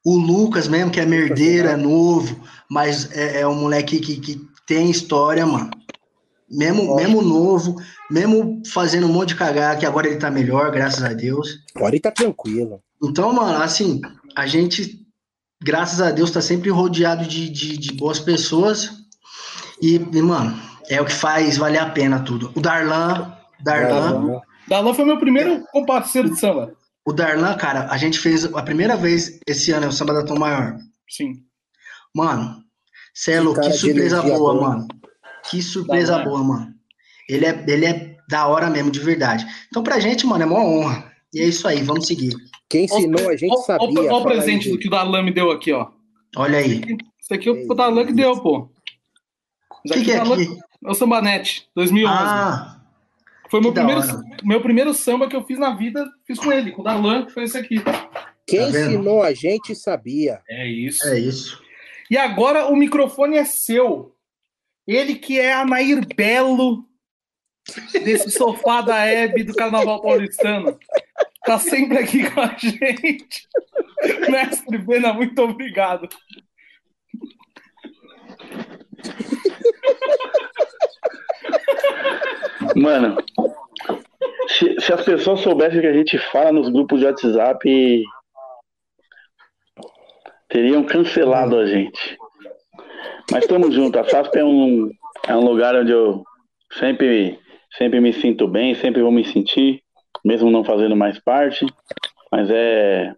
o Lucas mesmo, que é merdeiro, é novo, mas é, é um moleque que, que tem história, mano. Mesmo, mesmo novo, mesmo fazendo um monte de cagar, que agora ele tá melhor, graças a Deus. agora ele tá tranquilo. Então, mano, assim, a gente, graças a Deus, tá sempre rodeado de, de, de boas pessoas. E, e, mano, é o que faz valer a pena tudo. O Darlan, Darlan, Darlan foi meu primeiro comparceiro de samba. O Darlan, cara, a gente fez a primeira vez esse ano, é o Samba da Tom Maior. Sim. Mano, cê é Que surpresa boa, boa. mano. Que surpresa Darlan. boa, mano. Ele é, ele é da hora mesmo, de verdade. Então, pra gente, mano, é uma honra. E é isso aí, vamos seguir. Quem ensinou a gente Olha sabia. o falar presente do que o Darlan me deu aqui, ó. Olha aí. Isso aqui é o Darlan que deu, pô. O Isso que, aqui que é o aqui? É o Sambanete, 2011. Ah, foi meu primeiro, meu primeiro samba que eu fiz na vida, fiz com ele, com o Darlan, que foi esse aqui. Quem Tá ensinou a gente sabia. É isso. é isso. E agora o microfone é seu. Ele que é a Nair Belo desse sofá da Hebe do Carnaval Paulistano. Tá sempre aqui com a gente. Mestre Pena, muito obrigado. Mano, se, se as pessoas soubessem o que a gente fala nos grupos de WhatsApp, teriam cancelado a gente. Mas estamos juntos. A SASP é um, é um lugar onde eu sempre, sempre me sinto bem, sempre vou me sentir, mesmo não fazendo mais parte. Mas é,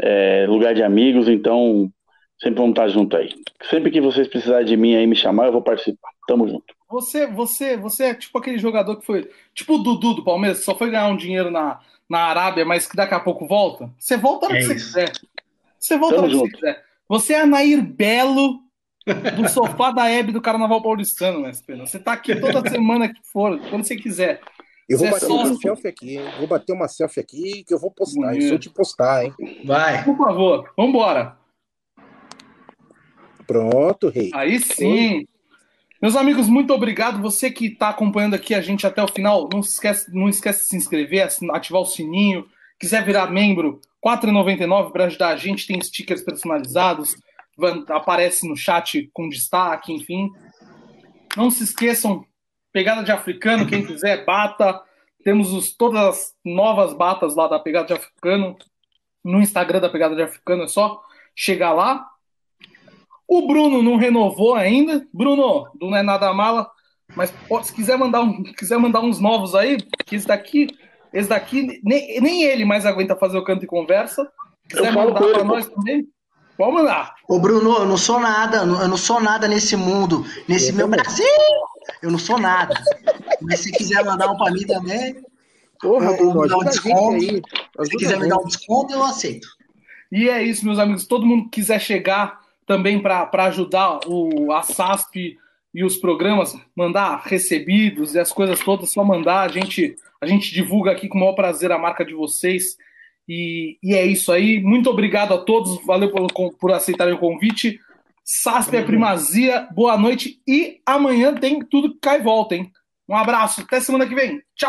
é lugar de amigos, então sempre vamos estar junto aí. Sempre que vocês precisarem de mim aí me chamar, eu vou participar. Tamo junto. Você, você, você é tipo aquele jogador que foi. Tipo o Dudu do Palmeiras, que só foi ganhar um dinheiro na, na Arábia, mas que daqui a pouco volta. Você volta no É que você isso. quiser. Você volta Tamo que você quiser. Você é a Nair Belo do sofá da Hebe do Carnaval Paulistano, né, Pena? Você tá aqui toda semana que for, quando você quiser. Eu vou Você é bater uma selfie aqui, hein? Vou bater uma selfie aqui que eu vou postar. Bonito. Eu sou de postar, hein? Vai. Por favor, vambora. Pronto, rei. Aí sim. Meus amigos, muito obrigado. Você que está acompanhando aqui a gente até o final, não esquece, não esquece de se inscrever, ativar o sininho. Quiser virar membro, R$ 4,99 para ajudar a gente. Tem stickers personalizados, aparece no chat com destaque, enfim. Não se esqueçam, pegada de africano, quem quiser, bata. Temos os- todas as novas batas lá da Pegada de Africano no Instagram da Pegada de Africano, é só chegar lá. O Bruno não renovou ainda. Bruno, do Não é Nada Mala, mas pô, se quiser mandar, um, quiser mandar uns novos aí, que esse daqui, esse daqui, nem, nem ele mais aguenta fazer o canto e conversa. Quiser Eu mandar pô. nós também, pode mandar. Ô, Bruno, eu não sou nada, eu não sou nada nesse mundo, nesse Eu meu também. Brasil. Eu não sou nada. Mas se quiser mandar um pra mim também, Porra, Eu Bruno, um desconto. aí. se quiser me dar um desconto, eu aceito. E é isso, meus amigos. Todo mundo que quiser chegar também para ajudar o, a SASP e os programas, mandar recebidos e as coisas todas, só mandar. A gente, a gente divulga aqui com o maior prazer a marca de vocês. E, e é isso aí. Muito obrigado a todos. Valeu por, por aceitarem o convite. SASP é primazia. Boa noite. E amanhã tem tudo que cai e volta, hein? Um abraço. Até semana que vem. Tchau.